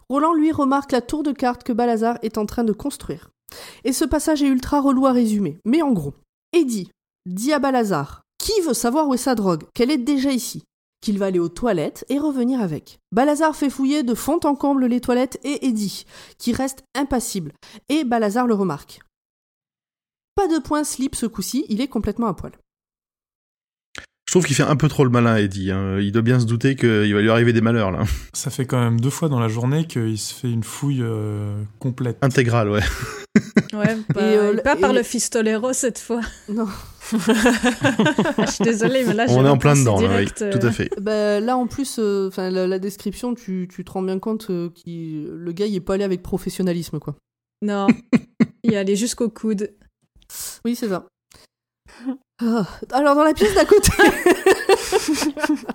Roland, lui, remarque la tour de cartes que Balazar est en train de construire. Et ce passage est ultra relou à résumer. Mais en gros, Eddie dit à Balazar, qui veut savoir où est sa drogue, qu'elle est déjà ici, qu'il va aller aux toilettes et revenir avec. Balazar fait fouiller de fond en comble les toilettes et Eddie, qui reste impassible. Et Balazar le remarque. Pas de point slip ce coup-ci, il est complètement à poil. Je trouve qu'il fait un peu trop le malin, Eddie. hein. Il doit bien se douter qu'il va lui arriver des malheurs, là. Ça fait quand même deux fois dans la journée qu'il se fait une fouille euh, complète. Intégrale, ouais. Ouais, pas, euh, pas par le fistolero cette fois. Non. Ah, je suis désolée, mais là, On est en plein dedans, là, oui. direct, euh, Tout à fait. Bah, là, en plus, euh, enfin, la, la description, tu, tu te rends bien compte que le gars, il est pas allé avec professionnalisme, quoi. Non, il est allé jusqu'au coude. Oui, c'est ça. Ah, Alors, dans la pièce d'à côté.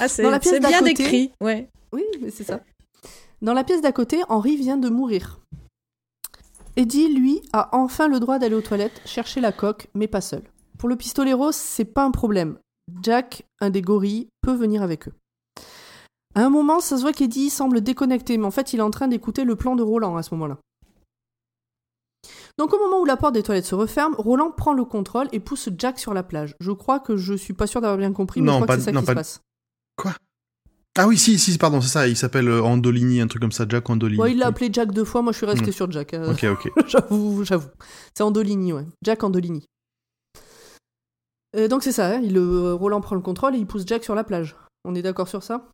Ah, c'est bien côté. décrit, ouais. oui, mais c'est ça. Dans la pièce d'à côté, Henri vient de mourir. Eddie, lui, a enfin le droit d'aller aux toilettes chercher la coque, mais pas seul. Pour le pistolero, c'est pas un problème. Jack, un des gorilles, peut venir avec eux. À un moment, ça se voit qu'Eddie semble déconnecté, mais en fait, il est en train d'écouter le plan de Roland à ce moment-là. Donc, au moment où la porte des toilettes se referme, Roland prend le contrôle et pousse Jack sur la plage. Je crois que je suis pas sûr d'avoir bien compris, mais Non, je crois pas- que c'est ça non, qui pas- se passe. Ah oui, si, si, pardon, c'est ça. Il s'appelle euh, Andolini, un truc comme ça, Jack Andolini. Bon, il l'a appelé Jack deux fois, moi je suis resté Hmm. sur Jack. euh, Ok, ok. j'avoue, j'avoue. C'est Andolini, ouais. Jack Andolini. Euh, donc c'est ça, hein, il, euh, Roland prend le contrôle et il pousse Jack sur la plage. On est d'accord sur ça?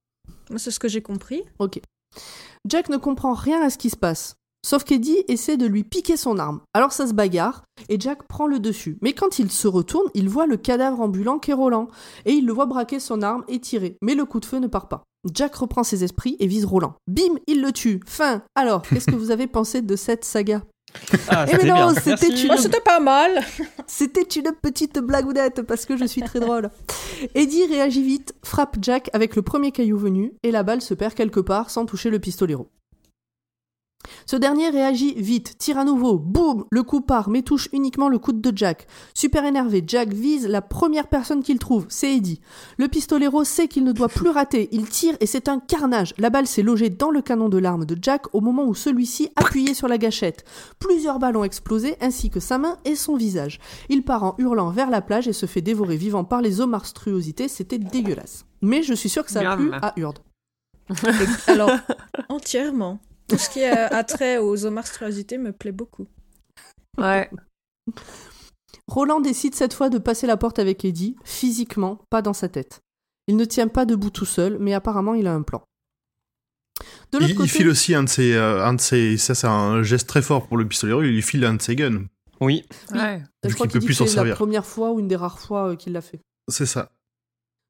C'est ce que j'ai compris. Jack ne comprend rien à ce qui se passe. Sauf qu'Eddie essaie de lui piquer son arme. Alors ça se bagarre et Jack prend le dessus. Mais quand il se retourne, il voit le cadavre ambulant qu'est Roland. Et il le voit braquer son arme et tirer. Mais le coup de feu ne part pas. Jack reprend ses esprits et vise Roland. Bim, il le tue. Fin. Alors, qu'est-ce que vous avez pensé de cette saga? Ah, Eh mais c'était non, c'était une- pas mal. C'était une petite blagounette parce que je suis très drôle. Eddie réagit vite, frappe Jack avec le premier caillou venu et la balle se perd quelque part sans toucher le pistolero. Ce dernier réagit vite, tire à nouveau, boum, le coup part mais touche uniquement le coude de Jack. Super énervé, Jack vise la première personne qu'il trouve, c'est Eddie. Le pistolero sait qu'il ne doit plus rater, il tire et c'est un carnage. La balle s'est logée dans le canon de l'arme de Jack au moment où celui-ci appuyait sur la gâchette. Plusieurs balles ont explosé ainsi que sa main et son visage. Il part en hurlant vers la plage et se fait dévorer vivant par les eaux monstruosités, c'était dégueulasse. Mais je suis sûr que ça a plu à Hurd. Alors, entièrement. Tout ce qui a attrait aux monstruosités me plaît beaucoup. Ouais. Roland décide cette fois de passer la porte avec Eddie, physiquement, pas dans sa tête. Il ne tient pas debout tout seul, mais apparemment il a un plan. De Il, l'autre il côté, file aussi un de ses, euh, un de ses, ça c'est un geste très fort pour le pistolero, il lui file un de ses guns. Oui. Ouais. je crois qu'il qu'il peut dit plus que s'en c'est la première fois ou une des rares fois euh, qu'il l'a fait. C'est ça.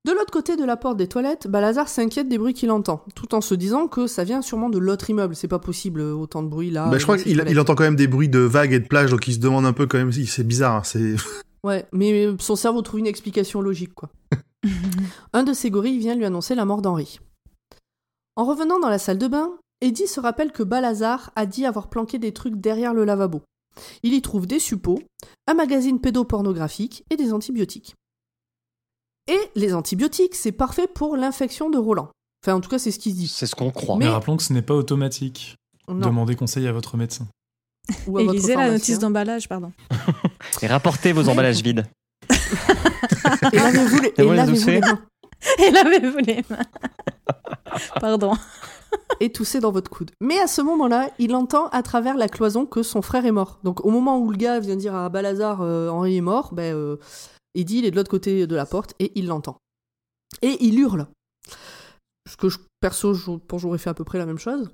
De l'autre côté de la porte des toilettes, Balazar s'inquiète des bruits qu'il entend, tout en se disant que ça vient sûrement de l'autre immeuble. C'est pas possible euh, autant de bruit là. bah, je crois qu'il il entend quand même des bruits de vagues et de plages, donc il se demande un peu quand même si c'est bizarre. hein, C'est Ouais, mais son cerveau trouve une explication logique, quoi. Un de ces gorilles vient lui annoncer la mort d'Henri. En revenant dans la salle de bain, Eddie se rappelle que Balazar a dit avoir planqué des trucs derrière le lavabo. Il y trouve des suppôts, un magazine pédopornographique et des antibiotiques. Et les antibiotiques, c'est parfait pour l'infection de Roland. Enfin, en tout cas, c'est ce qu'il dit. C'est ce qu'on croit. Mais Mais- rappelons que ce n'est pas automatique. Non. Demandez conseil à votre médecin. Ou à Et votre lisez la notice d'emballage, pardon. Et rapportez vos emballages vides. Et lavez-vous les, et mains. Et lavez-vous les mains. Pardon. et tousser dans votre coude. Mais à ce moment-là, il entend à travers la cloison que son frère est mort. Donc au moment où le gars vient dire à Balazar euh, Henri est mort, ben, euh, Eddie il est de l'autre côté de la porte et il l'entend. Et il hurle. Ce que perso, je pense j'aurais fait à peu près la même chose.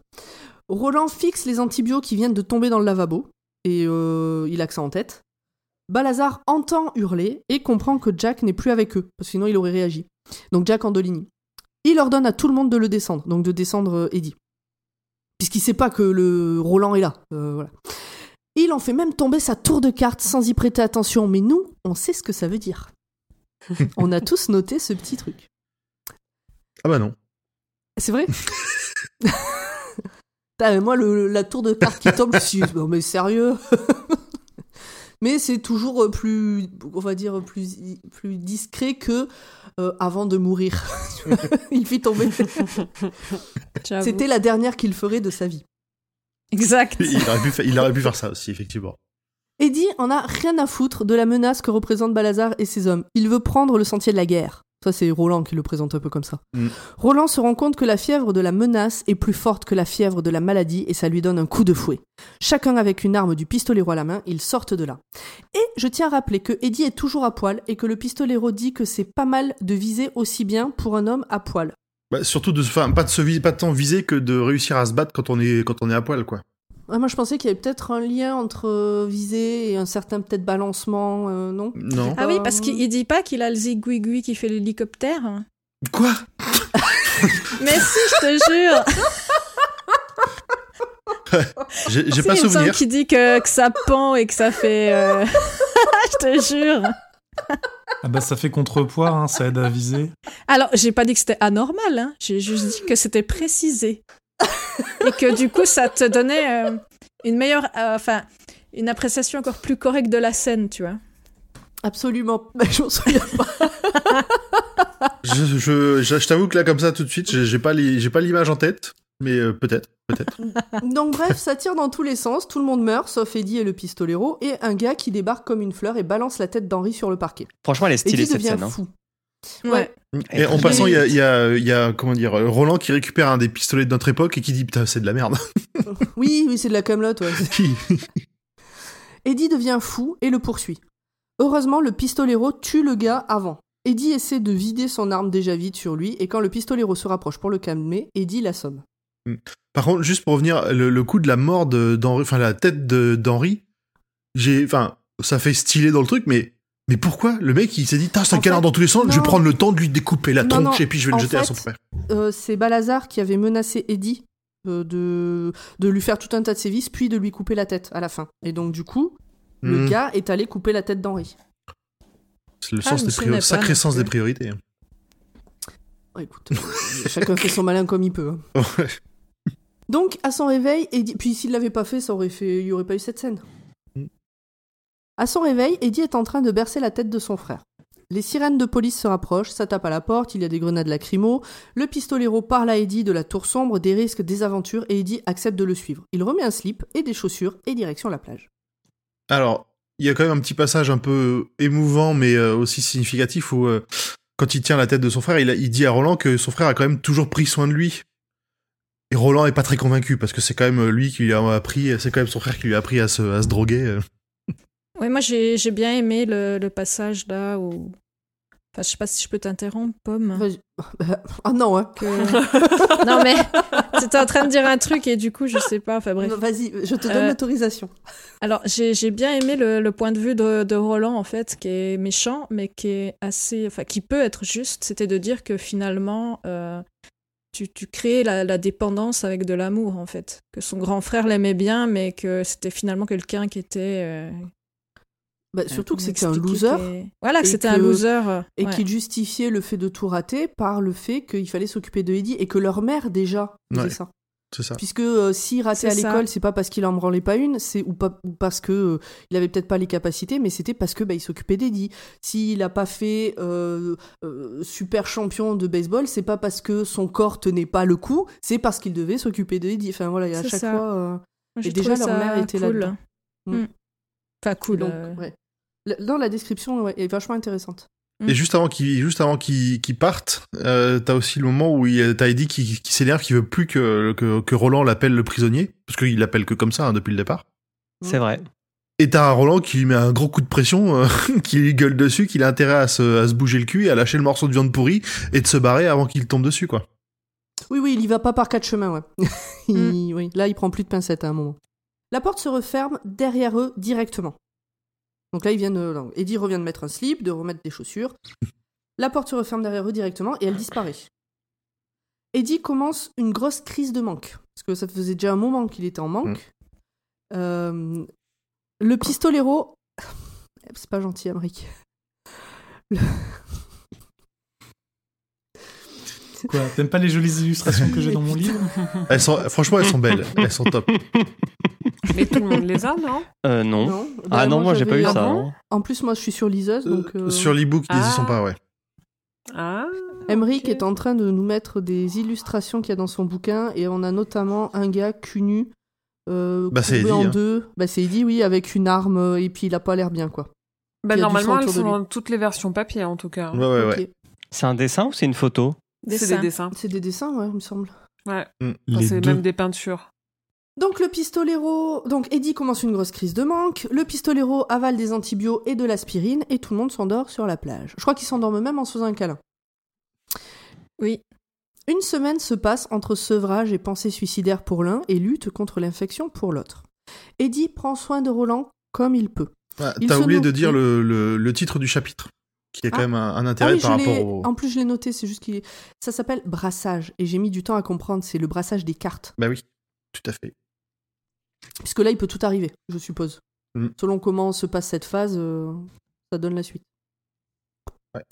Roland fixe les antibiotiques qui viennent de tomber dans le lavabo et euh, il a que ça en tête. Balazar entend hurler et comprend que Jack n'est plus avec eux, parce que sinon il aurait réagi. Donc Jack Andolini. Il ordonne à tout le monde de le descendre, donc de descendre euh, Eddie. Puisqu'il sait pas que le Roland est là. euh. Il en fait même tomber sa tour de cartes sans y prêter attention, mais nous, on sait ce que ça veut dire. on a tous noté ce petit truc. ah bah non. C'est vrai mais Moi, le- la tour de cartes qui tombe, je suis non mais sérieux Mais c'est toujours plus, on va dire, plus, plus discret que euh, avant de mourir. Il fit tomber. C'était la dernière qu'il ferait de sa vie. Exact. Il aurait, pu fa- il aurait pu faire ça aussi, effectivement. Eddie en a rien à foutre de la menace que représentent Balazar et ses hommes. Il veut prendre le sentier de la guerre. Ça, c'est Roland qui le présente un peu comme ça. Mm. Roland se rend compte que la fièvre de la menace est plus forte que la fièvre de la maladie et ça lui donne un coup de fouet. Chacun avec une arme du pistolero à la main, ils sortent de là. Et je tiens à rappeler que Eddie est toujours à poil et que le pistolero dit que c'est pas mal de viser aussi bien pour un homme à poil. Bah, surtout de, enfin, pas de se vis- pas de tant viser que de réussir à se battre quand on est, quand on est à poil, quoi. Ouais, moi, je pensais qu'il y avait peut-être un lien entre euh, viser et un certain peut-être balancement, euh, non? Non. Ah oui, Euh, parce qu'il il dit pas qu'il a le zigouigoui qui fait l'hélicoptère? Quoi? Mais si, je te jure J'ai pas il me semble souvenir. qu'il dit que, que ça pend et que ça fait... euh, je te jure Ah bah ça fait contrepoids, hein, ça aide à viser. Alors, j'ai pas dit que c'était anormal, hein. j'ai juste dit que c'était précisé. et que du coup, ça te donnait euh, une meilleure... euh, Enfin, une appréciation encore plus correcte de la scène, tu vois. Absolument. Mais je m'en souviens pas. Je, je, je, je t'avoue que là, comme ça, tout de suite, j'ai pas l'image en tête, mais euh, peut-être, peut-être. Donc bref, ça tire dans tous les sens, tout le monde meurt, sauf Eddie et le pistolero, et un gars qui débarque comme une fleur et balance la tête d'Henri sur le parquet. Franchement, elle est stylée Eddie cette devient scène. hein. fou. Ouais. Et en passant, il y a, il y, a, il y a, comment dire, Roland qui récupère un des pistolets de notre époque et qui dit putain, c'est de la merde. Oui, oui, c'est de la camelote, ouais. Qui- Eddie devient fou et le poursuit. Heureusement, le pistolero tue le gars avant. Eddie essaie de vider son arme déjà vide sur lui, et quand le pistolero se rapproche pour le calmer, Eddie l'assomme. Par contre, juste pour revenir, le, le coup de la mort de- d'Henri, enfin la tête de- d'Henri, j'ai, enfin, ça fait stylé dans le truc, mais, mais pourquoi le mec il s'est dit, Tain, c'est un En canard dans tous les sens, je vais prendre le temps de lui découper la Non, tronche non, et puis je vais le jeter à son frère. Euh, c'est Balazar qui avait menacé Eddie euh, de, de lui faire tout un tas de sévices, puis de lui couper la tête à la fin. Et donc, du coup, le Hmm. gars est allé couper la tête d'Henri. C'est le Ah, sens des souvenais priori- pas sacré sens des priorités. Écoute, euh, chacun fait son malin comme il peut. hein. Donc, à son réveil, Eddie... puis s'il l'avait pas fait, ça aurait fait, il y aurait pas eu cette scène. Mm. À son réveil, Eddie est en train de bercer la tête de son frère. Les sirènes de police se rapprochent, ça tape à la porte, il y a des grenades lacrymo. Le pistolero parle à Eddie de la tour sombre, des risques, des aventures, et Eddie accepte de le suivre. Il remet un slip et des chaussures et direction la plage. Alors, il y a quand même un petit passage un peu émouvant, mais euh, aussi significatif où, euh, quand il tient la tête de son frère, il, a- il dit à Roland que son frère a quand même toujours pris soin de lui. Et Roland est pas très convaincu parce que c'est quand même euh, lui qui lui a appris, c'est quand même son frère qui lui a appris à se, à se droguer. euh. Ouais, moi, j'ai j'ai bien aimé le, le passage là où... Enfin, je sais pas si je peux t'interrompre, Pomme. Ah non, hein. que- non, mais t'étais en train de dire un truc et du coup, je sais pas. Enfin, bref. Vas-y, je te donne Euh, l'autorisation. Alors, j'ai j'ai bien aimé le, le point de vue de, de Roland, en fait, qui est méchant, mais qui est assez. Enfin, qui peut être juste. C'était de dire que finalement, euh, tu, tu crées la, la dépendance avec de l'amour, en fait. Que son grand frère l'aimait bien, mais que c'était finalement quelqu'un qui était. euh, Bah, euh, surtout que c'était un loser. Voilà, que et c'était un loser. euh, et ouais. qui justifiait le fait de tout rater par le fait qu'il fallait s'occuper de Eddie et que leur mère déjà faisait Ouais. ça. C'est ça. Puisque euh, s'il ratait à l'école, c'est pas parce qu'il en branlait pas une, c'est ou pas ou parce que euh, il avait peut-être pas les capacités, mais c'était parce que bah, il s'occupait d'Eddie. S'il a pas fait euh, euh, super champion de baseball, c'est pas parce que son corps tenait pas le coup, c'est parce qu'il devait s'occuper d'Eddie. Enfin voilà, il y a à chaque ça. fois. euh, et déjà, leur mère était cool. là-dedans. Mm. Mm. Enfin, cool. donc, euh, ouais. La- Dans la description ouais, est vachement intéressante. Mm. Et juste avant qu'il juste avant qu'il qu'il parte, euh, t'as aussi le moment où il- t'as Eddie qui, qui s'énerve, qui veut plus que, que, que Roland l'appelle le prisonnier, parce qu'il l'appelle que comme ça hein, depuis le départ. C'est vrai. Et t'as Roland qui lui met un gros coup de pression, euh, qui lui gueule dessus, qu'il a intérêt à se, à se bouger le cul et à lâcher le morceau de viande pourrie et de se barrer avant qu'il tombe dessus, quoi. Oui, oui, il y va pas par quatre chemins, ouais. Il- oui, là, il prend plus de pincettes à un moment. La porte se referme derrière eux directement. Donc là, ils viennent. euh, Eddie revient de mettre un slip, de remettre des chaussures. La porte se referme derrière eux directement et elle disparaît. Eddie commence une grosse crise de manque. Parce que ça faisait déjà un moment qu'il était en manque. Euh, le pistolero. C'est pas gentil, Amérique. Quoi T'aimes pas les jolies illustrations que j'ai dans mon livre? Elles sont, franchement, elles sont belles, elles sont top. Mais tout le monde les a, non Euh, non. Non Ah Bah, non, moi j'ai pas eu Ah ça. non. En plus, moi, je suis sur liseuse, donc. euh, Sur l'ebook, ils y Ah. sont pas, ouais. Ah. Emmerich est en train de nous mettre des illustrations qu'il y a dans son bouquin et on a notamment un gars cul nu. Euh, Bah, Eddie, en hein. deux. Bah, c'est Eddie, oui, avec une arme euh, et puis il a pas l'air bien, quoi. Bah, normalement, elles sont dans toutes les versions papier, en tout cas. Ouais, ouais, ouais. C'est un dessin ou c'est une photo? C'est des dessins. C'est des dessins, ouais, il me semble. Ouais. Mm. Enfin, c'est deux. même des peintures. Donc le pistolero, donc Eddie commence une grosse crise de manque, le pistolero avale des antibiotiques et de l'aspirine et tout le monde s'endort sur la plage. Je crois qu'il s'endorme même en se faisant un câlin. Oui. Une semaine se passe entre sevrage et pensée suicidaire pour l'un et lutte contre l'infection pour l'autre. Eddie prend soin de Roland comme il peut. Ah, T'as oublié de dire le, le, le titre du chapitre, qui a quand Ah. même un, un Ah intérêt oui, par rapport au. En plus, je l'ai noté, c'est juste qu'il est... Ça s'appelle brassage, et j'ai mis du temps à comprendre, c'est le brassage des cartes. Bah oui, tout à fait. Puisque là, il peut tout arriver, je suppose. Mm. Selon comment se passe cette phase, euh, ça donne la suite. Ouais.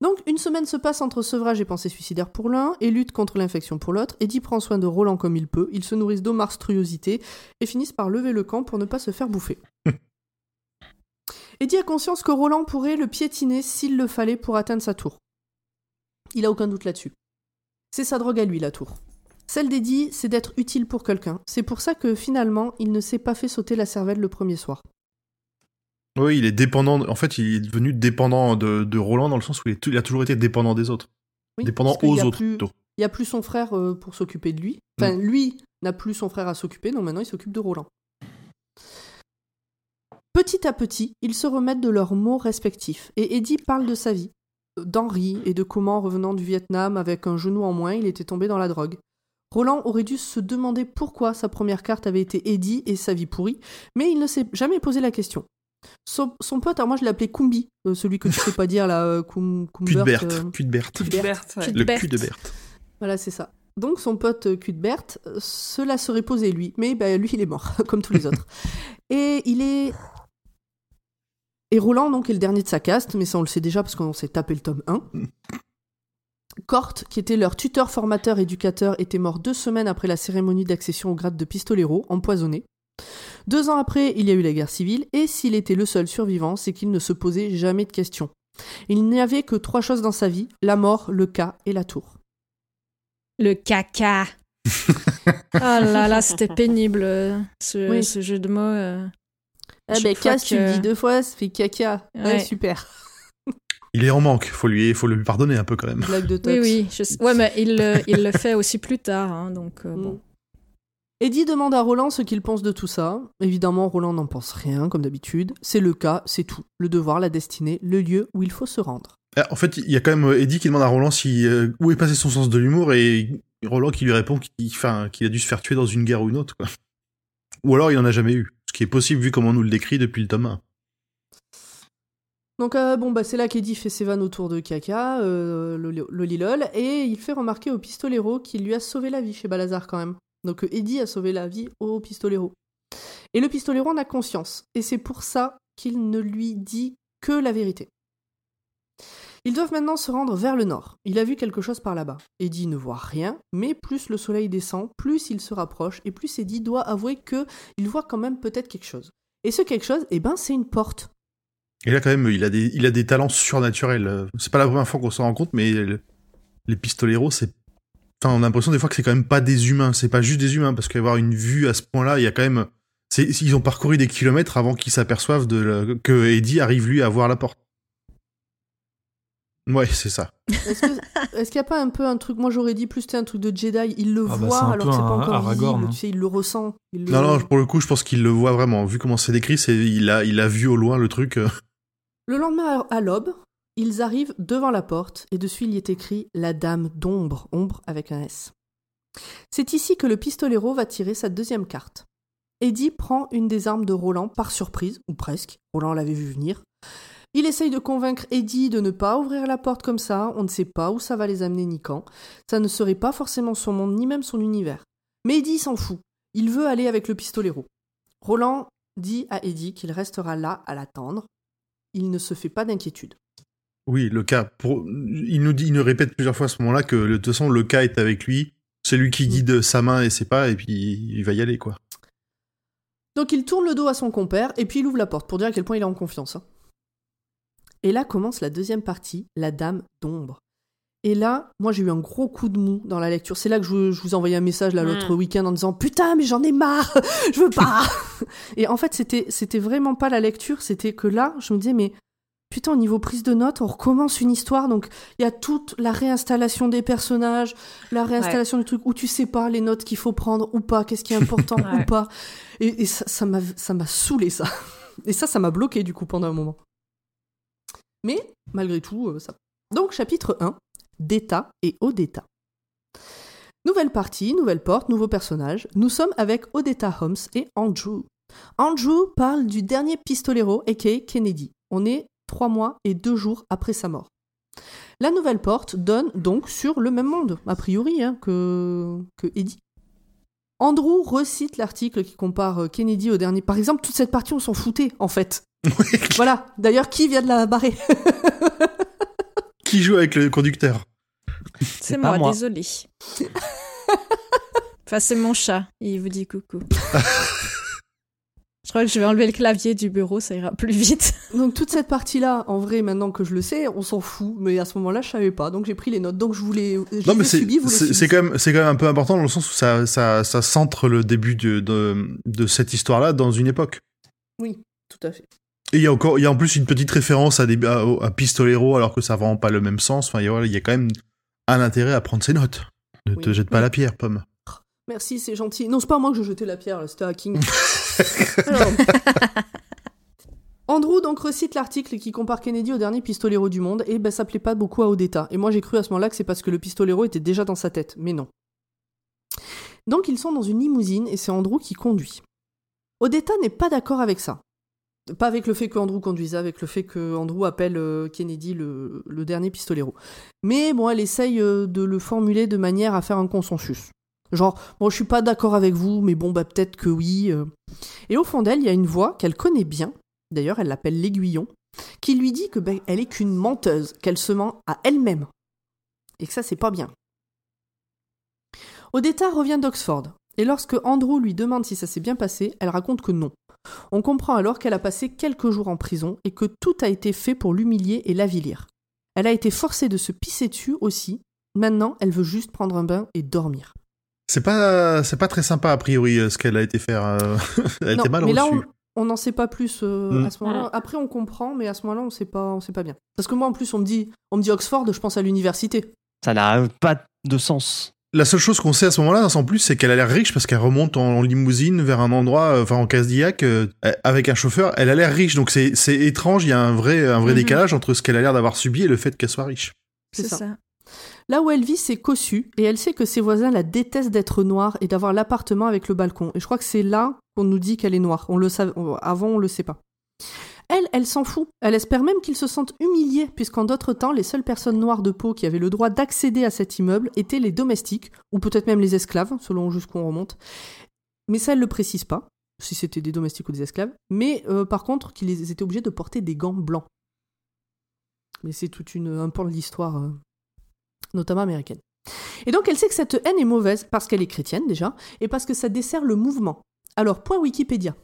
Donc, une semaine se passe entre sevrage et pensée suicidaire pour l'un et lutte contre l'infection pour l'autre. Eddie prend soin de Roland comme il peut. Ils se nourrissent d'eau monstruosité et finissent par lever le camp pour ne pas se faire bouffer. Eddie a conscience que Roland pourrait le piétiner s'il le fallait pour atteindre sa tour. Il a aucun doute là-dessus. C'est sa drogue à lui, la tour. Celle d'Eddie, c'est d'être utile pour quelqu'un. C'est pour ça que finalement, il ne s'est pas fait sauter la cervelle le premier soir. Oui, il est dépendant. En fait, il est devenu dépendant de, de Roland dans le sens où il, est tout- il a toujours été dépendant des autres. Oui, dépendant aux autres. plus-. Il n'y a plus son frère euh, pour s'occuper de lui. Enfin, lui n'a plus son frère à s'occuper, donc maintenant il s'occupe de Roland. Petit à petit, ils se remettent de leurs mots respectifs. Et Eddie parle de sa vie, d'Henri et de comment, revenant du Vietnam avec un genou en moins, il était tombé dans la drogue. Roland aurait dû se demander pourquoi sa première carte avait été Eddie et sa vie pourrie, mais il ne s'est jamais posé la question. Son, son pote, alors moi je l'appelais Kumbi, euh, celui que tu sais pas dire là, euh, Kum, Cul de Kumbert, Berthe. de Berthe. Cuthbert. Berthe, ouais. Cul- Le cul de Berthe. Voilà, c'est ça. Donc son pote euh, Cuthbert, euh, cela serait posé lui, mais bah, lui il est mort, comme tous les autres. Et il est... Et Roland donc est le dernier de sa caste, mais ça on le sait déjà parce qu'on s'est tapé le tome 1. Cort, qui était leur tuteur, formateur, éducateur, était mort deux semaines après la cérémonie d'accession au grade de pistolero, empoisonné. Deux ans après, il y a eu la guerre civile, et s'il était le seul survivant, c'est qu'il ne se posait jamais de questions. Il n'y avait que trois choses dans sa vie, la mort, le cas et la tour. Le caca. Ah là là, c'était pénible, euh, ce, Oui. ce jeu de mots. euh. Ah Chaque ben fois casse, tu le que- dis deux fois, ça fait caca. Ouais, Ouais. super. Il est en manque. Faut lui, faut lui pardonner un peu quand même. Blague de Oui, Tots. oui. je sais- Ouais, mais il, le- il le fait aussi plus tard, hein, donc euh, Mm. bon. Eddie demande à Roland ce qu'il pense de tout ça. Évidemment, Roland n'en pense rien, comme d'habitude. C'est le cas, c'est tout. Le devoir, la destinée, le lieu où il faut se rendre. Ah, En fait, il y a quand même euh, Eddie qui demande à Roland si, euh, où est passé son sens de l'humour et Roland qui lui répond qu'il enfin, qu'il a dû se faire tuer dans une guerre ou une autre. Quoi. Ou alors il en a jamais eu. Ce qui est possible vu comment on nous le décrit depuis le tome 1. Donc, euh, bon, bah, c'est là qu'Eddie fait ses vannes autour de caca, euh, le, le Lilol, et il fait remarquer au pistolero qu'il lui a sauvé la vie chez Balazar quand même. Donc, euh, Eddie a sauvé la vie au pistolero. Et le pistolero en a conscience, et c'est pour ça qu'il ne lui dit que la vérité. Ils doivent maintenant se rendre vers le nord. Il a vu quelque chose par là-bas. Eddie ne voit rien, mais plus le soleil descend, plus il se rapproche, et plus Eddie doit avouer que il voit quand même peut-être quelque chose. Et ce quelque chose, eh ben, c'est une porte. Et là quand même, il a des, il a des talents surnaturels. Euh, C'est pas la première fois qu'on s'en rend compte, mais le- les pistoleros, c'est, enfin, on a l'impression des fois que c'est quand même pas des humains. C'est pas juste des humains parce qu'avoir une vue à ce point-là, il y a quand même, c'est, ils ont parcouru des kilomètres avant qu'ils s'aperçoivent de la- que Eddie arrive lui à voir la porte. Ouais, c'est ça. Est-ce que- est-ce qu'il n'y a pas un peu un truc, moi j'aurais dit plus c'était un truc de Jedi, il le Ah bah, voit alors que c'est pas un encore Aragorn, visible, hein. tu sais, il le ressent. il le- Non, non, pour le coup, je pense qu'il le voit vraiment. Vu comment c'est décrit, c'est, il a, il a vu au loin le truc. Le lendemain à l'aube, ils arrivent devant la porte et dessus il y est écrit La Dame d'ombre, ombre avec un S. C'est ici que le pistolero va tirer sa deuxième carte. Eddie prend une des armes de Roland par surprise, ou presque, Roland l'avait vu venir. Il essaye de convaincre Eddie de ne pas ouvrir la porte comme ça, on ne sait pas où ça va les amener ni quand. Ça ne serait pas forcément son monde ni même son univers. Mais Eddie s'en fout, il veut aller avec le pistolero. Roland dit à Eddie qu'il restera là à l'attendre. Il ne se fait pas d'inquiétude. Oui, le cas. Pour... Il nous dit, il nous répète plusieurs fois à ce moment-là que de toute façon, le cas est avec lui. C'est lui qui guide sa main et ses pas, et puis il va y aller, quoi. Donc il tourne le dos à son compère et puis il ouvre la porte pour dire à quel point il est en confiance. hein. Et là commence la deuxième partie, la dame d'ombre. Et là, moi j'ai eu un gros coup de mou dans la lecture. C'est là que je, vous- je vous envoyais un message là, l'autre Mm. week-end en disant putain mais j'en ai marre, je veux pas. et en fait c'était c'était vraiment pas la lecture, c'était que là je me disais mais putain, au niveau prise de notes, on recommence une histoire. Donc, il y a toute la réinstallation des personnages, la réinstallation du truc où tu sais pas les notes qu'il faut prendre ou pas, qu'est-ce qui est important Ouais. ou pas. Et, et ça ça m'a ça m'a saoulé, ça. Et ça, ça m'a bloqué, du coup, pendant un moment. Mais, malgré tout, euh, ça. Donc, chapitre 1, Data et Odetta. Nouvelle partie, nouvelle porte, nouveau personnage. Nous sommes avec Odetta Holmes et Andrew. Andrew parle du dernier pistolero, a.k.a. Kennedy. On est trois mois et deux jours après sa mort. La nouvelle porte donne donc sur le même monde, a priori, hein, que, que Eddie. Andrew recite l'article qui compare euh, Kennedy au dernier. Par exemple, toute cette partie, on s'en foutait, en fait. voilà. D'ailleurs, qui vient de la barrer? Qui joue avec le conducteur C'est moi, moi. désolé. enfin, c'est mon chat. Il vous dit coucou. Je crois que je vais enlever le clavier du bureau, ça ira plus vite. Donc toute cette partie-là, en vrai, maintenant que je le sais, on s'en fout. Mais à ce moment-là, je savais pas. Donc j'ai pris les notes. Donc je voulais. Je Non, mais ai c'est quand même c'est quand même un peu important dans le sens où ça ça ça centre le début de de, de cette histoire-là dans une époque. Oui, tout à fait. Et il y a encore il y a en plus une petite référence à des à, à Pistolero alors que ça vraiment pas le même sens. Enfin, il y a, il y a quand même un intérêt à prendre ses notes. Ne te jette pas Oui. la pierre, pomme. Merci, c'est gentil. Non, c'est pas moi que je jetais la pierre, c'était à King. Alors, Andrew donc recite l'article qui compare Kennedy au dernier pistolero du monde et ben ça plaît pas beaucoup à Odetta. Et moi j'ai cru à ce moment-là que c'est parce que le pistolero était déjà dans sa tête, mais non. Donc ils sont dans une limousine et c'est Andrew qui conduit. Odetta n'est pas d'accord avec ça. Pas avec le fait que Andrew conduise, avec le fait que Andrew appelle euh, Kennedy le, dernier pistolero. Mais bon, elle essaye euh, de le formuler de manière à faire un consensus. Genre, bon, je suis pas d'accord avec vous, mais bon, bah peut-être que oui. euh. Et au fond d'elle, il y a une voix qu'elle connaît bien, d'ailleurs elle l'appelle l'aiguillon, qui lui dit que ben, elle est qu'une menteuse, qu'elle se ment à elle-même. Et que ça, c'est pas bien. Odetta revient d'Oxford, et lorsque Andrew lui demande si ça s'est bien passé, elle raconte que non. On comprend alors qu'elle a passé quelques jours en prison et que tout a été fait pour l'humilier et l'avilir. Elle a été forcée de se pisser dessus aussi. Maintenant, elle veut juste prendre un bain et dormir. C'est pas c'est pas très sympa a priori euh, ce qu'elle a été faire. euh, Elle a Non, été mal mais là, reçue. on- on n'en sait pas plus euh, Mm. à ce moment-là. Après, on comprend, mais à ce moment-là, on sait pas, on sait pas bien. Parce que moi, en plus, on me dit, on me dit Oxford, je pense à l'université. Ça n'a pas de sens. La seule chose qu'on sait à ce moment-là, en plus, c'est qu'elle a l'air riche parce qu'elle remonte en limousine vers un endroit, euh, enfin en Cadillac, euh, avec un chauffeur. Elle a l'air riche, donc c'est étrange. Il y a un vrai un vrai Mhm. décalage entre ce qu'elle a l'air d'avoir subi et le fait qu'elle soit riche. C'est C'est ça. ça. Là où elle vit, c'est cossu, et elle sait que ses voisins la détestent d'être noire et d'avoir l'appartement avec le balcon. Et je crois que c'est là qu'on nous dit qu'elle est noire. On le savait, on- avant, on le sait pas. Elle, elle s'en fout. Elle espère même qu'ils se sentent humiliés, puisqu'en d'autres temps, les seules personnes noires de peau qui avaient le droit d'accéder à cet immeuble étaient les domestiques, ou peut-être même les esclaves, selon jusqu'où on remonte. Mais ça, elle le précise pas, si c'était des domestiques ou des esclaves. Mais euh, par contre, qu'ils étaient obligés de porter des gants blancs. Mais c'est toute une, un pan de l'histoire, euh, notamment américaine. Et donc elle sait que cette haine est mauvaise parce qu'elle est chrétienne déjà, et parce que ça dessert le mouvement. Alors, point Wikipédia.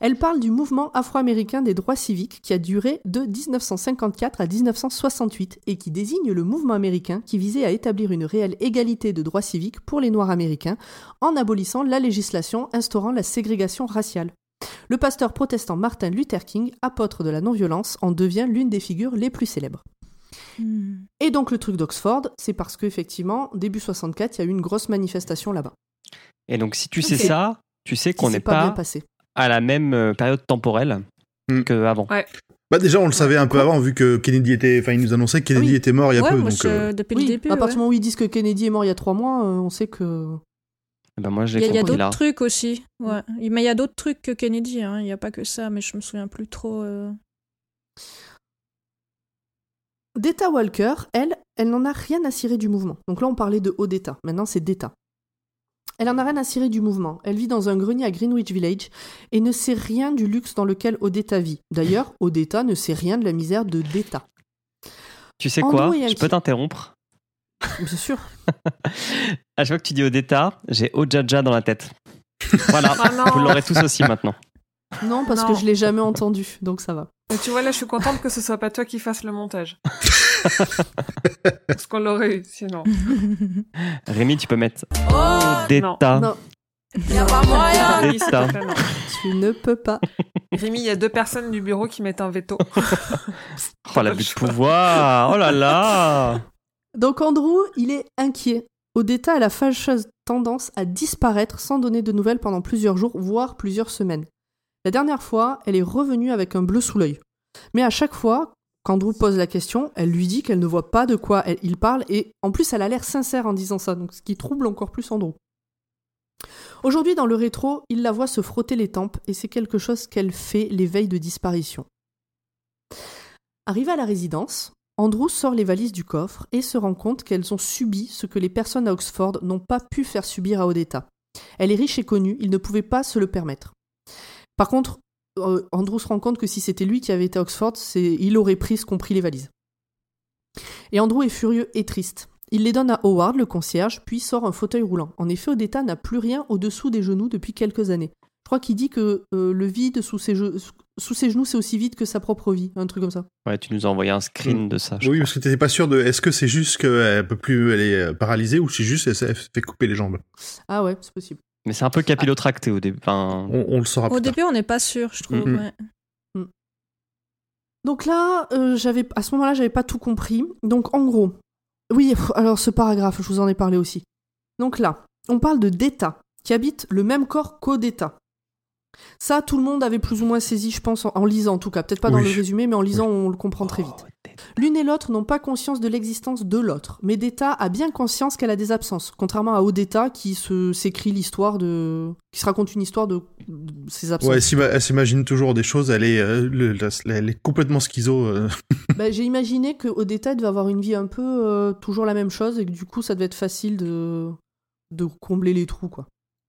Elle parle du mouvement afro-américain des droits civiques qui a duré de 1954 à 1968 et qui désigne le mouvement américain qui visait à établir une réelle égalité de droits civiques pour les Noirs américains en abolissant la législation instaurant la ségrégation raciale. Le pasteur protestant Martin Luther King, apôtre de la non-violence, en devient l'une des figures les plus célèbres. Hmm. Et donc le truc d'Oxford, c'est parce qu'effectivement, début 64, il y a eu une grosse manifestation là-bas. Et donc, si tu sais ça, tu sais qu'on n'est pas, bien pas passé. À la même euh, période temporelle Mm. qu'avant. Ouais. Bah déjà, on le savait un peu avant vu que Kennedy était, enfin, il nous annonçait que Kennedy Ah oui. était mort il y a Ouais, peu. moi, donc, euh, depuis Oui, le début. à partir ouais. du moment où ils disent que Kennedy est mort il y a trois mois, euh, on sait que. Eh ben, moi, Il y a, il y a d'autres trucs aussi. Ouais. Mais il y a d'autres trucs que Kennedy. hein. Il n'y a pas que ça, mais je me souviens plus trop. euh. Detta Walker, elle, elle n'en a rien à cirer du mouvement. Donc là, on parlait de Odetta. Maintenant, c'est Detta. Elle en a rien à cirer du mouvement. Elle vit dans un grenier à Greenwich Village et ne sait rien du luxe dans lequel Odetta vit. D'ailleurs, Odetta ne sait rien de la misère de Detta. Tu sais Andrew quoi Je peux t'interrompre Bien sûr. À chaque fois que tu dis Odetta, j'ai Ojaja dans la tête. Voilà, Ah vous l'aurez tous aussi maintenant. Non, parce Non. que je l'ai jamais entendu, donc ça va. Mais tu vois, là, je suis contente que ce soit pas toi qui fasses le montage. Parce qu'on l'aurait eu, sinon. Rémi, tu peux mettre Odetta. Non, Ah, oui, s'il te Odetta. plaît, non. tu ne peux pas. Rémi, il y a deux personnes du bureau qui mettent un veto. Oh, l'abus de pouvoir Oh là là Donc Andrew, il est inquiet. Odetta a la fâcheuse tendance à disparaître sans donner de nouvelles pendant plusieurs jours, voire plusieurs semaines. La dernière fois, elle est revenue avec un bleu sous l'œil. Mais à chaque fois, qu'Andrew pose la question, elle lui dit qu'elle ne voit pas de quoi il parle et en plus elle a l'air sincère en disant ça, ce qui trouble encore plus Andrew. Aujourd'hui, dans le rétro, il la voit se frotter les tempes et c'est quelque chose qu'elle fait les veilles de disparition. Arrivé à la résidence, Andrew sort les valises du coffre et se rend compte qu'elles ont subi ce que les personnes à Oxford n'ont pas pu faire subir à Odetta. Elle est riche et connue, il ne pouvait pas se le permettre. Par contre, euh, Andrew se rend compte que si c'était lui qui avait été à Oxford, il aurait pris ce qu'ont pris les valises. Et Andrew est furieux et triste. Il les donne à Howard, le concierge, puis sort un fauteuil roulant. En effet, Odetta n'a plus rien au-dessous des genoux depuis quelques années. Je crois qu'il dit que euh, le vide sous ses, ge- sous ses genoux, c'est aussi vide que sa propre vie, un truc comme ça. Ouais, tu nous as envoyé un screen de ça. je Oui, crois. parce que t'étais pas sûr de. Est-ce que c'est juste qu'elle peut plus, elle est paralysée ou c'est juste elle s'est fait couper les jambes? Ah ouais, c'est possible. Mais c'est un peu capillotracté au début. Enfin, on, on le saura Au plus tard. début, on n'est pas sûr, je trouve. Ouais. Donc là, euh, j'avais à ce moment-là, j'avais pas tout compris. Donc en gros, oui, alors ce paragraphe, je vous en ai parlé aussi. Donc là, on parle de Deta, qui habite le même corps qu'Odetta. Ça, tout le monde avait plus ou moins saisi, je pense, en, en lisant en tout cas. Peut-être pas dans le résumé, mais en lisant, on le comprend très vite. L'une et l'autre n'ont pas conscience de l'existence de l'autre, mais Deta a bien conscience qu'elle a des absences, contrairement à Odetta qui se s'écrit l'histoire de, qui se raconte une histoire de, de ses absences. Ouais, elle s'ima- elle s'imagine toujours des choses, elle est, euh, le- la- elle est complètement schizo. euh. Bah, j'ai imaginé que Odetta devait avoir une vie un peu euh, toujours la même chose et que du coup ça devait être facile de de combler les trous quoi.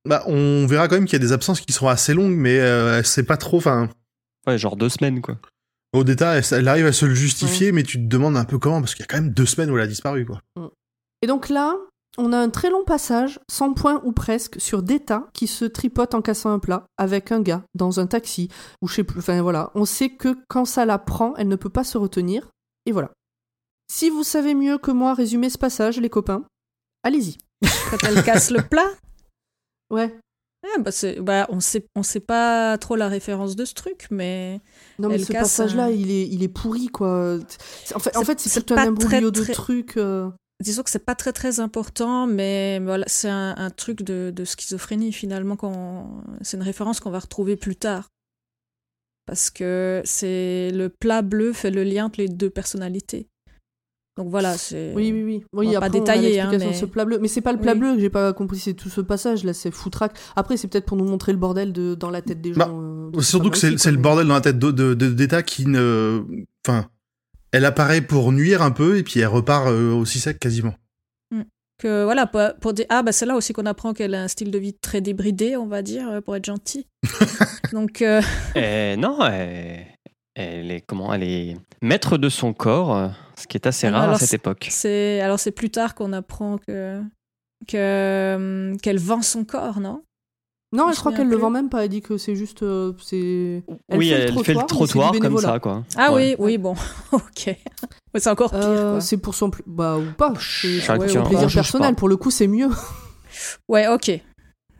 Bah, on verra quand même qu'il y a des absences qui seront assez longues, mais euh, sait pas trop. Enfin, ouais, genre deux semaines, quoi. Au détail, elle, elle arrive à se le justifier, mais tu te demandes un peu comment, parce qu'il y a quand même deux semaines où elle a disparu, quoi. Et donc là, on a un très long passage, sans point ou presque, sur Deta qui se tripote en cassant un plat avec un gars dans un taxi ou je sais plus. Enfin voilà, on sait que quand ça la prend, elle ne peut pas se retenir. Et voilà. Si vous savez mieux que moi résumer ce passage, les copains, allez-y. Quand elle casse le plat, Ouais. Ah, bah, bah, on sait, on sait pas trop la référence de ce truc, mais Non mais ce passage-là, un- il est, il est pourri quoi. En fait, en fait, c'est pas un imbroglio de très- trucs. euh, disons que c'est pas très très important, mais voilà, c'est un, un truc de, de schizophrénie finalement. C'est une référence qu'on va retrouver plus tard. Parce que c'est le plat bleu fait le lien entre les deux personnalités. Donc voilà, c'est. Oui, oui, oui. oui On va après, pas on a détailler, hein, mais- ce plat bleu. Mais c'est pas le plat Oui. bleu que j'ai pas compris, c'est tout ce passage là, c'est foutraque. Après, c'est peut-être pour nous montrer le bordel de, dans la tête des Bah, gens. euh, Surtout que c'est le bordel dans la tête de- de- de- d'État qui ne. Enfin, elle apparaît pour nuire un peu, et puis elle repart euh, aussi sec quasiment. Que voilà, pour, pour dire. Ah, bah c'est là aussi qu'on apprend qu'elle a un style de vie très débridé, on va dire, euh, pour être gentil. Donc, euh, Eh, non, elle, elle est comment Elle est maître de son corps, euh, ce qui est assez Alors, rare à cette époque. c'est alors c'est plus tard qu'on apprend que que hum, qu'elle vend son corps, non? Non, Je je crois qu'elle le vend même pas. Elle dit que c'est juste. euh, c'est. Elle oui, fait le elle fait le trottoir, comme ça, quoi. Ah Ouais. oui, oui, bon, ok. C'est encore pire. Euh, quoi. c'est pour son. pl- Bah, ou pas. C'est ouais, plaisir personnel. pas. Pour le coup, c'est mieux. Ouais, ok.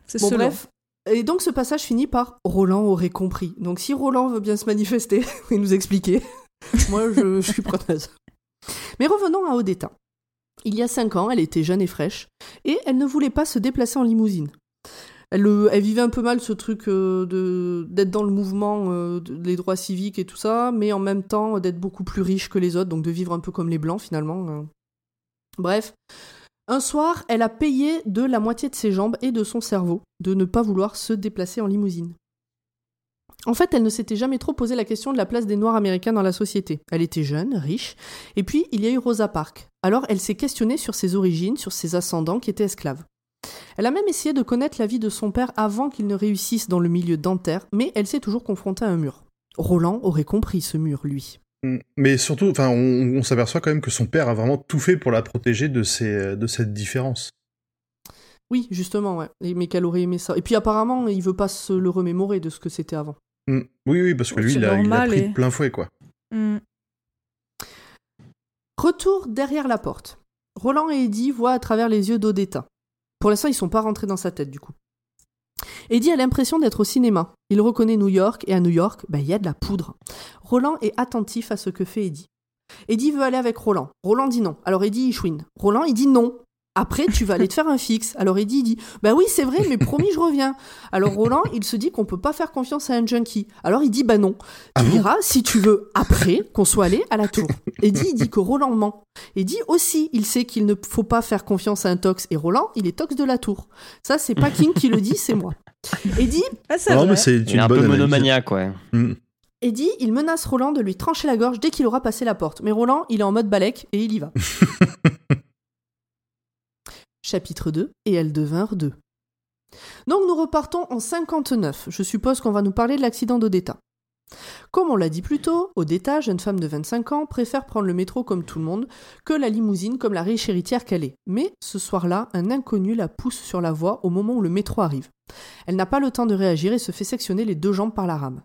C'est Bon, selon. bref. Et donc, ce passage finit par Roland aurait compris. Donc, si Roland veut bien se manifester et nous expliquer, moi, je, je suis preneuse. Mais revenons à Odetta. Il y a cinq ans, elle était jeune et fraîche, et elle ne voulait pas se déplacer en limousine. Elle, euh, vivait un peu mal ce truc euh, de d'être dans le mouvement euh, de- des droits civiques et tout ça, mais en même temps d'être beaucoup plus riche que les autres, donc de vivre un peu comme les blancs finalement. euh. Bref, un soir, elle a payé de la moitié de ses jambes et de son cerveau de ne pas vouloir se déplacer en limousine. En fait, elle ne s'était jamais trop posé la question de la place des Noirs américains dans la société. Elle était jeune, riche, et puis il y a eu Rosa Parks. Alors elle s'est questionnée sur ses origines, sur ses ascendants qui étaient esclaves. Elle a même essayé de connaître la vie de son père avant qu'il ne réussisse dans le milieu dentaire, mais elle s'est toujours confrontée à un mur. Roland aurait compris ce mur, lui. Mm. Mais surtout, enfin, on, on s'aperçoit quand même que son père a vraiment tout fait pour la protéger de, ces, de cette différence. Oui, justement, ouais. Et- Mais qu'elle aurait aimé ça. Et puis apparemment, il veut pas se le remémorer de ce que c'était avant. Mm. Oui, oui, parce que lui, il a, il a normal, pris et- de plein fouet, quoi. Hmm. Retour derrière la porte. Roland et Eddie voient à travers les yeux d'Odetta. Pour l'instant, ils sont pas rentrés dans sa tête, du coup. Eddie a l'impression d'être au cinéma. Il reconnaît New York et à New York, bah, il y a de la poudre. Roland est attentif à ce que fait Eddie. Eddie veut aller avec Roland. Roland dit non. Alors Eddie il chouine. Roland il dit non. Après, tu vas aller te faire un fixe. Alors Eddie il dit Bah oui, c'est vrai, mais promis, je reviens. Alors Roland, il se dit qu'on peut pas faire confiance à un junkie. Alors il dit Bah non. Tu verras si tu veux après qu'on soit allé à la tour. Eddie il dit que Roland ment. Eddie aussi, il sait qu'il ne faut pas faire confiance à un tox. Et Roland, il est tox de la tour. Ça, c'est pas King qui le dit, c'est moi. Eddie, Ah, Non, mais c'est Il est une un bonne peu monomaniaque, ouais. Mm. Eddie, il menace Roland de lui trancher la gorge dès qu'il aura passé la porte. Mais Roland, il est en mode balèque et il y va. Chapitre 2 Et elles devinrent deux. Donc nous repartons en 59. Je suppose qu'on va nous parler de l'accident d'Odetta. Comme on l'a dit plus tôt, Odetta, jeune femme de 25 ans, préfère prendre le métro comme tout le monde que la limousine comme la riche héritière qu'elle est. Mais ce soir-là, un inconnu la pousse sur la voie au moment où le métro arrive. Elle n'a pas le temps de réagir et se fait sectionner les deux jambes par la rame.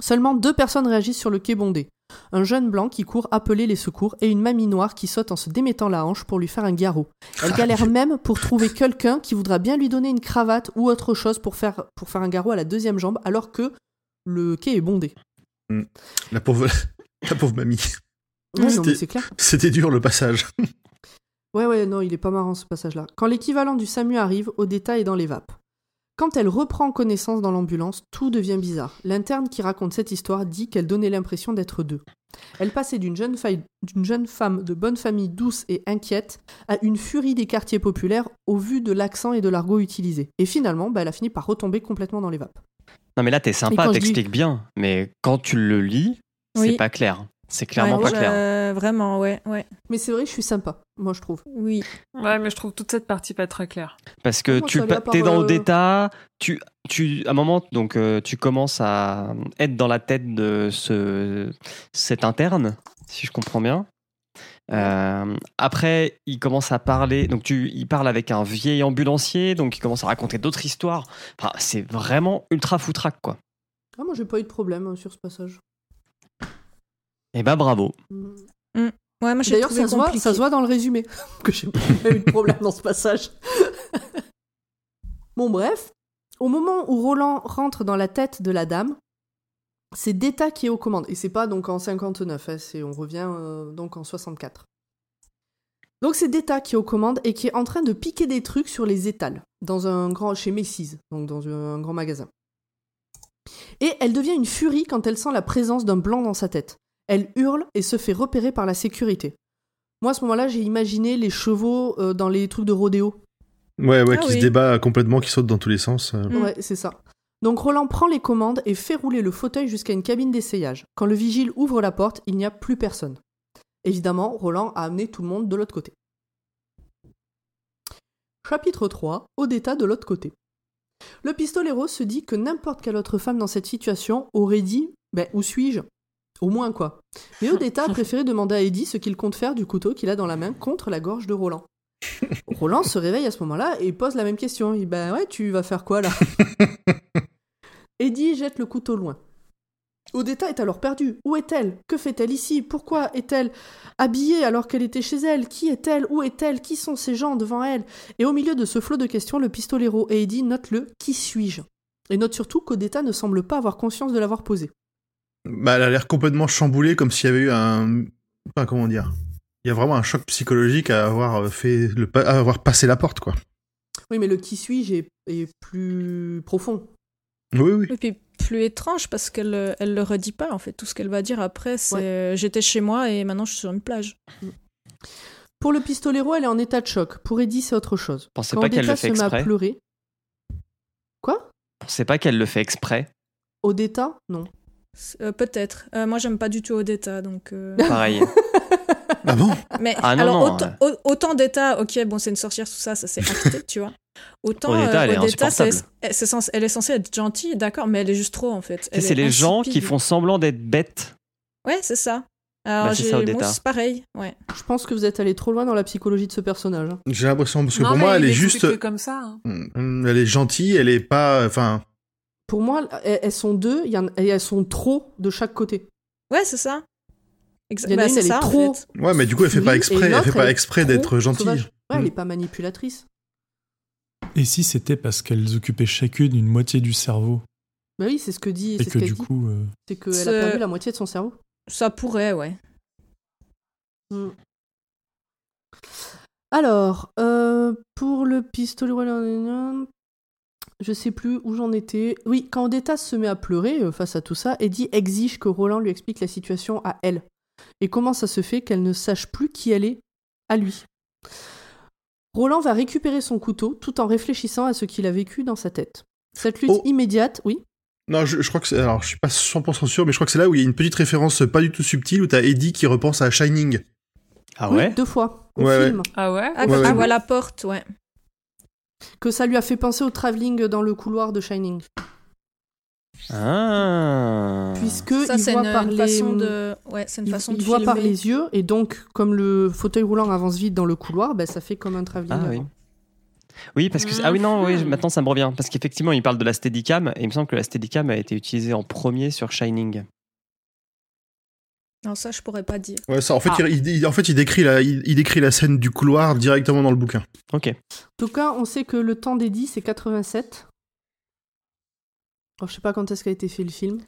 Seulement deux personnes réagissent sur le quai bondé. Un jeune blanc qui court appeler les secours et une mamie noire qui saute en se démettant la hanche pour lui faire un garrot. Elle galère même pour trouver quelqu'un qui voudra bien lui donner une cravate ou autre chose pour faire, pour faire un garrot à la deuxième jambe alors que le quai est bondé. La pauvre, la pauvre mamie. Ouais. C'était dur le passage. Ouais, ouais, non, il est pas marrant ce passage-là. Quand l'équivalent du SAMU arrive, Odetta est dans les vapes. Quand elle reprend connaissance dans l'ambulance, tout devient bizarre. L'interne qui raconte cette histoire dit qu'elle donnait l'impression d'être deux. Elle passait d'une jeune, faille- d'une jeune femme de bonne famille douce et inquiète à une furie des quartiers populaires au vu de l'accent et de l'argot utilisé. Et finalement, bah, elle a fini par retomber complètement dans les vapes. Non, mais là, t'es sympa, dis- t'expliques bien. Mais quand tu le lis, c'est pas clair. C'est clairement Ouais, pas clair. Vraiment, ouais, ouais. Mais c'est vrai, je suis sympa, moi je trouve. Oui. Ouais, mais je trouve toute cette partie pas très claire. Parce que Comment tu ça va par, es dans euh, Odetta, tu, tu, à un moment, donc, euh, tu commences à être dans la tête de ce, cet interne, si je comprends bien. Euh, après, il commence à parler, donc tu, il parle avec un vieil ambulancier, donc il commence à raconter d'autres histoires. Enfin, c'est vraiment ultra foutraque, quoi. Ah, moi j'ai pas eu de problème euh, sur ce passage. Et bah bravo. Mm. Ouais, moi D'ailleurs, ça se, voit, ça se voit dans le résumé que j'ai pas eu de problème dans ce passage. bon, bref, au moment où Roland rentre dans la tête de la dame, c'est Deta qui est aux commandes. Et c'est pas donc en 59, hein, c'est, on revient euh, donc en 64. Donc c'est Deta qui est aux commandes et qui est en train de piquer des trucs sur les étals dans un grand chez Macy's, donc dans un grand magasin. Et elle devient une furie quand elle sent la présence d'un blanc dans sa tête. Elle hurle et se fait repérer par la sécurité. Moi, à ce moment-là, j'ai imaginé les chevaux euh, dans les trucs de rodéo. Ouais, ouais, Ah qui se débat complètement, qui saute dans tous les sens. euh. Mm. Ouais, c'est ça. Donc Roland prend les commandes et fait rouler le fauteuil jusqu'à une cabine d'essayage. Quand le vigile ouvre la porte, il n'y a plus personne. Évidemment, Roland a amené tout le monde de l'autre côté. Chapitre 3. Odetta de l'autre côté. Le pistolero se dit que n'importe quelle autre femme dans cette situation aurait dit Ben, où suis-je? Au moins quoi. Mais Odetta a préféré demander à Eddie ce qu'il compte faire du couteau qu'il a dans la main contre la gorge de Roland. Roland se réveille à ce moment-là et pose la même question. Il dit Ben ouais, tu vas faire quoi là? Eddie jette le couteau loin. Odetta est alors perdue. Où est-elle? Que fait-elle ici? Pourquoi est-elle habillée alors qu'elle était chez elle? Qui est-elle? Où est-elle? Qui sont ces gens devant elle? Et au milieu de ce flot de questions, le pistolero et Eddie notent le Qui suis-je? Et note surtout qu'Odetta ne semble pas avoir conscience de l'avoir posé. Bah, elle a l'air complètement chamboulée, comme s'il y avait eu un. Enfin, comment dire Il y a vraiment un choc psychologique à avoir euh, fait le pa- à avoir passé la porte, quoi. Oui, mais le Qui suis-je est, est plus profond. Oui, oui. Et puis plus étrange parce qu'elle euh, elle le redit pas en fait. Tout ce qu'elle va dire après, c'est euh, j'étais chez moi et maintenant je suis sur une plage. Pour le pistolero, elle est en état de choc. Pour Eddie, c'est autre chose. Pensez Quand pas qu'elle le fait se met à exprès pleurer. Quoi? Pensez pas qu'elle le fait exprès Odetta? Non. Euh, Peut-être. Euh, moi j'aime pas du tout Odetta donc. euh, Pareil. Ah bon? Mais Ah non, alors non, autant, au- autant d'État, ok, bon c'est une sorcière tout ça, ça c'est acté, tu vois. Autant Odetta, elle est Odetta, insupportable. elle, c'est censé- elle est censée être gentille, d'accord, mais elle est juste trop en fait. Tu sais, Elle c'est est les gens qui font semblant d'être bêtes. Ouais, c'est ça. Alors Bah, c'est pareil, ouais. Je pense que vous êtes allé trop loin dans la psychologie de ce personnage. J'ai l'impression, parce que Non, pour moi, elle est juste. comme ça. hein. Mm, Elle est gentille, elle est pas. Enfin. Pour moi, elles elles sont deux, il y en- et elles sont trop de chaque côté. Ouais, c'est ça. Exa- Il y en a bah, elle est en trop- fait. Ouais, mais du coup, elle fait pas exprès. Elle fait pas exprès d'être gentille. sauvage. Ouais, elle Mm. est pas manipulatrice. Et si c'était parce qu'elles occupaient chacune une moitié du cerveau Bah oui, c'est ce que dit. et ce que qu'elle du dit. coup. euh, C'est qu'elle a perdu la moitié de son cerveau. Ça pourrait, ouais. Mm. Alors, euh, pour le pistolet je sais plus où j'en étais. Oui, quand Odetta se met à pleurer euh, face à tout ça, Eddie exige que Roland lui explique la situation à elle. Et comment ça se fait qu'elle ne sache plus qui elle est à lui? Roland va récupérer son couteau tout en réfléchissant à ce qu'il a vécu dans sa tête. Cette lutte Oh. immédiate, oui. Non, je, je crois que c'est. Alors, je suis pas 100% sûr, mais je crois que c'est là où il y a une petite référence pas du tout subtile où t'as Eddie qui repense à Shining. Ah oui, ouais? deux fois au Ouais, ouais. film. Ah ouais? Ah, Ouais, quand ouais. la porte, ouais. Que ça lui a fait penser au travelling dans le couloir de Shining. Ah. Puisque ça, il c'est voit une, par une les... façon de. Ouais, c'est une il, façon il de voit par les yeux et donc comme le fauteuil roulant avance vite dans le couloir, ben, ça fait comme un travelling. Ah oui. Oui, parce que ah oui non, oui, Mhm. maintenant ça me revient parce qu'effectivement il parle de la Steadicam et il me semble que la Steadicam a été utilisée en premier sur Shining. Non, ça, je pourrais pas dire. Ouais, ça, en fait, Ah. il, il- en fait, il décrit la, il, il décrit la scène du couloir directement dans le bouquin. Ok. En tout cas, on sait que le temps d'Eddie c'est 87. Alors, je sais pas quand est-ce qu'a été fait le film.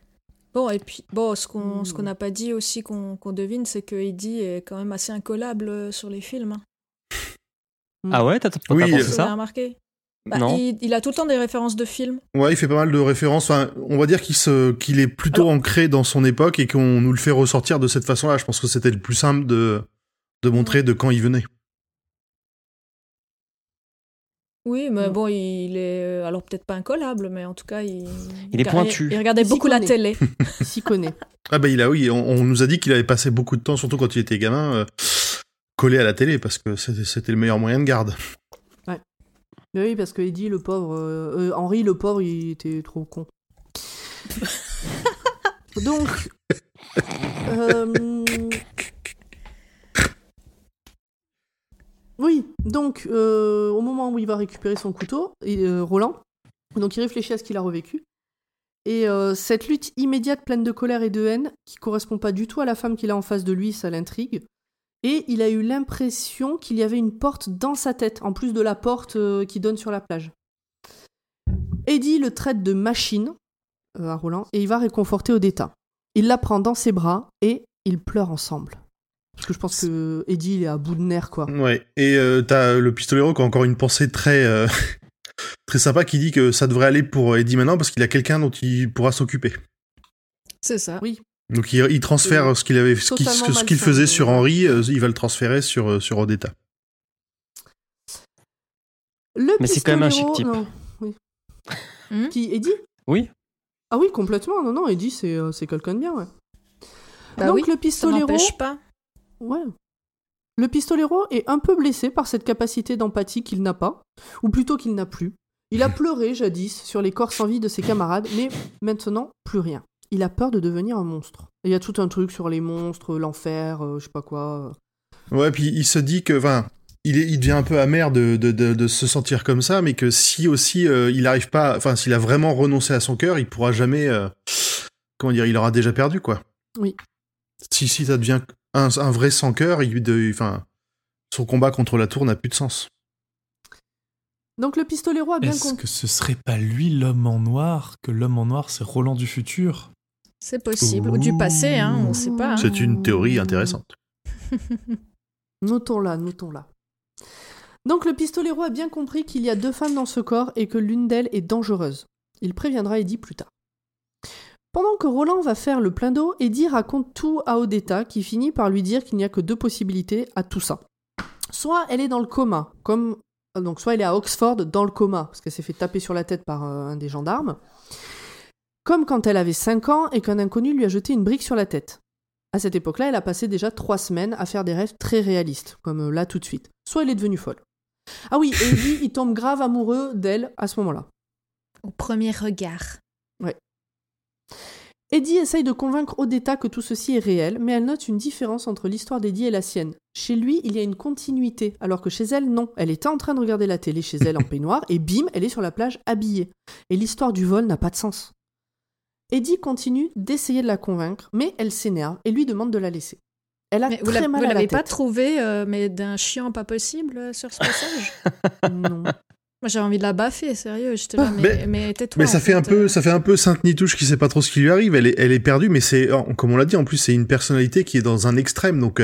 Bon, et puis, bon, ce qu'on ce qu'on n'a pas dit aussi, qu'on qu'on devine, c'est que Eddie est quand même assez incollable euh, sur les films. hein. Ah ouais, t'as t'as Oui, pensé euh, ça? Remarqué? Bah, Non. il, il a tout le temps des références de films. Ouais, il fait pas mal de références. Enfin, on va dire qu'il se, qu'il est plutôt ancré dans son époque et qu'on nous le fait ressortir de cette façon-là. Je pense que c'était le plus simple de, de montrer de quand il venait. Oui, mais bon, il est. euh, Alors, peut-être pas incollable, mais en tout cas, il. Il est pointu. Il, regardait Il beaucoup la télé. Il s'y connaît. Ah bah il a, oui, on, on nous a dit qu'il avait passé beaucoup de temps, surtout quand il était gamin, euh, collé à la télé parce que c'était le meilleur moyen de garde. Mais oui, parce que Eddie, le pauvre, euh, euh, Henri, le pauvre, il était trop con. Donc, euh, oui, donc euh, au moment où il va récupérer son couteau, et, Roland, donc il réfléchit à ce qu'il a revécu. Et cette lutte immédiate, pleine de colère et de haine, qui correspond pas du tout à la femme qu'il a en face de lui, ça l'intrigue. Et il a eu l'impression qu'il y avait une porte dans sa tête, en plus de la porte euh, qui donne sur la plage. Eddie le traite de machine euh, à Roland et il va réconforter Odetta. Il la prend dans ses bras et ils pleurent ensemble. Parce que je pense que Eddie il est à bout de nerfs quoi. Ouais. Et euh, t'as le pistolero qui a encore une pensée très euh, très sympa qui dit que ça devrait aller pour Eddie maintenant parce qu'il a quelqu'un dont il pourra s'occuper. C'est ça. Oui. Donc il, il transfère ce qu'il avait, ce qu'il ce faisait sur Henri, euh, il va le transférer sur euh, sur Odetta. Le Mais c'est quand même un chic pistolero- type. non, oui. Hmm Qui Eddie Oui. Ah oui, complètement. Non non, Eddie c'est euh, c'est quelqu'un de bien ouais. Bah Donc oui, le Ça pistolero n'empêche pas. Ouais. Le pistolero est un peu blessé par cette capacité d'empathie qu'il n'a pas, ou plutôt qu'il n'a plus. Il a pleuré jadis sur les corps sans vie de ses camarades, mais maintenant, plus rien. Il a peur de devenir un monstre. Il y a tout un truc sur les monstres, l'enfer, euh, je sais pas quoi. Ouais, puis il se dit que, enfin, il, est, il devient un peu amer de, de, de, de se sentir comme ça, mais que si aussi euh, il arrive pas, enfin, s'il a vraiment renoncé à son cœur, il pourra jamais, euh, comment dire, il aura déjà perdu, quoi. Oui. Si, si ça devient un, un vrai sans cœur, il, de, enfin, son combat contre la tour n'a plus de sens. Donc le pistolero a bien Est-ce compris. que ce serait pas lui l'homme en noir Que l'homme en noir, c'est Roland du futur? C'est possible. Ou du passé, hein, on sait pas. hein. C'est une théorie intéressante. Notons-la, notons-la. Donc le pistolero a bien compris qu'il y a deux femmes dans ce corps et que l'une d'elles est dangereuse. Il préviendra Eddie plus tard. Pendant que Roland va faire le plein d'eau, Eddie raconte tout à Odetta qui finit par lui dire qu'il n'y a que deux possibilités à tout ça. Soit elle est dans le coma, comme donc soit elle est à Oxford dans le coma parce qu'elle s'est fait taper sur la tête par euh, un des gendarmes, comme quand elle avait 5 ans et qu'un inconnu lui a jeté une brique sur la tête. À cette époque-là, elle a passé déjà trois semaines à faire des rêves très réalistes, comme euh, là tout de suite. Soit elle est devenue folle. Ah oui, et Eddie, il tombe grave amoureux d'elle à ce moment-là. Au premier regard. Eddie essaye de convaincre Odetta que tout ceci est réel, mais elle note une différence entre l'histoire d'Eddie et la sienne. Chez lui, il y a une continuité, alors que chez elle, non. Elle était en train de regarder la télé chez elle en peignoir, et bim, elle est sur la plage habillée. Et l'histoire du vol n'a pas de sens. Eddie continue d'essayer de la convaincre, mais elle s'énerve et lui demande de la laisser. Elle a Mais vous très l'avez mal vous à la l'avez tête. pas trouvé, euh, mais d'un chiant pas possible euh, sur ce passage? Non. Moi, j'ai envie de la baffer, sérieux. J'étais là, Ah, mais, mais- mais tais-toi. Mais ça fait un peu, euh. ça fait un peu Sainte Nitouche qui sait pas trop ce qui lui arrive. Elle est, elle est perdue, mais c'est, comme on l'a dit, en plus, c'est une personnalité qui est dans un extrême, donc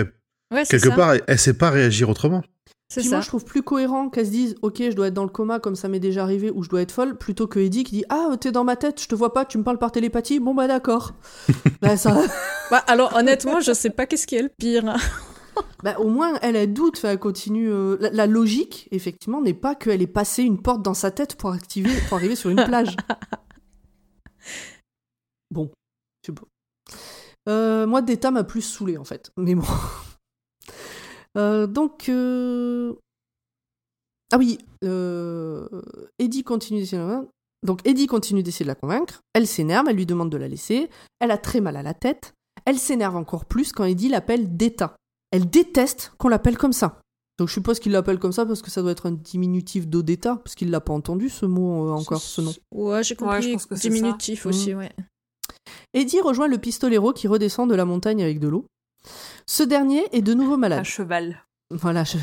Ouais, quelque ça. part, elle, elle sait pas réagir autrement. C'est Puis ça. moi, je trouve plus cohérent qu'elle se dise Ok, je dois être dans le coma comme ça m'est déjà arrivé ou je dois être folle, plutôt que Eddie qui dit Ah, t'es dans ma tête, je te vois pas, tu me parles par télépathie, bon bah d'accord. bah, ça... Bah, alors, honnêtement, je sais pas qu'est-ce qui est le pire. hein. bah, au moins, elle, elle doute, enfin, elle continue. euh, La, la logique, effectivement, n'est pas qu'elle ait passé une porte dans sa tête pour, activer, pour arriver sur une plage. Bon, je sais pas. Euh, moi, Data m'a plus saoulé en fait. Mais bon. Euh, donc. euh, Ah oui, euh... Eddie continue d'essayer de la convaincre. Donc Eddie continue d'essayer de la convaincre. Elle s'énerve, elle lui demande de la laisser. Elle a très mal à la tête. Elle s'énerve encore plus quand Eddie l'appelle Data. Elle déteste qu'on l'appelle comme ça. Donc je suppose qu'il l'appelle comme ça parce que ça doit être un diminutif d'Odetta, parce qu'il l'a pas entendu ce mot euh, encore, ce nom. Ouais, j'ai Ouais, compris. je pense que c'est diminutif ça. aussi, ouais. Eddie rejoint le pistolero qui redescend de la montagne avec de l'eau. Ce dernier est de nouveau À malade. cheval. Voilà, je...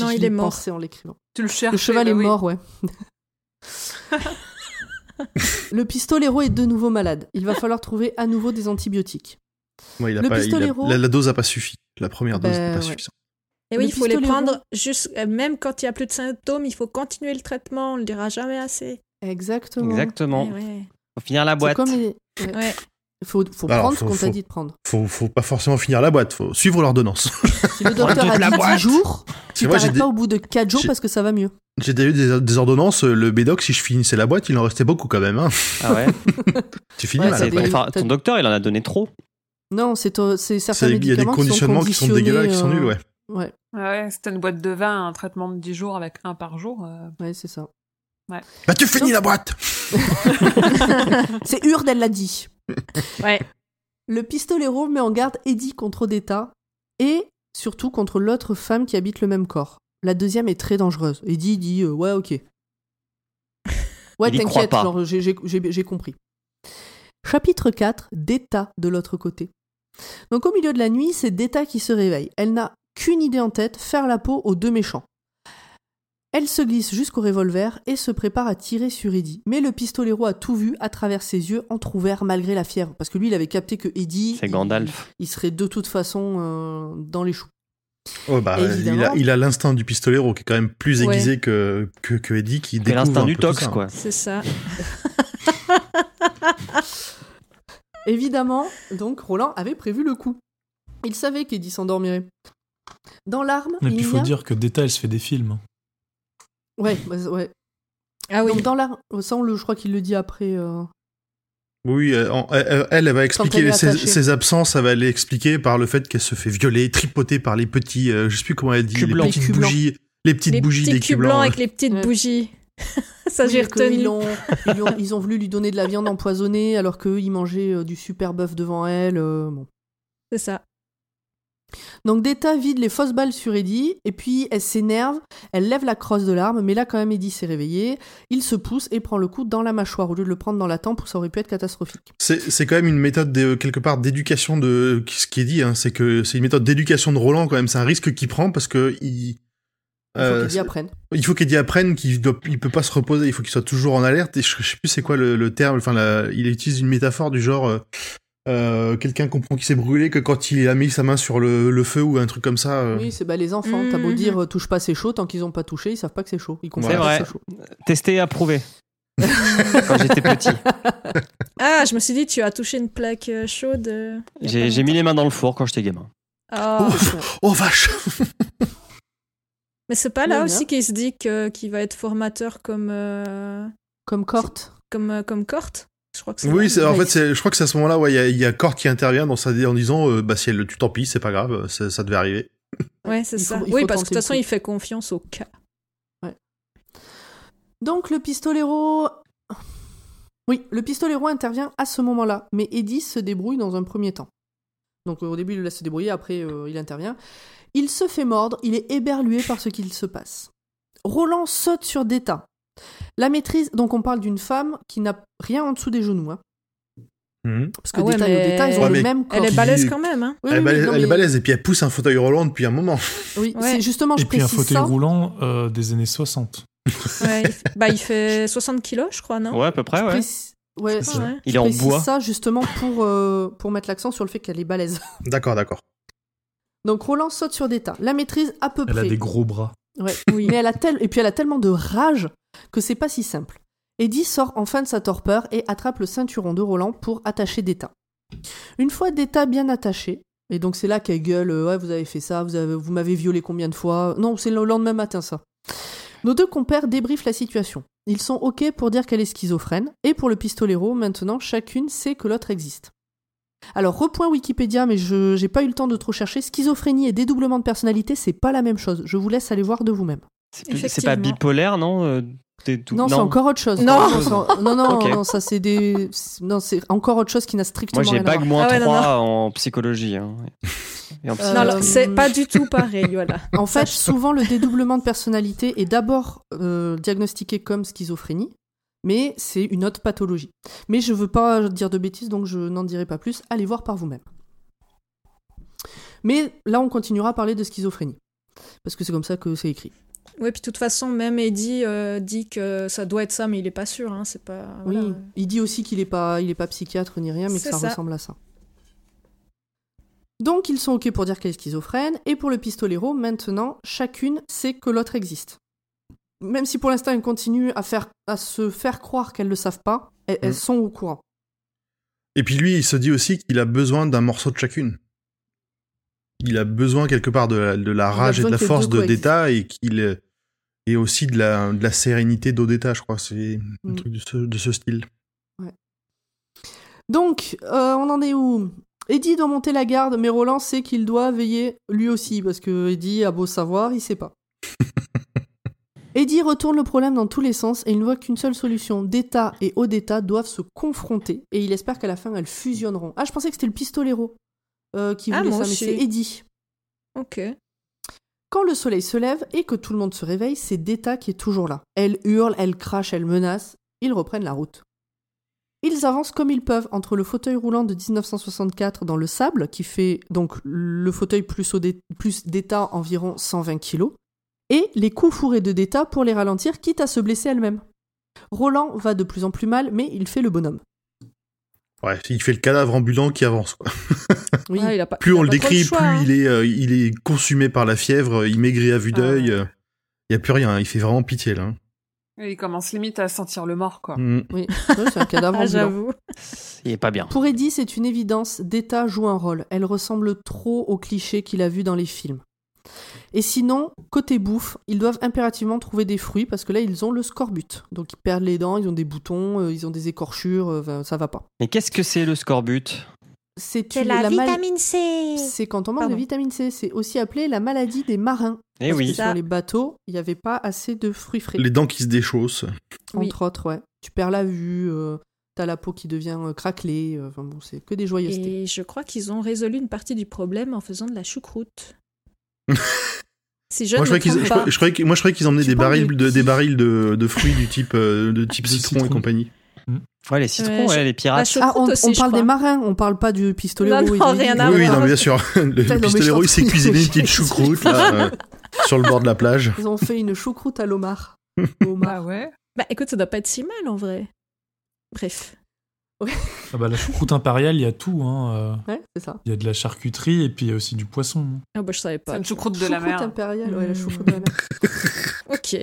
Non, il est mort. pensé en l'écrivant. Tu le cherches. Le cheval est mort, ouais. le pistolero est de nouveau malade. Il va falloir trouver à nouveau des antibiotiques. Ouais, il a Le pas, il a- pistolero- la, la dose a pas suffi. La première dose Ben, n'est pas ouais. suffisante. Et oui, Le il faut les prendre juste, euh, même quand il y a plus de symptômes, il faut continuer le traitement, on le dira jamais assez. Exactement. Exactement. Eh ouais. Faut finir la C'est boîte. comme les- ouais. Ouais. Faut, faut Alors, prendre faut- ce qu'on t'a dit de prendre. Faut, faut pas forcément finir la boîte, faut suivre l'ordonnance. Si le docteur a dit boîte. 10 jours, tu t'arrêtes pas au bout de 4 jours parce que ça va mieux. J'ai déjà eu des, des ordonnances, euh, le Bédoc, si je finissais la boîte, il en restait beaucoup quand même. Hein. Ah ouais. Tu finis Ouais, mal des- ton, docteur, il en a donné trop. Non, c'est euh, c'est certains C'est- Il y a des médicaments conditionnements qui sont, dégueulasses, qui sont conditionnés, nuls, euh, ouais. Ouais, Ouais, c'était une boîte de vin, un traitement de 10 jours avec un par jour. euh, ouais, c'est ça. Bah tu finis la boîte c'est Urde, elle l'a dit. Ouais. Le pistolero met en garde Eddie contre Odetta et surtout contre l'autre femme qui habite le même corps. La deuxième est très dangereuse. Eddie dit euh, ouais ok. Ouais t'inquiète, genre j'ai- compris. Chapitre 4, Deta de l'autre côté. Donc au milieu de la nuit, c'est Deta qui se réveille. Elle n'a qu'une idée en tête, faire la peau aux deux méchants. Elle se glisse jusqu'au revolver et se prépare à tirer sur Eddie. Mais le pistolero a tout vu à travers ses yeux entrouverts malgré la fièvre. Parce que lui, il avait capté que Eddie, C'est il- Gandalf. il serait de toute façon euh, dans les choux. Oh bah, Évidemment. il a, l'instinct du pistolero qui est quand même plus Ouais. aiguisé que, que, que Eddie qui C'est découvre l'instinct un du tox, ça. quoi. C'est ça. Évidemment, donc Roland avait prévu le coup. Il savait qu'Eddie s'endormirait. Dans l'arme, Et puis il faut a... dire que Deta, elle se fait des films. Ouais, bah, ouais. Ah oui. Donc dans l'arme, ça on le, je crois qu'il le dit après. euh, Oui, euh, en- elle, elle, elle va expliquer ses, absences, elle va l'expliquer par le fait qu'elle se fait violer, tripoter par les petits, euh, je sais plus comment elle dit, les petites Les bougies, les petites les bougies petits des cubes blancs blancs. avec les petites Ouais. bougies. ça, oui, j'ai que Ils retenu. ont, ils, ont, ils ont voulu lui donner de la viande empoisonnée alors qu'eux, ils mangeaient euh, du super bœuf devant elle. euh, bon. C'est ça. Donc Deta vide les fausses balles sur Eddie, et puis elle s'énerve, elle lève la crosse de l'arme, mais là quand même Eddie s'est réveillé, il se pousse et prend le coup dans la mâchoire, au lieu de le prendre dans la tempe, ça aurait pu être catastrophique. C'est quand même une méthode de, quelque part d'éducation de ce qui est dit, hein, c'est que c'est une méthode d'éducation de Roland quand même. C'est un risque qu'il prend parce que il, Il faut euh, qu'Eddie apprenne. il faut qu'Eddie apprenne qu'il doit, il peut pas se reposer, il faut qu'il soit toujours en alerte. Et je, je sais plus c'est quoi le, le terme. Enfin, la- il utilise une métaphore du genre euh, euh, quelqu'un comprend qu'il s'est brûlé que quand il a mis sa main sur le, le feu ou un truc comme ça. euh. Oui, c'est bah, les enfants, t'as beau Mhm. dire euh, touche pas c'est chaud, tant qu'ils ont pas touché, ils savent pas que c'est chaud. Ils comprennent C'est pas vrai. que c'est chaud. Testé et approuvé. Quand j'étais petit. Ah, je me suis dit, tu as touché une plaque euh, chaude. J'ai mis les mains dans le four quand j'étais gamin. Ah. Oh vache Mais c'est pas là aussi qu'il se dit que- qu'il va être formateur comme, euh, Comme Corte. comme, comme Corte? Je crois que c'est Oui, en Ouais. fait, c'est, je crois que c'est à ce moment-là où il y a, il y a Cort qui intervient dans sa, en disant, euh, bah si elle le tue, tant pis, c'est pas grave, ça, ça devait arriver. Ouais, c'est Il ça. faut- oui, parce que de toute façon, il fait confiance au cas. Donc le pistolero... Oui, le pistolero intervient à ce moment-là, mais Eddie se débrouille dans un premier temps. Donc euh, au début, il le laisse se débrouiller, après euh, il intervient. Il se fait mordre, il est éberlué par ce qu'il se passe. Roland saute sur Deta. La maîtrise, donc on parle d'une femme qui n'a rien en dessous des genoux. hein. Parce que Ah ouais, Deta et mais- Odetta, ils ont Ouais, le même corps. Elle est balèze quand même, hein Oui, elle, est oui, balèze, non, elle est balèze, et puis elle pousse un fauteuil roulant depuis un moment. Oui, Ouais. c'est justement, Et je puis un fauteuil ça. roulant euh, des années 60. Ouais, il fait- bah, il fait 60 kilos, je crois, non? Ouais, à peu près, Je ouais. ouais, C'est ça. Ouais. Il je est en précise bois. ça justement pour, euh, pour mettre l'accent sur le fait qu'elle est balèze. D'accord, d'accord. Donc Roland saute sur Deta, la maîtrise à peu Elle a près. des gros bras. Ouais, oui. Mais elle a tel... Et puis elle a tellement de rage que c'est pas si simple. Eddie sort enfin de sa torpeur et attrape le ceinturon de Roland pour attacher Deta. Une fois Deta bien attaché, et donc c'est là qu'elle gueule euh, Ouais, vous avez fait ça, vous, avez... vous m'avez violé combien de fois? Non, c'est le lendemain matin ça. Nos deux compères débriefent la situation. Ils sont OK pour dire qu'elle est schizophrène, et pour le pistolero, maintenant, chacune sait que l'autre existe. Alors, repoint Wikipédia, mais je j'ai pas eu le temps de trop chercher. Schizophrénie et dédoublement de personnalité, c'est pas la même chose. Je vous laisse aller voir de vous-même. C'est pas bipolaire, non euh, tout- Non, c'est encore autre chose. Non. non, non, ça c'est des. Non, c'est encore autre chose qui n'a strictement Moi, j'ai rien à bague voir. moins Ah ouais, non, 3 en psychologie. hein. Et en Euh, c'est pas du tout pareil, voilà. En fait, souvent le dédoublement de personnalité est d'abord euh, diagnostiqué comme schizophrénie, mais c'est une autre pathologie. Mais je veux pas dire de bêtises, donc je n'en dirai pas plus. Allez voir par vous-même. Mais là, on continuera à parler de schizophrénie. Parce que c'est comme ça que c'est écrit. Ouais, puis de toute façon, même Eddie euh, dit que ça doit être ça, mais il est pas sûr, hein, c'est pas... voilà. Oui, il dit aussi qu'il n'est pas, il est pas psychiatre ni rien, mais que ça, ça. ressemble à ça. Donc ils sont ok pour dire qu'elle est schizophrène, et pour le pistolero, maintenant, chacune sait que l'autre existe. Même si pour l'instant elles continuent à, faire, à se faire croire qu'elles ne le savent pas, elles, elles Mm. sont au courant. Et puis lui, il se dit aussi qu'il a besoin d'un morceau de chacune. Il a besoin quelque part de la, de la a rage et de la force Deta et qu'il est- et aussi de la, de la sérénité d'Odeta, je crois. C'est un Mm. truc de ce, de ce style. Donc, euh, on en est où? Eddie doit monter la garde, mais Roland sait qu'il doit veiller lui aussi, parce que Eddie a beau savoir, il sait pas. Eddie retourne le problème dans tous les sens et il ne voit qu'une seule solution. Deta et Odetta doivent se confronter et il espère qu'à la fin elles fusionneront. Ah, je pensais que c'était le pistolero euh, qui Ah, voulait moi ça, mais c'est Eddie. Ok. Quand le soleil se lève et que tout le monde se réveille, c'est Deta qui est toujours là. Elle hurle, elle crache, elle menace. Ils reprennent la route. Ils avancent comme ils peuvent entre le fauteuil roulant de 1964 dans le sable, qui fait donc le fauteuil plus, au dé- plus d'État environ 120 kilos, et les coups fourrés de Deta pour les ralentir, quitte à se blesser elle-même. Roland va de plus en plus mal, mais il fait le bonhomme. Ouais, il fait le cadavre ambulant qui avance. Quoi. Oui, Ouais, il a pas- Plus il a on le pas décrit, choix, plus hein. il est, euh, il est consumé par la fièvre, il maigrit à vue Ah d'œil. euh, Il y a plus rien, il fait vraiment pitié là. hein. Et il commence limite à sentir le mort, quoi. Mm. oui. C'est un cadavre Ah, ambulant. j'avoue. Il est pas bien. Pour Eddie, c'est une évidence, Deta joue un rôle. Elle ressemble trop aux clichés qu'il a vus dans les films. Et sinon, côté bouffe, ils doivent impérativement trouver des fruits parce que là, ils ont le scorbut. Donc, ils perdent les dents, ils ont des boutons, euh, ils ont des écorchures, euh, ça va pas. Mais qu'est-ce que c'est le scorbut? C'est la, mal- vitamine C. C'est quand on manque Pardon. de vitamine C. C'est aussi appelé la maladie des marins. Eh Parce oui. que sur les bateaux, il n'y avait pas assez de fruits frais. Les dents qui se déchaussent. Oui. Entre autres, ouais. Tu perds la vue, euh, t'as la peau qui devient euh, craquelée. euh, Enfin bon, c'est que des joyeusetés. Et je crois qu'ils ont résolu une partie du problème en faisant de la choucroute. si je Moi, je croyais qu'ils, trompe je pas. croyais- je croyais que- moi, je croyais qu'ils emmenaient des barils de des barils de, de fruits du type, euh, de type citron, et compagnie. Ouais, les citrons, Ouais, ouais, je- les La pirates. Ah, on, aussi, parle des marins, on parle pas du pistolero. Non, et non, du- rien à oui, oui, non, mais bien sûr. Le Putain, il s'est t'en cuisiné une petite choucroute là, euh, sur le bord de la plage. Ils ont fait une choucroute à l'omar. Bah ouais. Bah écoute, ça doit pas être si mal en vrai. Bref. Ah bah, la choucroute impériale, il y a tout. Hein. euh, Ouais, c'est ça. Il y a de la charcuterie et puis il y a aussi du poisson. Ah bah je savais C'est pas. une choucroute de la Choucroute mer. impériale, ouais, la Mm. choucroute de la mer. Ok.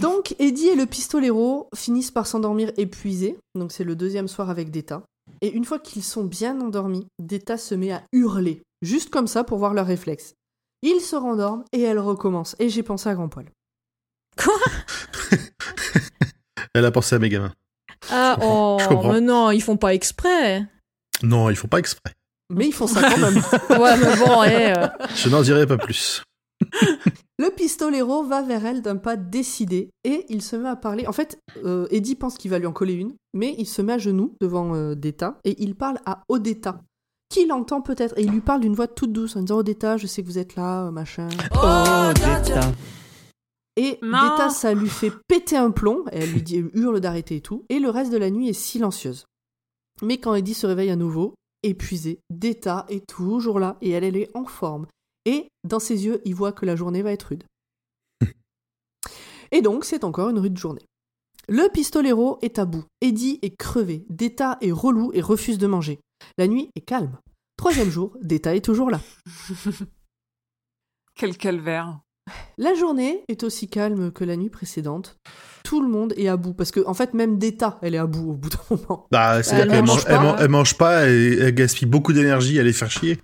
Donc, Eddie et le pistolero finissent par s'endormir épuisés. Donc, c'est le deuxième soir avec Deta. Et une fois qu'ils sont bien endormis, Deta se met à hurler, juste comme ça pour voir leurs réflexes. Ils se rendorment et elle recommence. Et j'ai pensé à Grand Poil. Quoi? Elle a pensé à mes gamins. Ah Je oh, comprends, je comprends. mais non, ils font pas exprès. Non, ils font pas exprès. Mais ils font ça quand même. Ouais, mais bon, eh, euh, Je n'en dirai pas plus. Le pistolero va vers elle d'un pas décidé et il se met à parler. En fait, euh, Eddie pense qu'il va lui en coller une, mais il se met à genoux devant euh, Deta et il parle à Odetta, qui l'entend peut-être, et il lui parle d'une voix toute douce en disant Odetta, je sais que vous êtes là, euh, machin. Oh, Deta. Et Non. Deta, ça lui fait péter un plomb, et elle lui dit, hurle d'arrêter et tout, et le reste de la nuit est silencieuse. Mais quand Eddie se réveille à nouveau, épuisé, Deta est toujours là, et elle, elle est en forme. Et dans ses yeux, il voit que la journée va être rude. Et donc, c'est encore une rude journée. Le pistolero est à bout. Eddie est crevé. Deta est relou et refuse de manger. La nuit est calme. Troisième jour, Deta est toujours là. Quel calvaire. La journée est aussi calme que la nuit précédente. Tout le monde est à bout. Parce que, en fait, même Deta, elle est à bout au bout d'un moment. Bah, c'est-à-dire Elle qu'elle mange mange, pas. elle man- elle mange pas et elle gaspille beaucoup d'énergie à les faire chier.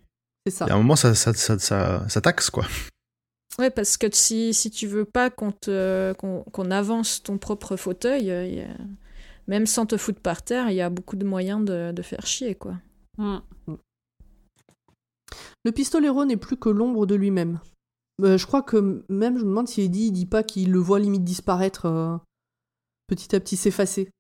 C'est ça. Et à un moment, ça, ça, ça, ça, ça taxe, quoi. Ouais, parce que si, si tu veux pas qu'on te- qu'on qu'on avance ton propre fauteuil, euh, a- même sans te foutre par terre, il y a beaucoup de moyens de, de faire chier, quoi. Hmm. Le pistolero n'est plus que l'ombre de lui-même. Euh, je crois que même, je me demande si Eddie il dit pas qu'il le voit limite disparaître, euh, petit à petit s'effacer.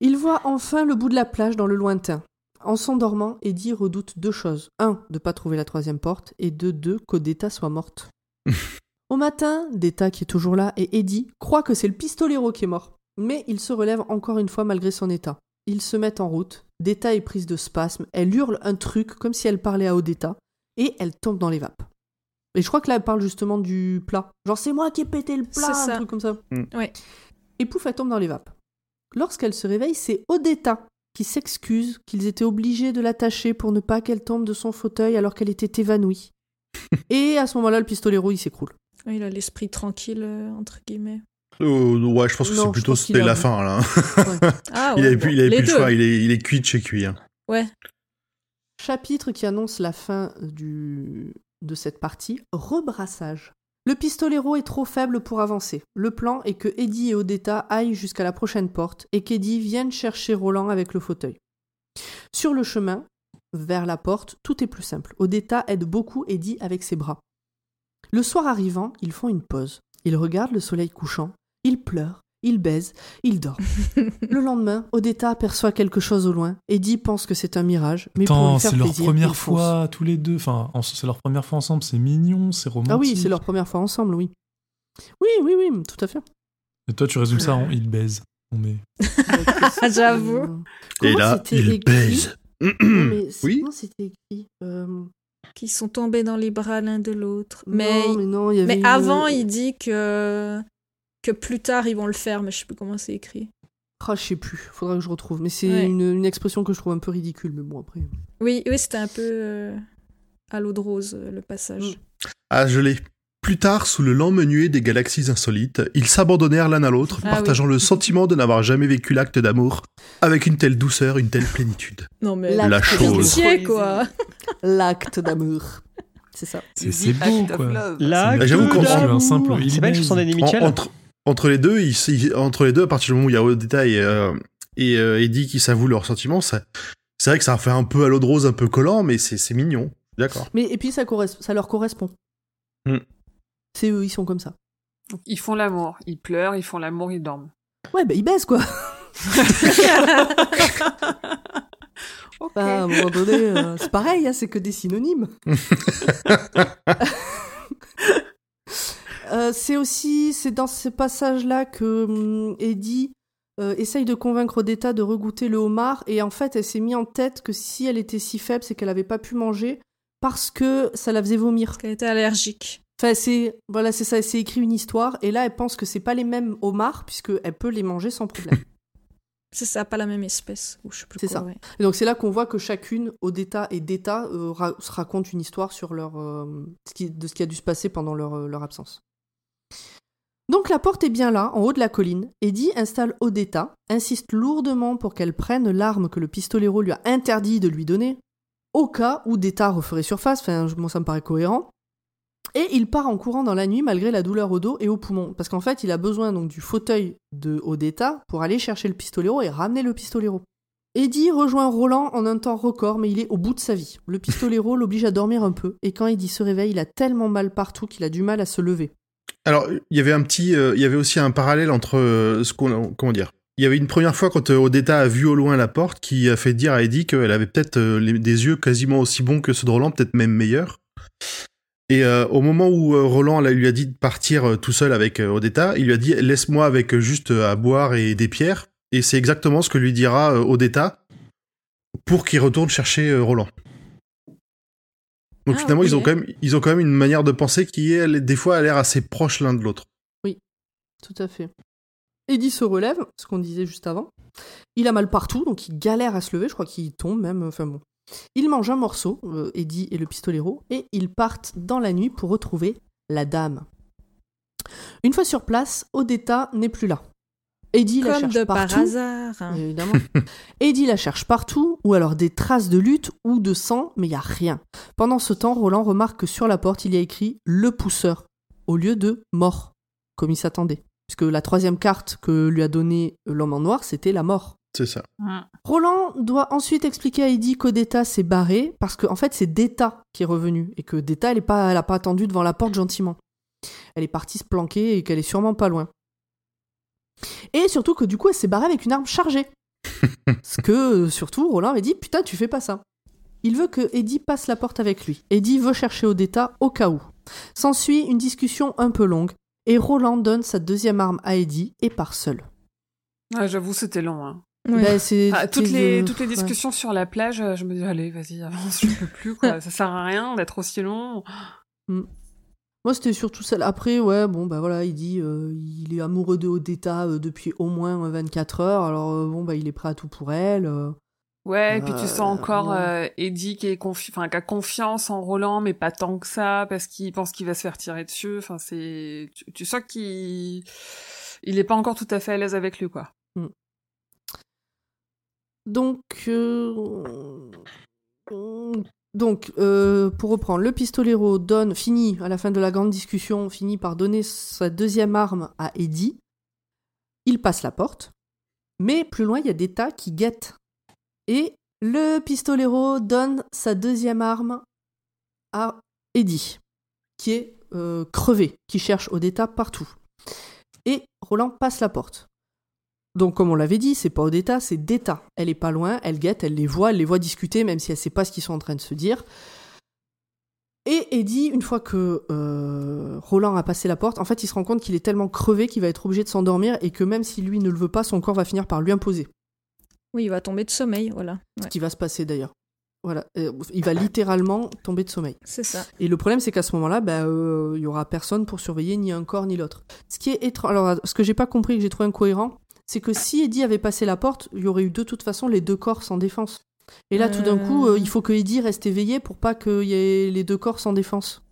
Il voit enfin le bout de la plage dans le lointain. En s'endormant, Eddie redoute deux choses. Un, de pas trouver la troisième porte, et de deux, qu'Odetta soit morte. Au matin, Deta, qui est toujours là, et Eddie croient que c'est le pistolero qui est mort. Mais il se relève encore une fois malgré son état. Ils se mettent en route. Deta est prise de spasme. Elle hurle un truc comme si elle parlait à Odetta. Et elle tombe dans les vapes. Et je crois que là, elle parle justement du plat. Genre, c'est moi qui ai pété le plat, C'est un ça. truc comme ça. Mm. Ouais. Et pouf, elle tombe dans les vapes. Lorsqu'elle se réveille, c'est Odetta qui s'excuse qu'ils étaient obligés de l'attacher pour ne pas qu'elle tombe de son fauteuil alors qu'elle était évanouie. Et à ce moment-là, le pistolero, il s'écroule. Il a l'esprit tranquille, euh, entre guillemets. Euh, ouais, je pense que c'est plutôt c'était la fin, là. Ah, il ouais, avait bon, plus, il avait plus le choix, il est, il est cuit de chez cuit. hein. Ouais. Chapitre qui annonce la fin du... de cette partie, rebrassage. Le pistolero est trop faible pour avancer. Le plan est que Eddie et Odetta aillent jusqu'à la prochaine porte et qu'Eddie vienne chercher Roland avec le fauteuil. Sur le chemin, vers la porte, tout est plus simple. Odetta aide beaucoup Eddie avec ses bras. Le soir arrivant, ils font une pause. Ils regardent le soleil couchant, ils pleurent, ils baisent, ils dorment. le lendemain, Odetta aperçoit quelque chose au loin. Eddie pense que c'est un mirage, mais pour Attends, lui faire c'est leur plaisir, première il fonce. fois tous les deux. Enfin, en- c'est leur première fois ensemble. C'est mignon, c'est romantique. Ah oui, c'est leur première fois ensemble, oui. Oui, oui, oui, tout à fait. Et toi, tu résumes ça en il baise. Mais... J'avoue. Euh, Et là, c'était il écrit baise. Mais Oui. Comment c'était écrit Euh, Qui sont tombés dans les bras l'un de l'autre. Mais, non, mais non, il y avait mais une- avant, il dit que, que plus tard, ils vont le faire, mais je sais plus comment c'est écrit. Ah, je sais plus, faudra que je retrouve. Mais c'est Ouais. une, une expression que je trouve un peu ridicule, mais bon, après. Oui, oui c'était un peu euh, à l'eau de rose, euh, le passage. Ah, je l'ai. Plus tard, sous le lent menuet des galaxies insolites, ils s'abandonnèrent l'un à l'autre, Ah partageant le sentiment de n'avoir jamais vécu l'acte d'amour avec une telle douceur, une telle plénitude. Non, mais L'acte La chose. pitié, quoi. L'acte d'amour. C'est ça. C'est beau, quoi. Là, Bah, j'avoue que qu'on-. C'est un simple il C'est pas une baise. chanson d'Eddie En- Mitchell entre, entre les deux, ils- entre les deux, à partir du moment où il y a Odetta et, euh, et euh, Eddie qui s'avouent leurs sentiments, c'est vrai que ça fait un peu à l'eau de rose, un peu collant, mais c'est c'est mignon. D'accord. Mais, et puis, ça, leur correspond. Hmm. C'est eux, ils sont comme ça. Ils font l'amour. Ils pleurent, ils font l'amour, ils dorment. Ouais, bah, ils baissent, quoi. Ok. Enfin, à un moment donné, euh, c'est pareil, hein, c'est que des synonymes. Euh, c'est aussi, c'est dans ces passages-là que hum, Eddie euh, essaye de convaincre Odetta de regoûter le homard, et en fait, elle s'est mis en tête que si elle était si faible, c'est qu'elle n'avait pas pu manger parce que ça la faisait vomir. Parce qu'elle était allergique. Enfin, c'est voilà, c'est ça, c'est écrit une histoire, et là, elle pense que c'est pas les mêmes homards puisque elle peut les manger sans problème. C'est ça, pas la même espèce. Ou je sais plus C'est quoi, ça. ouais. Et donc c'est là qu'on voit que chacune, Odetta et Deta, euh, ra- se racontent une histoire sur leur, euh, ce qui- de ce qui a dû se passer pendant leur, euh, leur absence. Donc la porte est bien là, en haut de la colline. Eddie installe Odetta, insiste lourdement pour qu'elle prenne l'arme que le pistolero lui a interdit de lui donner, au cas où Deta referait surface, enfin moi ça me paraît cohérent. Et il part en courant dans la nuit malgré la douleur au dos et au poumon. Parce qu'en fait, il a besoin donc du fauteuil de Odetta pour aller chercher le pistolero et ramener le pistolero. Eddie rejoint Roland en un temps record, mais il est au bout de sa vie. Le pistolero l'oblige à dormir un peu, et quand Eddie se réveille, il a tellement mal partout qu'il a du mal à se lever. Alors, il y avait un petit, euh, il y avait aussi un parallèle entre euh, ce qu'on, comment dire? Il y avait une première fois quand euh, Odetta a vu au loin la porte qui a fait dire à Eddie qu'elle avait peut-être des yeux quasiment aussi bons que ceux de Roland, peut-être même meilleurs. Et au moment où Roland lui a dit de partir tout seul avec Odetta, il lui a dit laisse-moi avec juste à boire et des pierres. Et c'est exactement ce que lui dira Odetta pour qu'il retourne chercher Roland. Donc Ah, finalement, ils ont quand même, ils ont quand même une manière de penser qui est, des fois, a l'air assez proche l'un de l'autre. Tout à fait. Eddie se relève, ce qu'on disait juste avant. Il a mal partout, donc il galère à se lever, je crois qu'il tombe même, enfin bon. Il mange un morceau, euh, Eddie et le pistolero, et ils partent dans la nuit pour retrouver la dame. Une fois sur place, Odetta n'est plus là. Eddie la cherche de partout. par hasard. Évidemment. Eddie la cherche partout, ou alors des traces de lutte ou de sang, mais il n'y a rien. Pendant ce temps, Roland remarque que sur la porte, il y a écrit le pousseur, au lieu de mort, comme il s'attendait. Puisque la troisième carte que lui a donnée l'homme en noir, c'était la mort. C'est ça. Roland doit ensuite expliquer à Eddie qu'Odetta s'est barré parce qu'en en fait c'est Detta qui est revenu et que Detta elle est pas, elle a pas attendu devant la porte gentiment. Elle est partie se planquer et qu'elle est sûrement pas loin. Et surtout que du coup elle s'est barrée avec une arme chargée. Ce que surtout Roland avait dit putain tu fais pas ça. Il veut que Eddie passe la porte avec lui. Eddie veut chercher Odetta au cas où. S'ensuit une discussion un peu longue et Roland donne sa deuxième arme à Eddie et part seul. Ah, J'avoue, c'était long. Hein. Bah, Ah, toutes, les, de- toutes les ouais. discussions sur la plage, euh, je me dis, allez, vas-y, avance, je peux plus, quoi. Ça sert à rien d'être aussi long. Moi, c'était surtout celle. Après, ouais, bon, bah voilà, il dit euh, il est amoureux de Odetta euh, depuis au moins euh, 24 heures. Alors, euh, bon, bah, il est prêt à tout pour elle. euh. Ouais, et puis tu Euh, sens encore euh, Eddie qui, est confi- enfin, qui a confiance en Roland, mais pas tant que ça, parce qu'il pense qu'il va se faire tirer dessus. Enfin, c'est... Tu, tu sens qu'il il est pas encore tout à fait à l'aise avec lui, quoi. Donc, euh, donc euh, pour reprendre, le pistolero donne, finit à la fin de la grande discussion, finit par donner sa deuxième arme à Eddie. Il passe la porte, mais plus loin, il y a des tas qui guettent. Et le pistolero donne sa deuxième arme à Eddie, qui est euh, crevé, qui cherche Odetta partout. Et Roland passe la porte. Donc, comme on l'avait dit, c'est pas Odetta, c'est Detta. Elle est pas loin, elle guette, elle les voit, elle les voit discuter, même si elle sait pas ce qu'ils sont en train de se dire. Et Eddie, une fois que euh, Roland a passé la porte, en fait, il se rend compte qu'il est tellement crevé qu'il va être obligé de s'endormir et que même si lui ne le veut pas, son corps va finir par lui imposer. Oui, il va tomber de sommeil, voilà. Ce qui va se passer d'ailleurs. Voilà, Euh, il va littéralement tomber de sommeil. c'est ça. Et le problème, c'est qu'à ce moment-là, bah, euh, il y aura personne pour surveiller ni un corps ni l'autre. Ce qui est étrange, alors ce que j'ai pas compris, que j'ai trouvé incohérent, c'est que si Eddie avait passé la porte, il y aurait eu de toute façon les deux corps sans défense. Et là, tout d'un coup, Euh. il faut que Eddie reste éveillé pour pas qu'il y ait les deux corps sans défense.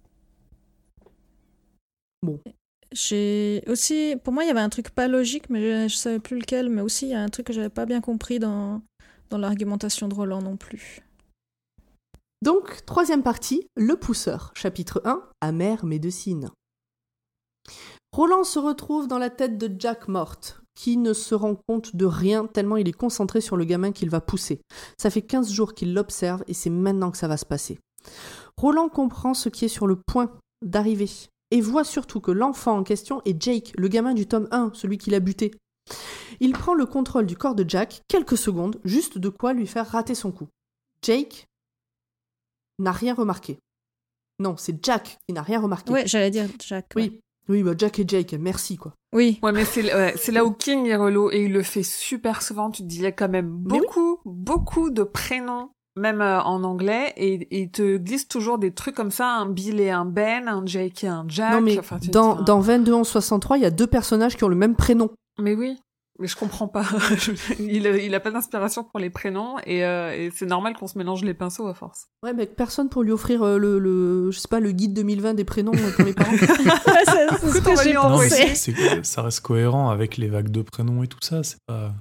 J'ai aussi, pour moi, il y avait un truc pas logique, mais je, je savais plus lequel. Mais aussi, il y a un truc que j'avais pas bien compris dans dans l'argumentation de Roland non plus. Donc, troisième partie, le pousseur. Chapitre 1, Amère médecine. Roland se retrouve dans la tête de Jack morte, qui ne se rend compte de rien tellement il est concentré sur le gamin qu'il va pousser. Ça fait 15 jours qu'il l'observe et c'est maintenant que ça va se passer. Roland comprend ce qui est sur le point d'arriver et voit surtout que l'enfant en question est Jake, le gamin du tome 1, celui qu'il a buté. Il prend le contrôle du corps de Jack, quelques secondes, juste de quoi lui faire rater son coup. Jake n'a rien remarqué. Non, c'est Jack qui n'a rien remarqué. Ouais, j'allais dire Jack. ouais. Oui. Bah Jack et Jake, merci quoi. Oui. Ouais, mais c'est ouais, c'est là où King est relou et il le fait super souvent. Tu te dis, il y a quand même oui. beaucoup, beaucoup de prénoms, même euh, en anglais, et, et il te glisse toujours des trucs comme ça, un Bill et un Ben, un Jake et un Jack. non, mais enfin, dans, dis, dans 22 11 63, il y a deux personnages qui ont le même prénom. Mais oui, mais je comprends pas. il, a, il a pas d'inspiration pour les prénoms et, euh, et c'est normal qu'on se mélange les pinceaux à force. Ouais, mais personne pour lui offrir euh, le, le, je sais pas, le guide 2020 des prénoms euh, pour les parents. Ouais, c'est ce que j'ai ça reste cohérent avec les vagues de prénoms et tout ça. C'est pas,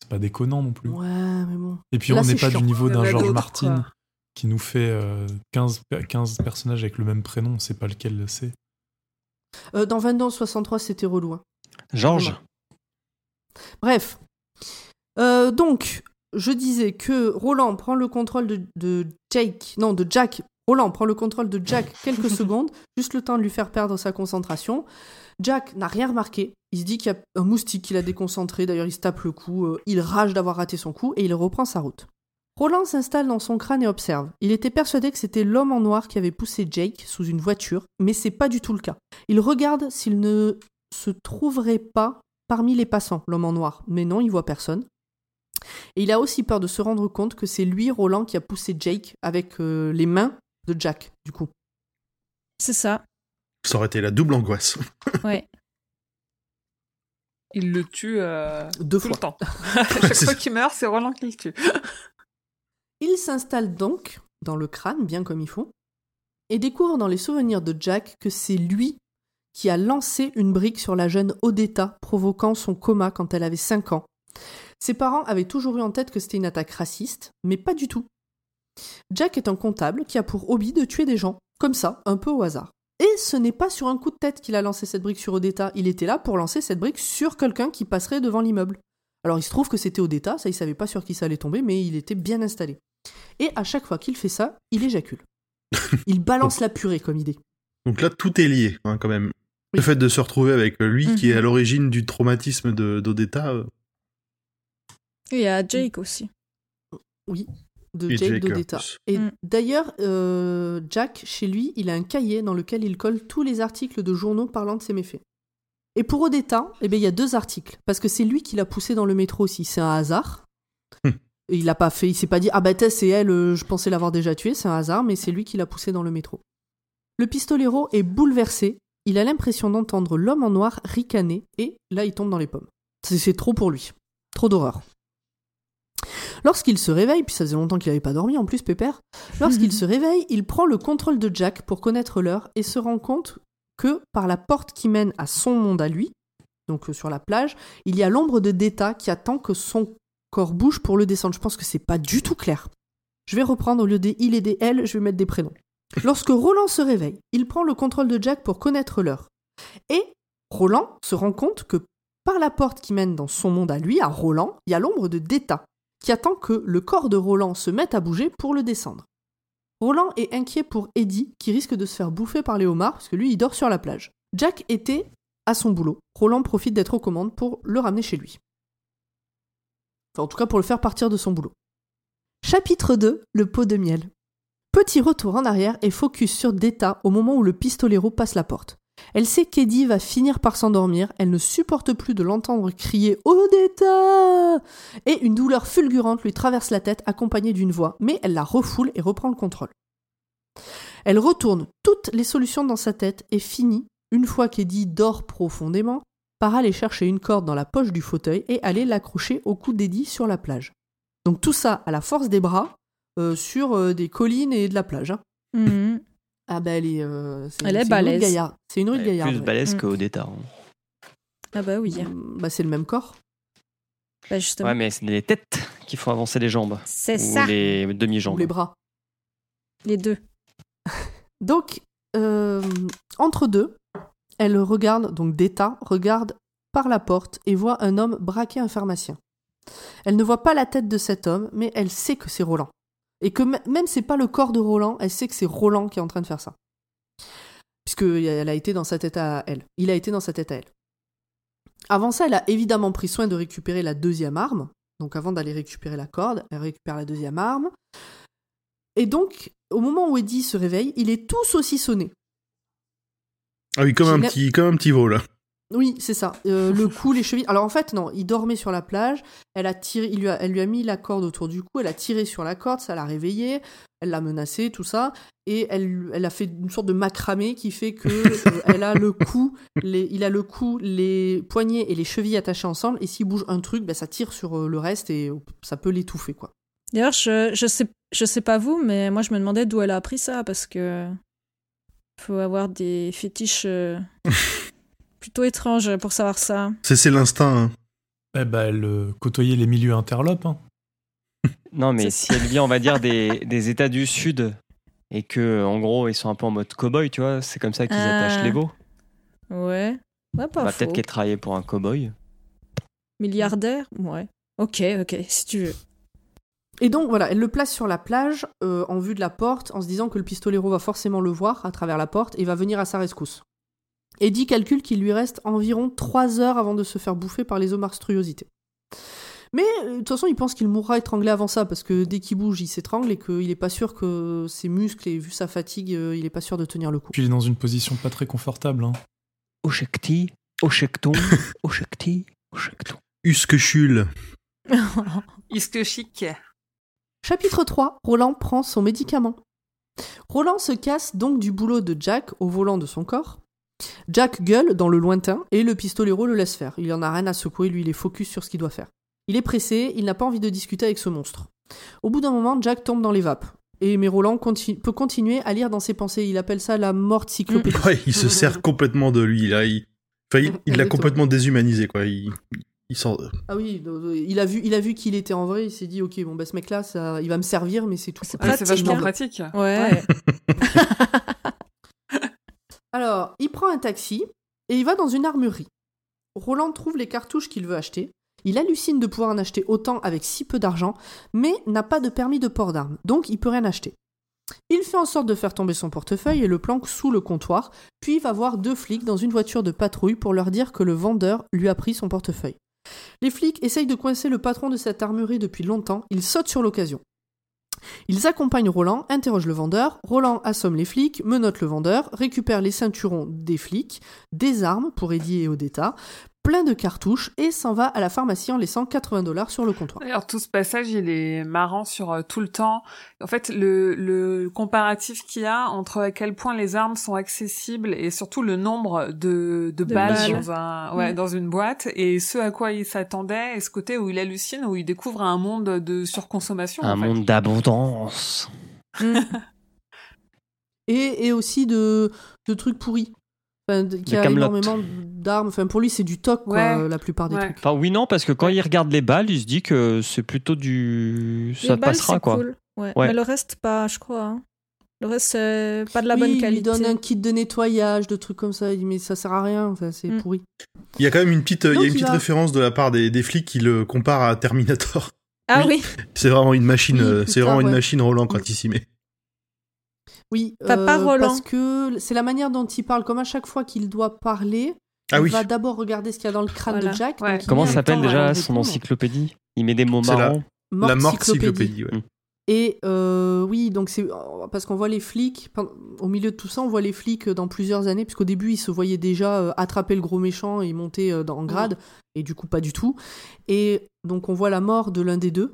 c'est pas déconnant non plus. ouais, mais bon. Et puis Là, on n'est pas chiant. du niveau d'un a George d'autres, Martin quoi. qui nous fait euh, 15, pe- 15 personnages avec le même prénom. On sait pas lequel c'est. Euh, dans 22 11 63, c'était relou. hein. Georges? Bref. Euh, donc, je disais que Roland prend le contrôle de, de Jake, non, de Jack. Roland prend le contrôle de Jack quelques secondes, juste le temps de lui faire perdre sa concentration. Jack n'a rien remarqué. Il se dit qu'il y a un moustique qui l'a déconcentré. D'ailleurs, il se tape le cou. euh, il rage d'avoir raté son coup et il reprend sa route. Roland s'installe dans son crâne et observe. Il était persuadé que c'était l'homme en noir qui avait poussé Jake sous une voiture, mais c'est pas du tout le cas. Il regarde s'il ne se trouverait pas parmi les passants, l'homme en noir. Mais non, il voit personne. Et il a aussi peur de se rendre compte que c'est lui, Roland, qui a poussé Jake avec euh, les mains de Jack, du coup. C'est ça. Ça aurait été la double angoisse. Ouais. Il le tue euh, Deux tout fois. le temps. chaque C'est- fois qu'il meurt, c'est Roland qui le tue. Il s'installe donc dans le crâne, bien comme il faut, et découvre dans les souvenirs de Jack que c'est lui qui a lancé une brique sur la jeune Odetta, provoquant son coma quand elle avait 5 ans. Ses parents avaient toujours eu en tête que c'était une attaque raciste, mais pas du tout. Jack est un comptable qui a pour hobby de tuer des gens, comme ça, un peu au hasard. Et ce n'est pas sur un coup de tête qu'il a lancé cette brique sur Odetta, il était là pour lancer cette brique sur quelqu'un qui passerait devant l'immeuble. Alors il se trouve que c'était Odetta, ça il savait pas sur qui ça allait tomber, mais il était bien installé. Et à chaque fois qu'il fait ça, il éjacule. Il balance la purée comme idée. Donc là, tout est lié, hein, quand même. Oui. Le fait de se retrouver avec lui, qui est Mhm. à l'origine du traumatisme de d'Odetta, euh, Il y a Jake aussi. Oui, de Et Jake Jake, en d'Odetta. Et Mm. d'ailleurs, euh, Jack, chez lui, il a un cahier dans lequel il colle tous les articles de journaux parlant de ses méfaits. Et pour Odetta, eh ben, il y a deux articles, parce que c'est lui qui l'a poussé dans le métro aussi. C'est un hasard. Et il l'a pas fait, il s'est pas dit ah bah Tess, c'est elle, euh, je pensais l'avoir déjà tuée, c'est un hasard, mais c'est lui qui l'a poussé dans le métro. Le pistolero est bouleversé, il a l'impression d'entendre l'homme en noir ricaner, et là il tombe dans les pommes. C'est trop pour lui, trop d'horreur. Lorsqu'il se réveille, puis ça faisait longtemps qu'il n'avait pas dormi en plus, Pépère, lorsqu'il se réveille, il prend le contrôle de Jack pour connaître l'heure et se rend compte que par la porte qui mène à son monde à lui, donc euh, sur la plage, il y a l'ombre de Deta qui attend que son corps bouge pour le descendre. Je pense que c'est pas du tout clair. Je vais reprendre au lieu des il et des elle, je vais mettre des prénoms. Lorsque Roland se réveille, il prend le contrôle de Jack pour connaître l'heure. Et Roland se rend compte que par la porte qui mène dans son monde à lui, à Roland, il y a l'ombre de Deta qui attend que le corps de Roland se mette à bouger pour le descendre. Roland est inquiet pour Eddie qui risque de se faire bouffer par les homards parce que lui il dort sur la plage. Jack était à son boulot. Roland profite d'être aux commandes pour le ramener chez lui. Enfin, en tout cas pour le faire partir de son boulot. Chapitre 2 Le pot de miel. Petit retour en arrière et focus sur Deta au moment où le pistolero passe la porte. Elle sait qu'Eddie va finir par s'endormir, elle ne supporte plus de l'entendre crier Odetta Et une douleur fulgurante lui traverse la tête accompagnée d'une voix, mais elle la refoule et reprend le contrôle. Elle retourne toutes les solutions dans sa tête et finit, une fois qu'Eddie dort profondément, par aller chercher une corde dans la poche du fauteuil et aller l'accrocher au cou d'Eddie sur la plage. Donc tout ça à la force des bras, euh, sur euh, des collines et de la plage. hein. Mhm. Ah bah elle est... euh, c'est- Elle est c'est une balèze. C'est une rude Elle est gaillarde. plus ouais. balèze Mm. qu'Odetta. hein. Ah bah oui. Mm, Bah c'est le même corps. Bah justement. Ouais, mais c'est les têtes qui font avancer les jambes. C'est ou ça. les Ou demi-jambes. les bras. Les deux. Donc, euh, entre deux, elle regarde, donc d'État, regarde par la porte et voit un homme braquer un pharmacien. Elle ne voit pas la tête de cet homme, mais elle sait que c'est Roland. Et que même c'est pas le corps de Roland, elle sait que c'est Roland qui est en train de faire ça. Puisque elle a été dans sa tête à elle. Il a été dans sa tête à elle. Avant ça, elle a évidemment pris soin de récupérer la deuxième arme. Donc avant d'aller récupérer la corde, elle récupère la deuxième arme. Et donc, au moment où Eddie se réveille, il est tout saucissonné. Ah oui, comme un petit, comme un petit veau, là. Oui, c'est ça. Euh, le cou, les chevilles. Alors en fait, non, il dormait sur la plage. Elle a tiré, il lui a, elle lui a mis la corde autour du cou. Elle a tiré sur la corde, ça l'a réveillé. Elle l'a menacé, tout ça, et elle, elle a fait une sorte de macramé qui fait que euh, elle a le cou, les, il a le cou, les poignets et les chevilles attachés ensemble. Et s'il bouge un truc, ben, ça tire sur euh, le reste et ça peut l'étouffer, quoi. D'ailleurs, je, je sais je sais pas vous, mais moi je me demandais d'où elle a appris ça parce que faut avoir des fétiches euh, plutôt étranges pour savoir ça. C'est, c'est l'instinct. hein. Eh ben, elle euh, côtoyait les milieux interlopes. hein. Non, mais si elle vient, on va dire, des, des États du Sud et que, en gros, ils sont un peu en mode cow-boy, tu vois, c'est comme ça qu'ils Ah. attachent les veaux. Ouais. Ouais, pas Bah, faux. Peut-être qu'elle travaillait pour un cow-boy. Milliardaire? Ouais. Ok, ok, si tu veux. Et donc voilà, elle le place sur la plage euh, en vue de la porte en se disant que le pistolero va forcément le voir à travers la porte et va venir à sa rescousse. Eddie calcule qu'il lui reste environ 3 heures avant de se faire bouffer par les monstruosités. Mais euh, de toute façon, il pense qu'il mourra étranglé avant ça parce que dès qu'il bouge, il s'étrangle et qu'il est pas sûr que ses muscles et vu sa fatigue, euh, il est pas sûr de tenir le coup. Puis il est dans une position pas très confortable. hein. Oshekti, Oshekton, Oshekti, Oshekton. Usquechule. Iske chic. Chapitre 3 Roland prend son médicament. Roland se casse donc du boulot de Jack au volant de son corps. Jack gueule dans le lointain et le pistolero le laisse faire. Il en a rien à secouer, lui il est focus sur ce qu'il doit faire. Il est pressé, il n'a pas envie de discuter avec ce monstre. Au bout d'un moment, Jack tombe dans les vapes. Et mais Roland peut continuer à lire dans ses pensées. Il appelle ça la morte cyclopédie. Ouais, il se sert complètement de lui, là. Il, il- il l'a Exactement. complètement déshumanisé, quoi. Il, il. Ah oui, il a vu, il a vu qu'il était en vrai. Il s'est dit, ok, bon bah ce mec-là, ça, il va me servir, mais c'est tout. C'est Ouais, pratique, vachement hein. pratique. Ouais. Alors, il prend un taxi et il va dans une armurerie. Roland trouve les cartouches qu'il veut acheter. Il hallucine de pouvoir en acheter autant avec si peu d'argent, mais n'a pas de permis de port d'armes, donc il peut rien acheter. Il fait en sorte de faire tomber son portefeuille et le planque sous le comptoir, puis va voir deux flics dans une voiture de patrouille pour leur dire que le vendeur lui a pris son portefeuille. Les flics essayent de coincer le patron de cette armurerie depuis longtemps, ils sautent sur l'occasion. Ils accompagnent Roland, interrogent le vendeur, Roland assomme les flics, menotte le vendeur, récupère les ceinturons des flics, des armes pour Eddie et Odetta, plein de cartouches et s'en va à la pharmacie en laissant 80 dollars sur le comptoir. D'ailleurs, tout ce passage, il est marrant sur euh, tout le temps. En fait, le, le comparatif qu'il y a entre à quel point les armes sont accessibles et surtout le nombre de, de, De balles, balles. Dans, un, ouais, Mm. dans une boîte et ce à quoi il s'attendait et ce côté où il hallucine, où il découvre un monde de surconsommation. Un en fait. monde d'abondance. Et, et aussi de, de trucs pourris. Enfin, de- qui De a Kaamelott. énormément d'armes. Enfin, pour lui, c'est du toc, quoi, Ouais, la plupart des ouais. trucs. Enfin, oui, non, parce que quand il regarde les balles, il se dit que c'est plutôt du. Les Ça balles, passera, quoi. cool. Ouais. Ouais. Mais le reste, pas, je crois. hein. Le reste, c'est pas de la Oui, bonne il lui qualité. donne un kit de nettoyage, de trucs comme ça. Il dit, mais ça sert à rien, enfin, c'est Mm. pourri. Il y a quand même une petite, il y Donc, a une il petite va- référence de la part des, des flics qui le comparent à Terminator. Ah Oui. oui. C'est vraiment une machine, Oui, euh, c'est vraiment une ouais. machine Roland quand il s'y met. Oui, Enfin, pas euh, Roland. parce que c'est la manière dont il parle. Comme à chaque fois qu'il doit parler, Ah il oui. va d'abord regarder ce qu'il y a dans le crâne Voilà. de Jack. Ouais. Comment s'appelle déjà son encyclopédie? Il met des mots la- marrants. La morte cyclopédie. cyclopédie, ouais. Mm. Et euh, oui, donc c'est parce qu'on voit les flics au milieu de tout ça, on voit les flics dans plusieurs années, puisqu'au début ils se voyaient déjà euh, attraper le gros méchant et monter euh, dans- en grade, et du coup pas du tout. Et donc on voit la mort de l'un des deux,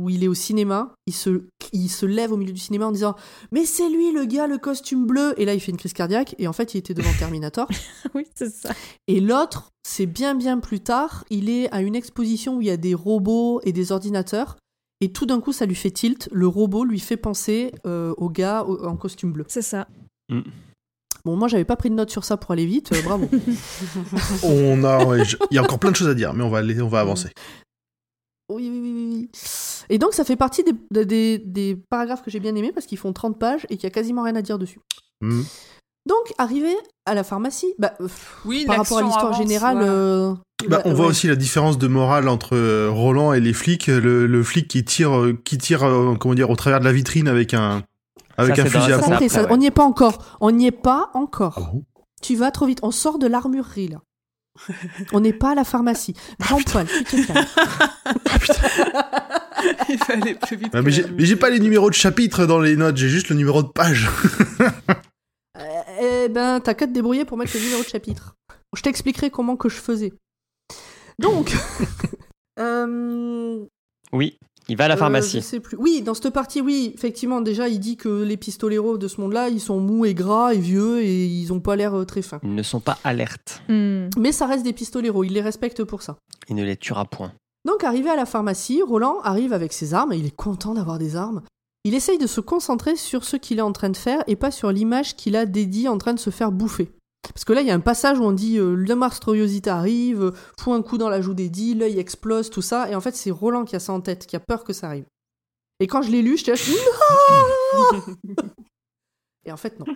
où il est au cinéma, il se, il se lève au milieu du cinéma en disant mais c'est lui le gars le costume bleu, et là il fait une crise cardiaque, et en fait il était devant Terminator. oui, c'est ça. Et l'autre, c'est bien bien plus tard, il est à une exposition où il y a des robots et des ordinateurs. Et tout d'un coup, ça lui fait tilt. Le robot lui fait penser euh, au gars au- en costume bleu. C'est ça. Bon, moi, j'avais pas pris de note sur ça pour aller vite. euh, bravo. On a, il y a encore plein de choses à dire, mais on va aller, on va avancer. Oui, oui, oui, oui. Et donc, ça fait partie des, des- des- paragraphes que j'ai bien aimés parce qu'ils font 30 pages et qu'il y a quasiment rien à dire dessus. Hmm. Donc, arrivé à la pharmacie, bah, Oui, par rapport à l'histoire générale. ouais. euh, Bah, la- on voit aussi la différence de morale entre euh, Roland et les flics. Le, le flic qui tire, euh, qui tire, euh, comment dire, au travers de la vitrine avec un, avec Ça, un fusil à pompe. On n'y est pas encore. On n'y est pas encore. Ah Tu vas trop vite. On sort de l'armurerie, là. On n'est pas à la pharmacie. Grand poil, tu te calmes. Il fallait plus vite. Ah, j'ai mais j'ai pas les numéros de chapitre dans les notes, j'ai juste le numéro de page. Euh, eh ben, t'as qu'à te débrouiller pour mettre le numéro de chapitre. Je t'expliquerai comment que je faisais. Donc, euh, Oui, il va à la euh, je pharmacie. sais plus. Oui, dans cette partie, oui, effectivement, déjà, il dit que les pistoleros de ce monde-là, ils sont mous et gras et vieux et ils ont pas l'air euh, très fins. Ils ne sont pas alertes. Hmm. Mais ça reste des pistoleros, il les respecte pour ça. Il ne les tuera point. Donc, arrivé à la pharmacie, Roland arrive avec ses armes et il est content d'avoir des armes. Il essaye de se concentrer sur ce qu'il est en train de faire et pas sur l'image qu'il a d'Eddie en train de se faire bouffer. Parce que là, il y a un passage où on dit euh, le monstruosité arrive, euh, fout un coup dans la joue d'Eddie, l'œil explose, tout ça. Et en fait, c'est Roland qui a ça en tête, qui a peur que ça arrive. Et quand je l'ai lu, j'étais là, non Et en fait, non.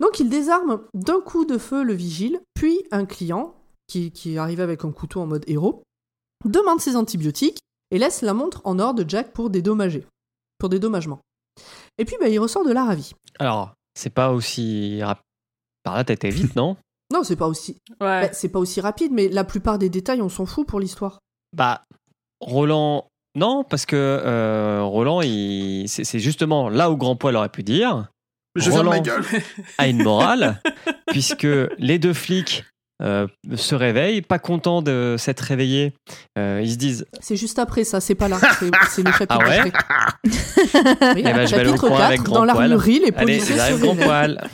Donc, il désarme d'un coup de feu le vigile, puis un client, qui, qui est arrivé avec un couteau en mode héros, demande ses antibiotiques et laisse la montre en or de Jack pour dédommager. Pour dédommagement. Et puis, bah, il ressort de là ravi. Alors, c'est pas aussi rapide. Par là, t'as été vite, non? Non, c'est pas aussi, Ouais. bah, c'est pas aussi rapide, mais la plupart des détails, on s'en fout pour l'histoire. Bah, Roland. Non, parce que euh, Roland, il... c'est justement là où Grand Poil aurait pu dire Je ferme ma Roland. gueule. a une morale, puisque les deux flics euh, se réveillent, pas contents de s'être réveillés. Euh, ils se disent C'est juste après ça, c'est pas là. C'est le chapitre Ah ouais? après. Oui, Eh ben, je vais coin 4, avec Grand dans l'armurerie, les Allez, policiers se j'arrive Grand réveillent. Poil.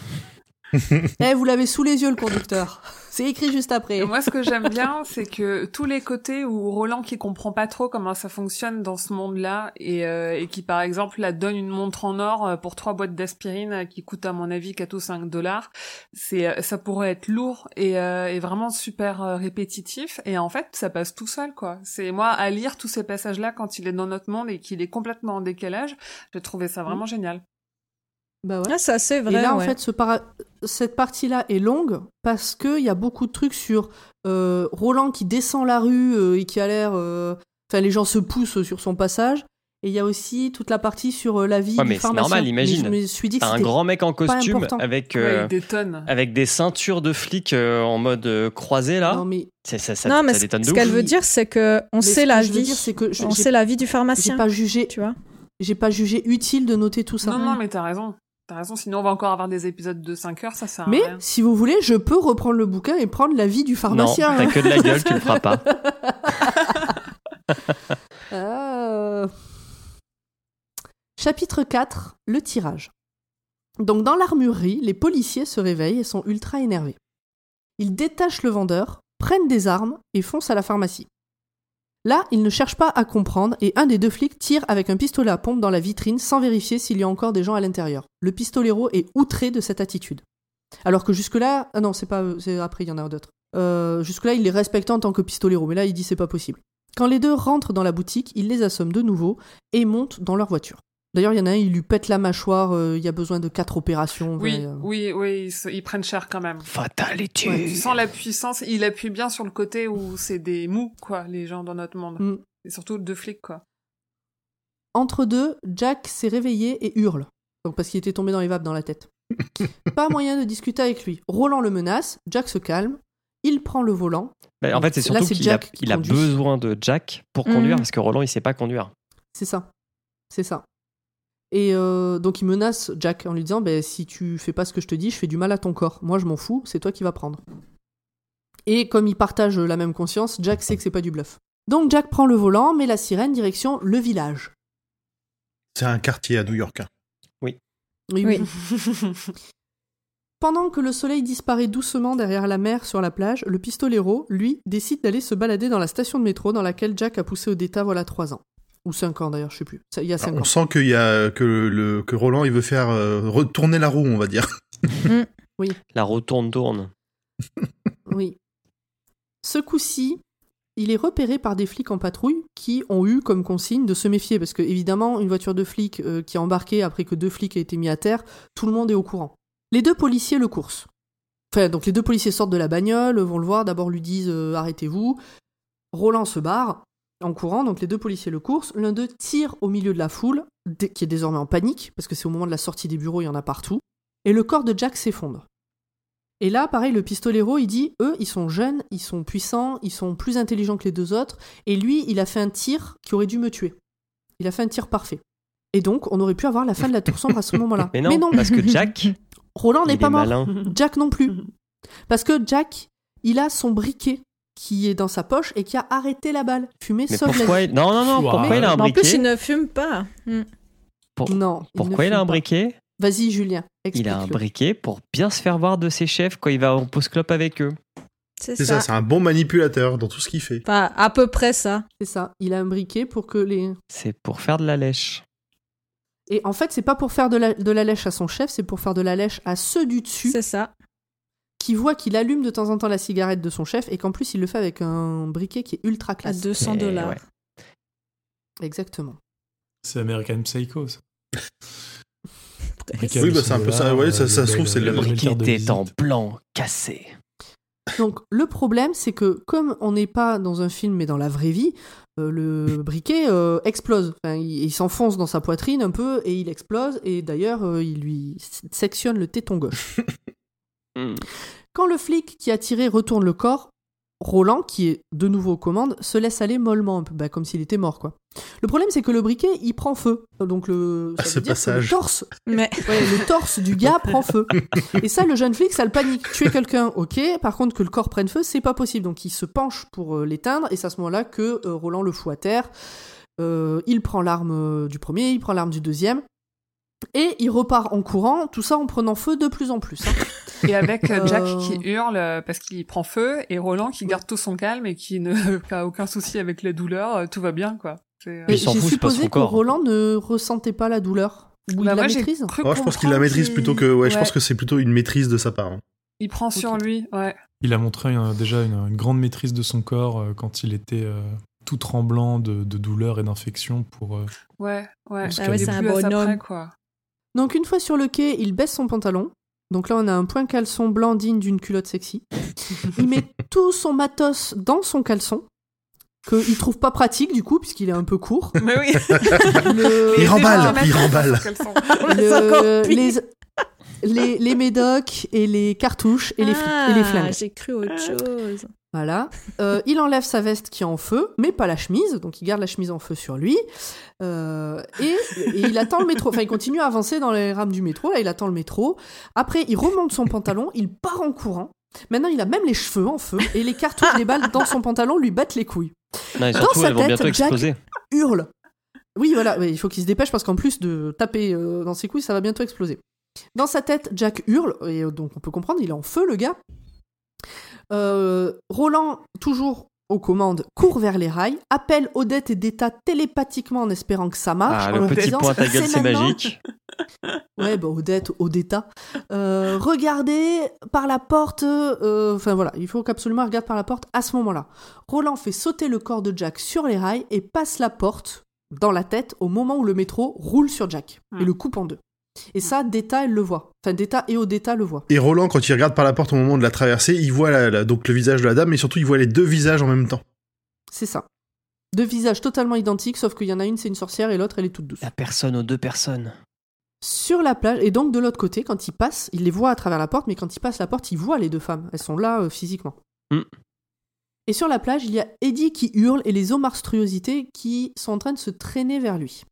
Eh, vous l'avez sous les yeux, le conducteur. C'est écrit juste après. Et moi, ce que j'aime bien, c'est que tous les côtés où Roland qui comprend pas trop comment ça fonctionne dans ce monde-là et, euh, et qui, par exemple, la donne une montre en or euh, pour trois boîtes d'aspirine euh, qui coûtent, à mon avis, 4 ou 5 dollars, c'est, euh, ça pourrait être lourd et, euh, et vraiment super répétitif. Et en fait, ça passe tout seul, quoi. C'est moi, à lire tous ces passages-là quand il est dans notre monde et qu'il est complètement en décalage, j'ai trouvé ça vraiment génial. Bah ouais. Ah, c'est assez vrai. Et là, en fait, ce para- cette partie-là est longue parce qu'il y a beaucoup de trucs sur euh, Roland qui descend la rue euh, et qui a l'air. euh, Enfin, les gens se poussent sur son passage. Et il y a aussi toute la partie sur euh, la vie Ouais, mais c'est normal, imagine. Mais je me suis dit que T'as un grand mec en costume avec, euh, détonne. avec des ceintures de flics euh, en mode croisé là. Non, mais, C'est- ça, ça, non, mais ça ce qu'elle veut dire, c'est que on mais ce sait que la je veux vie. dire, c'est que je- on j'ai- sait la vie du j'ai pharmacien. pas jugé, Tu vois j'ai pas jugé utile de noter tout ça. Non, non, mais t'as raison. T'as raison, sinon on va encore avoir des épisodes de 5 heures, ça sert à Mais rien. si vous voulez, je peux reprendre le bouquin et prendre la vie du Non, pharmacien. t'as hein. que de la gueule, tu le feras pas. Euh. Chapitre 4, le tirage. Donc dans l'armurerie, les policiers se réveillent et sont ultra énervés. Ils détachent le vendeur, prennent des armes et foncent à la pharmacie. Là, ils ne cherchent pas à comprendre et un des deux flics tire avec un pistolet à pompe dans la vitrine sans vérifier s'il y a encore des gens à l'intérieur. Le pistolero est outré de cette attitude. Alors que jusque-là, ah non, c'est pas, eux, c'est après, il y en a d'autres. Euh, jusque-là, il les respectait en tant que pistolero, mais là, il dit c'est pas possible. Quand les deux rentrent dans la boutique, il les assomme de nouveau et montent dans leur voiture. D'ailleurs, il y en a un, il lui pète la mâchoire, euh, il y a besoin de quatre opérations. Oui, euh. oui, oui, ils, prennent cher quand même. Fatality. Ouais, tu sens la puissance, il appuie bien sur le côté où c'est des mous, quoi, les gens dans notre monde. Mm. Et surtout deux flics, quoi. Entre deux, Jack s'est réveillé et hurle. Donc parce qu'il était tombé dans les vapes dans la tête. pas moyen de discuter avec lui. Roland le menace, Jack se calme, il prend le volant. Bah, en fait, c'est surtout qu'il a, il a besoin de Jack pour conduire Mhm. parce que Roland il sait pas conduire. C'est ça. C'est ça. Et euh, donc il menace Jack en lui disant ben, si tu fais pas ce que je te dis, je fais du mal à ton corps. Moi, je m'en fous, c'est toi qui vas prendre. Et comme ils partagent la même conscience, Jack sait que c'est pas du bluff. Donc Jack prend le volant, met la sirène direction le village. C'est un quartier à New York. hein. Oui, Oui. Pendant que le soleil disparaît doucement derrière la mer sur la plage, le pistolero, lui, décide d'aller se balader dans la station de métro dans laquelle Jack a poussé au d'état voilà trois ans. Ou cinq ans d'ailleurs, je sais plus. Ça, Il y a cinq On ans. sent qu'il y a que le que Roland il veut faire euh, retourner la roue, on va dire. La retourne tourne. Oui. Ce coup-ci, il est repéré par des flics en patrouille qui ont eu comme consigne de se méfier parce que évidemment une voiture de flic euh, qui a embarqué après que deux flics aient été mis à terre, tout le monde est au courant. Les deux policiers le coursent. Enfin, donc les deux policiers sortent de la bagnole, vont le voir, d'abord lui disent euh, arrêtez-vous. Roland se barre en courant, donc les deux policiers le coursent. L'un d'eux tire au milieu de la foule, qui est désormais en panique, parce que c'est au moment de la sortie des bureaux, il y en a partout. Et le corps de Jack s'effondre. Et là, pareil, le pistolero, il dit, eux, ils sont jeunes, ils sont puissants, ils sont plus intelligents que les deux autres, et lui, il a fait un tir qui aurait dû me tuer. Il a fait un tir parfait. Et donc, on aurait pu avoir la fin de la tour sombre à ce moment-là. Mais non, parce que Jack, Roland n'est est pas mort. malin. Jack non plus. Parce que Jack, il a son briquet qui est dans sa poche et qui a arrêté la balle. Fumée Mais sauve la pourquoi vie. il... Non, non, non, pourquoi il a un Mais en plus, il briquet ne fume pas. Hmm. pour- Non. Pourquoi il a un pas. briquet Vas-y, Julien. Il a un briquet pour bien se faire voir de ses chefs quand il va en pause clope avec eux. C'est C'est ça. ça, c'est un bon manipulateur dans tout ce qu'il fait. Enfin, à peu près ça. C'est ça. Il a un briquet pour que les. C'est pour faire de la lèche. Et en fait, c'est pas pour faire de la, de la lèche à son chef, c'est pour faire de la lèche à ceux du dessus C'est ça. Qui voient qu'il allume de temps en temps la cigarette de son chef et qu'en plus il le fait avec un briquet qui est ultra À classe. 200 Mais dollars. ouais. Exactement. C'est American Psycho. ça. Oui, bah, c'est un peu ça, ouais, ça- ça se trouve, c'est Le briquet était en blanc, cassé. Donc le problème, c'est que comme on n'est pas dans un film mais dans la vraie vie, euh, le briquet euh, explose. Enfin, il, il s'enfonce dans sa poitrine un peu et il explose. Et d'ailleurs, euh, il lui sectionne le téton gauche. Hmm. Quand le flic qui a tiré retourne le corps, Roland, qui est de nouveau aux commandes, se laisse aller mollement, un peu, bah, comme s'il était mort, quoi. Le problème, c'est que le briquet, il prend feu. Donc le, À ça ce veut dire que le passage. torse, Mais ouais, le torse du gars prend feu. Et ça, le jeune flic, ça le panique. Tuer quelqu'un, ok. Par contre, que le corps prenne feu, c'est pas possible. Donc il se penche pour euh, l'éteindre, et c'est à ce moment-là que euh, Roland le fout à terre. Euh, il prend l'arme du premier, il prend l'arme du deuxième. Et il repart en courant, tout ça en prenant feu de plus en plus. hein. Et avec euh, Jack Euh. qui hurle euh, parce qu'il prend feu et Roland qui garde tout son calme et qui ne qui a aucun souci avec la douleur, tout va bien quoi. Euh, J'ai supposé que corps. Roland ne ressentait pas la douleur. Ou Bah, il moi, la maîtrise Ouais, je pense qu'il la maîtrise plutôt que. Ouais, je pense que c'est plutôt une maîtrise de sa part. hein. Il prend sur lui, ouais. Il a montré euh, déjà une, une grande maîtrise de son corps euh, quand il était euh, tout tremblant de, de douleur et d'infection pour. euh, Ouais, ouais. Ah ouais, c'est un près, quoi. Donc une fois sur le quai, il baisse son pantalon. Donc là, on a un point caleçon blanc digne d'une culotte sexy. Il met tout son matos dans son caleçon, qu'il trouve pas pratique du coup, puisqu'il est un peu court. Mais oui. Le- Il remballe, il remballe. le- les, les, les médocs et les cartouches et les, fl- et les Ah, flingues. J'ai cru autre chose. Voilà. Euh, il enlève sa veste qui est en feu, mais pas la chemise, donc il garde la chemise en feu sur lui. Euh, et, et il attend le métro. Enfin, il continue à avancer dans les rames du métro. Là, il attend le métro. Après, il remonte son pantalon, il part en courant. Maintenant, il a même les cheveux en feu et les cartouches des balles dans son pantalon lui battent les couilles. Non, et Dans sa elles tête, Jack-. Hurle. Oui, voilà, il faut qu'il se dépêche parce qu'en plus de taper euh, dans ses couilles, ça va bientôt exploser. Dans sa tête, Jack hurle, et donc on peut comprendre, il est en feu, le gars. Euh, Roland, toujours aux commandes, court vers les rails, appelle Odette et Deta télépathiquement en espérant que ça marche. Ah, en le leur petit disant, point ta gueule, c'est magique. Ouais, bah Odette, Odetta. Euh, regardez par la porte. euh, Enfin voilà, il faut qu'absolument elle regarde par la porte à ce moment-là. Roland fait sauter le corps de Jack sur les rails et passe la porte dans la tête au moment où le métro roule sur Jack et Hmm. le coupe en deux. Et ça, Deta, elle le voit. Enfin, Deta et Odetta le voient. Et Roland, quand il regarde par la porte au moment de la traversée, il voit la- la- donc le visage de la dame, mais surtout il voit les deux visages en même temps. C'est ça. Deux visages totalement identiques, sauf qu'il y en a une, c'est une sorcière et l'autre, elle est toute douce. La personne aux deux personnes. Sur la plage, et donc de l'autre côté, quand il passe, il les voit à travers la porte, mais quand il passe la porte, il voit les deux femmes. Elles sont là euh, physiquement. Mm. Et sur la plage, il y a Eddie qui hurle et les eaux monstruosités qui sont en train de se traîner vers lui.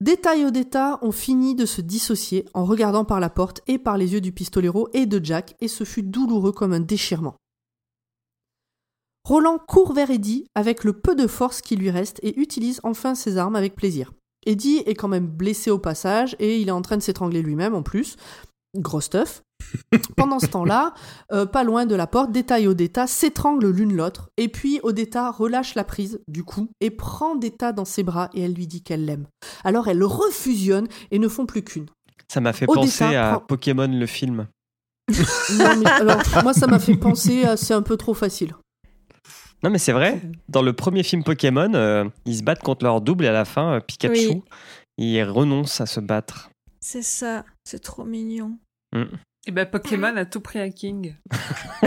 Deta et Odetta ont fini de se dissocier en regardant par la porte et par les yeux du pistolero et de Jack, et ce fut douloureux comme un déchirement. Roland court vers Eddie avec le peu de force qui lui reste et utilise enfin ses armes avec plaisir. Eddie est quand même blessé au passage et il est en train de s'étrangler lui-même en plus. Gros stuff. Pendant ce temps-là, euh, pas loin de la porte, Deta et Odetta s'étranglent l'une l'autre. Et puis Odetta relâche la prise du coup et prend Deta dans ses bras et elle lui dit qu'elle l'aime. Alors elles refusionnent et ne font plus qu'une. Ça m'a fait penser à Pokémon le film. Non, mais alors, moi ça m'a fait penser à c'est un peu trop facile. Non, mais c'est vrai. Dans le premier film Pokémon, euh, ils se battent contre leur double et à la fin, euh, Pikachu, Oui. il renonce à se battre. C'est ça, c'est trop mignon. Et ben Pokémon a tout pris à King.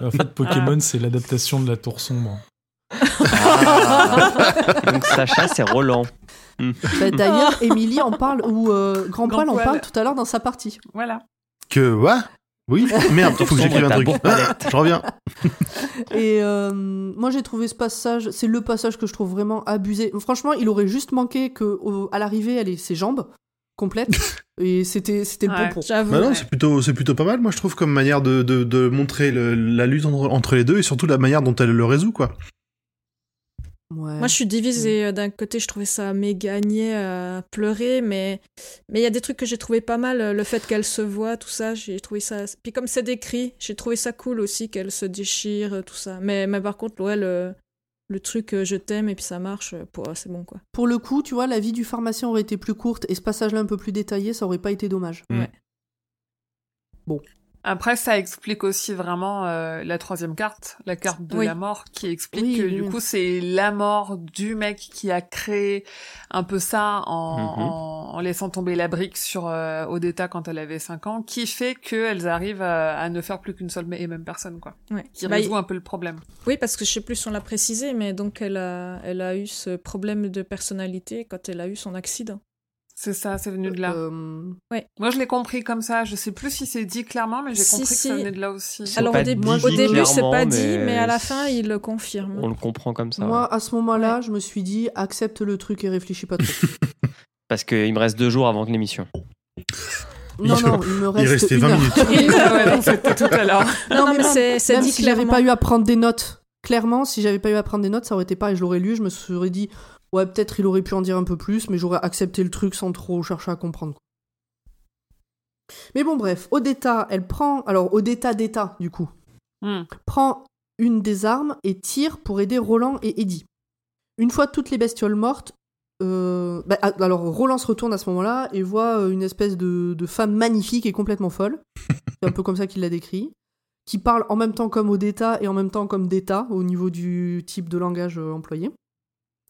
En fait, Pokémon, c'est l'adaptation de la tour sombre. Donc Sacha, c'est Roland. Bah, D'ailleurs, Émilie en parle, ou euh, Grand Grand Poil en parle tout à l'heure dans sa partie. Voilà. Que, ouais Oui Merde, faut que j'écrive un truc. Ah, je reviens. Et euh, moi j'ai trouvé ce passage, c'est le passage que je trouve vraiment abusé. Franchement, il aurait juste manqué que au- à l'arrivée elle ait ses jambes complètes et c'était c'était Ouais. pompon. J'avoue. Bah non, Ouais. c'est plutôt, c'est plutôt pas mal, moi je trouve, comme manière de, de, de montrer le- la lutte entre, entre les deux et surtout la manière dont elle le résout, quoi. Ouais. Moi, je suis divisée. Euh, D'un côté, je trouvais ça méga niais à pleurer, mais mais il y a des trucs que j'ai trouvé pas mal. Euh, Le fait qu'elle se voit, tout ça, j'ai trouvé ça. Puis comme c'est décrit, j'ai trouvé ça cool aussi qu'elle se déchire, euh, tout ça. Mais, mais par contre, ouais, le, le truc euh, je t'aime et puis ça marche, euh, pour- c'est bon quoi. Pour le coup, tu vois, la vie du pharmacien aurait été plus courte et ce passage-là un peu plus détaillé, ça aurait pas été dommage. Après, ça explique aussi vraiment euh, la troisième carte, la carte de Oui. la mort, qui explique Oui, que oui, du coup, c'est la mort du mec qui a créé un peu ça en, Mhm. en, en laissant tomber la brique sur euh, Odetta quand elle avait 5 ans, qui fait qu'elles arrivent à, à ne faire plus qu'une seule et même personne, quoi. Ouais. Qui Bah, résout un peu le problème. Oui, parce que je sais plus si on l'a précisé, mais donc elle a, elle a eu ce problème de personnalité quand elle a eu son accident. C'est ça, c'est venu de là. Euh, Moi, je l'ai compris comme ça. Je sais plus si c'est dit clairement, mais j'ai Si, compris que si. ça venait de là aussi. Alors pas au, début, dit au début, c'est pas dit, mais mais à la fin, il le confirme. On le comprend comme ça. ouais. Moi, à ce moment-là, je me suis dit, accepte le truc et réfléchis pas trop. Parce qu'il me reste deux jours avant que l'émission. non, non, il me reste Il restait une 20 heure. minutes. Ouais, tout à l'heure. Non, non, mais même- c'est dit si j'avais pas eu à prendre des notes, clairement, si j'avais pas eu à prendre des notes, ça aurait été pareil. Je l'aurais lu, je me serais dit, Ouais, peut-être il aurait pu en dire un peu plus, mais j'aurais accepté le truc sans trop chercher à comprendre. Mais bon, bref, Odetta, elle prend. Alors, Odetta d'État, du coup, Hmm. prend une des armes et tire pour aider Roland et Eddie. Une fois toutes les bestioles mortes, euh, bah, ah, alors Roland se retourne à ce moment-là et voit euh, une espèce de, de femme magnifique et complètement folle. C'est un peu comme ça qu'il l'a décrit. Qui parle en même temps comme Odetta et en même temps comme d'État au niveau du type de langage euh, employé.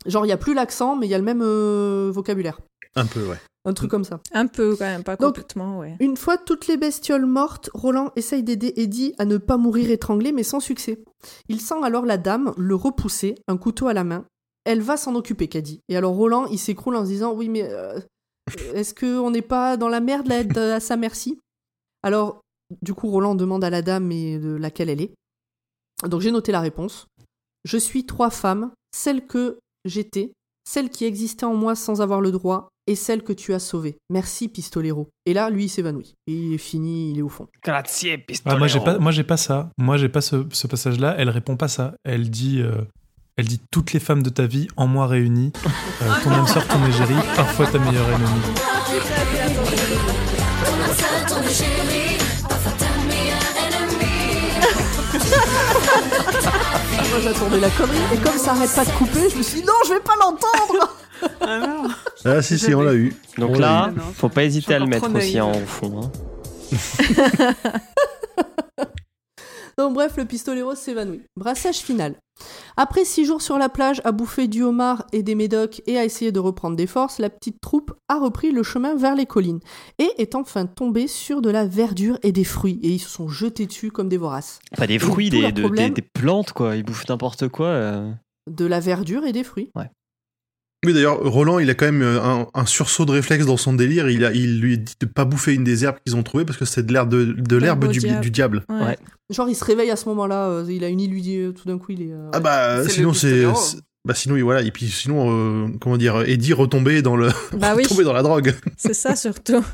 Genre, il n'y a plus l'accent, mais il y a le même euh, vocabulaire. Un peu, ouais. Un truc comme ça. Un peu quand même, pas Donc- complètement, ouais. Une fois toutes les bestioles mortes, Roland essaye d'aider Eddie à ne pas mourir étranglé, mais sans succès. Il sent alors la dame le repousser, un couteau à la main. Elle va s'en occuper, Caddy. Et alors Roland, il s'écroule en se disant Oui, mais euh, est-ce qu'on n'est pas dans la merde là, à sa merci? Alors, du coup, Roland demande à la dame mais de laquelle elle est. Donc j'ai noté la réponse. Je suis trois femmes, celle que j'étais, celle qui existait en moi sans avoir le droit, et celle que tu as sauvée. Merci, Pistolero. Et là, lui, il s'évanouit. Et il est fini, il est au fond. Grazie, Ah, pistolero. moi j'ai pas, moi j'ai pas ça. Moi j'ai pas ce, ce passage-là. Elle répond pas ça. Elle dit, euh, elle dit toutes les femmes de ta vie en moi réunies. Euh, ton âme sœur, ton égérie, parfois ta meilleure ennemie. Moi, j'attendais la connerie. Et comme ça arrête pas de couper, je me suis dit non, je vais pas l'entendre Ah non. Ah, si, si, on l'a eu. Donc On l'a là, eu. faut pas hésiter à le mettre aussi en fond. hein. Donc bref, le pistolero s'évanouit. Brassage final. Après six jours sur la plage à bouffer du homard et des médocs et à essayer de reprendre des forces, la petite troupe a repris le chemin vers les collines et est enfin tombée sur de la verdure et des fruits. Et ils se sont jetés dessus comme des voraces. Enfin, des fruits, des, leur de- problème- des, des plantes, quoi. Ils bouffent n'importe quoi. euh. De la verdure et des fruits. Oui, d'ailleurs, Roland, il a quand même euh, un, un sursaut de réflexe dans son délire. Il, a, il lui dit de pas bouffer une des herbes qu'ils ont trouvées parce que c'est de l'herbe de, de l'herbe au du, diable. du diable. Ouais. Ouais. Genre, il se réveille à ce moment-là, euh, il a une illusion, tout d'un coup, il est. euh, Ah bah, C'est sinon c'est. Bah sinon, oui, voilà. Et puis sinon, euh, comment dire, Eddie retombé dans le. Bah oui, dans la drogue. c'est ça surtout.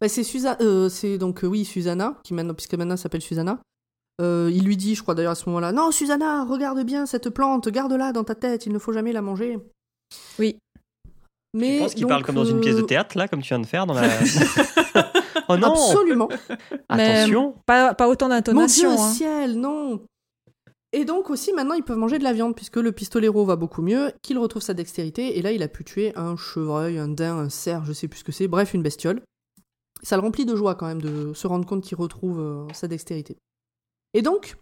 Bah, c'est Susa- euh, c'est donc euh, oui Susanna qui maintenant puisque maintenant s'appelle Susanna. Euh, il lui dit, je crois d'ailleurs à ce moment-là, non Susanna, regarde bien cette plante, garde-la dans ta tête, il ne faut jamais la manger. Oui. Mais Je pense qu'il parle comme dans une pièce de euh, théâtre, là, comme tu viens de faire dans la. oh non Absolument. Attention Pas, pas autant Mon Dieu d'intonation. au hein. ciel, non. Et donc aussi maintenant ils peuvent manger de la viande puisque le pistolero va beaucoup mieux, qu'il retrouve sa dextérité et là il a pu tuer un chevreuil, un daim, un cerf, je sais plus ce que c'est, bref une bestiole. Ça le remplit de joie quand même de se rendre compte qu'il retrouve euh, sa dextérité. Et donc,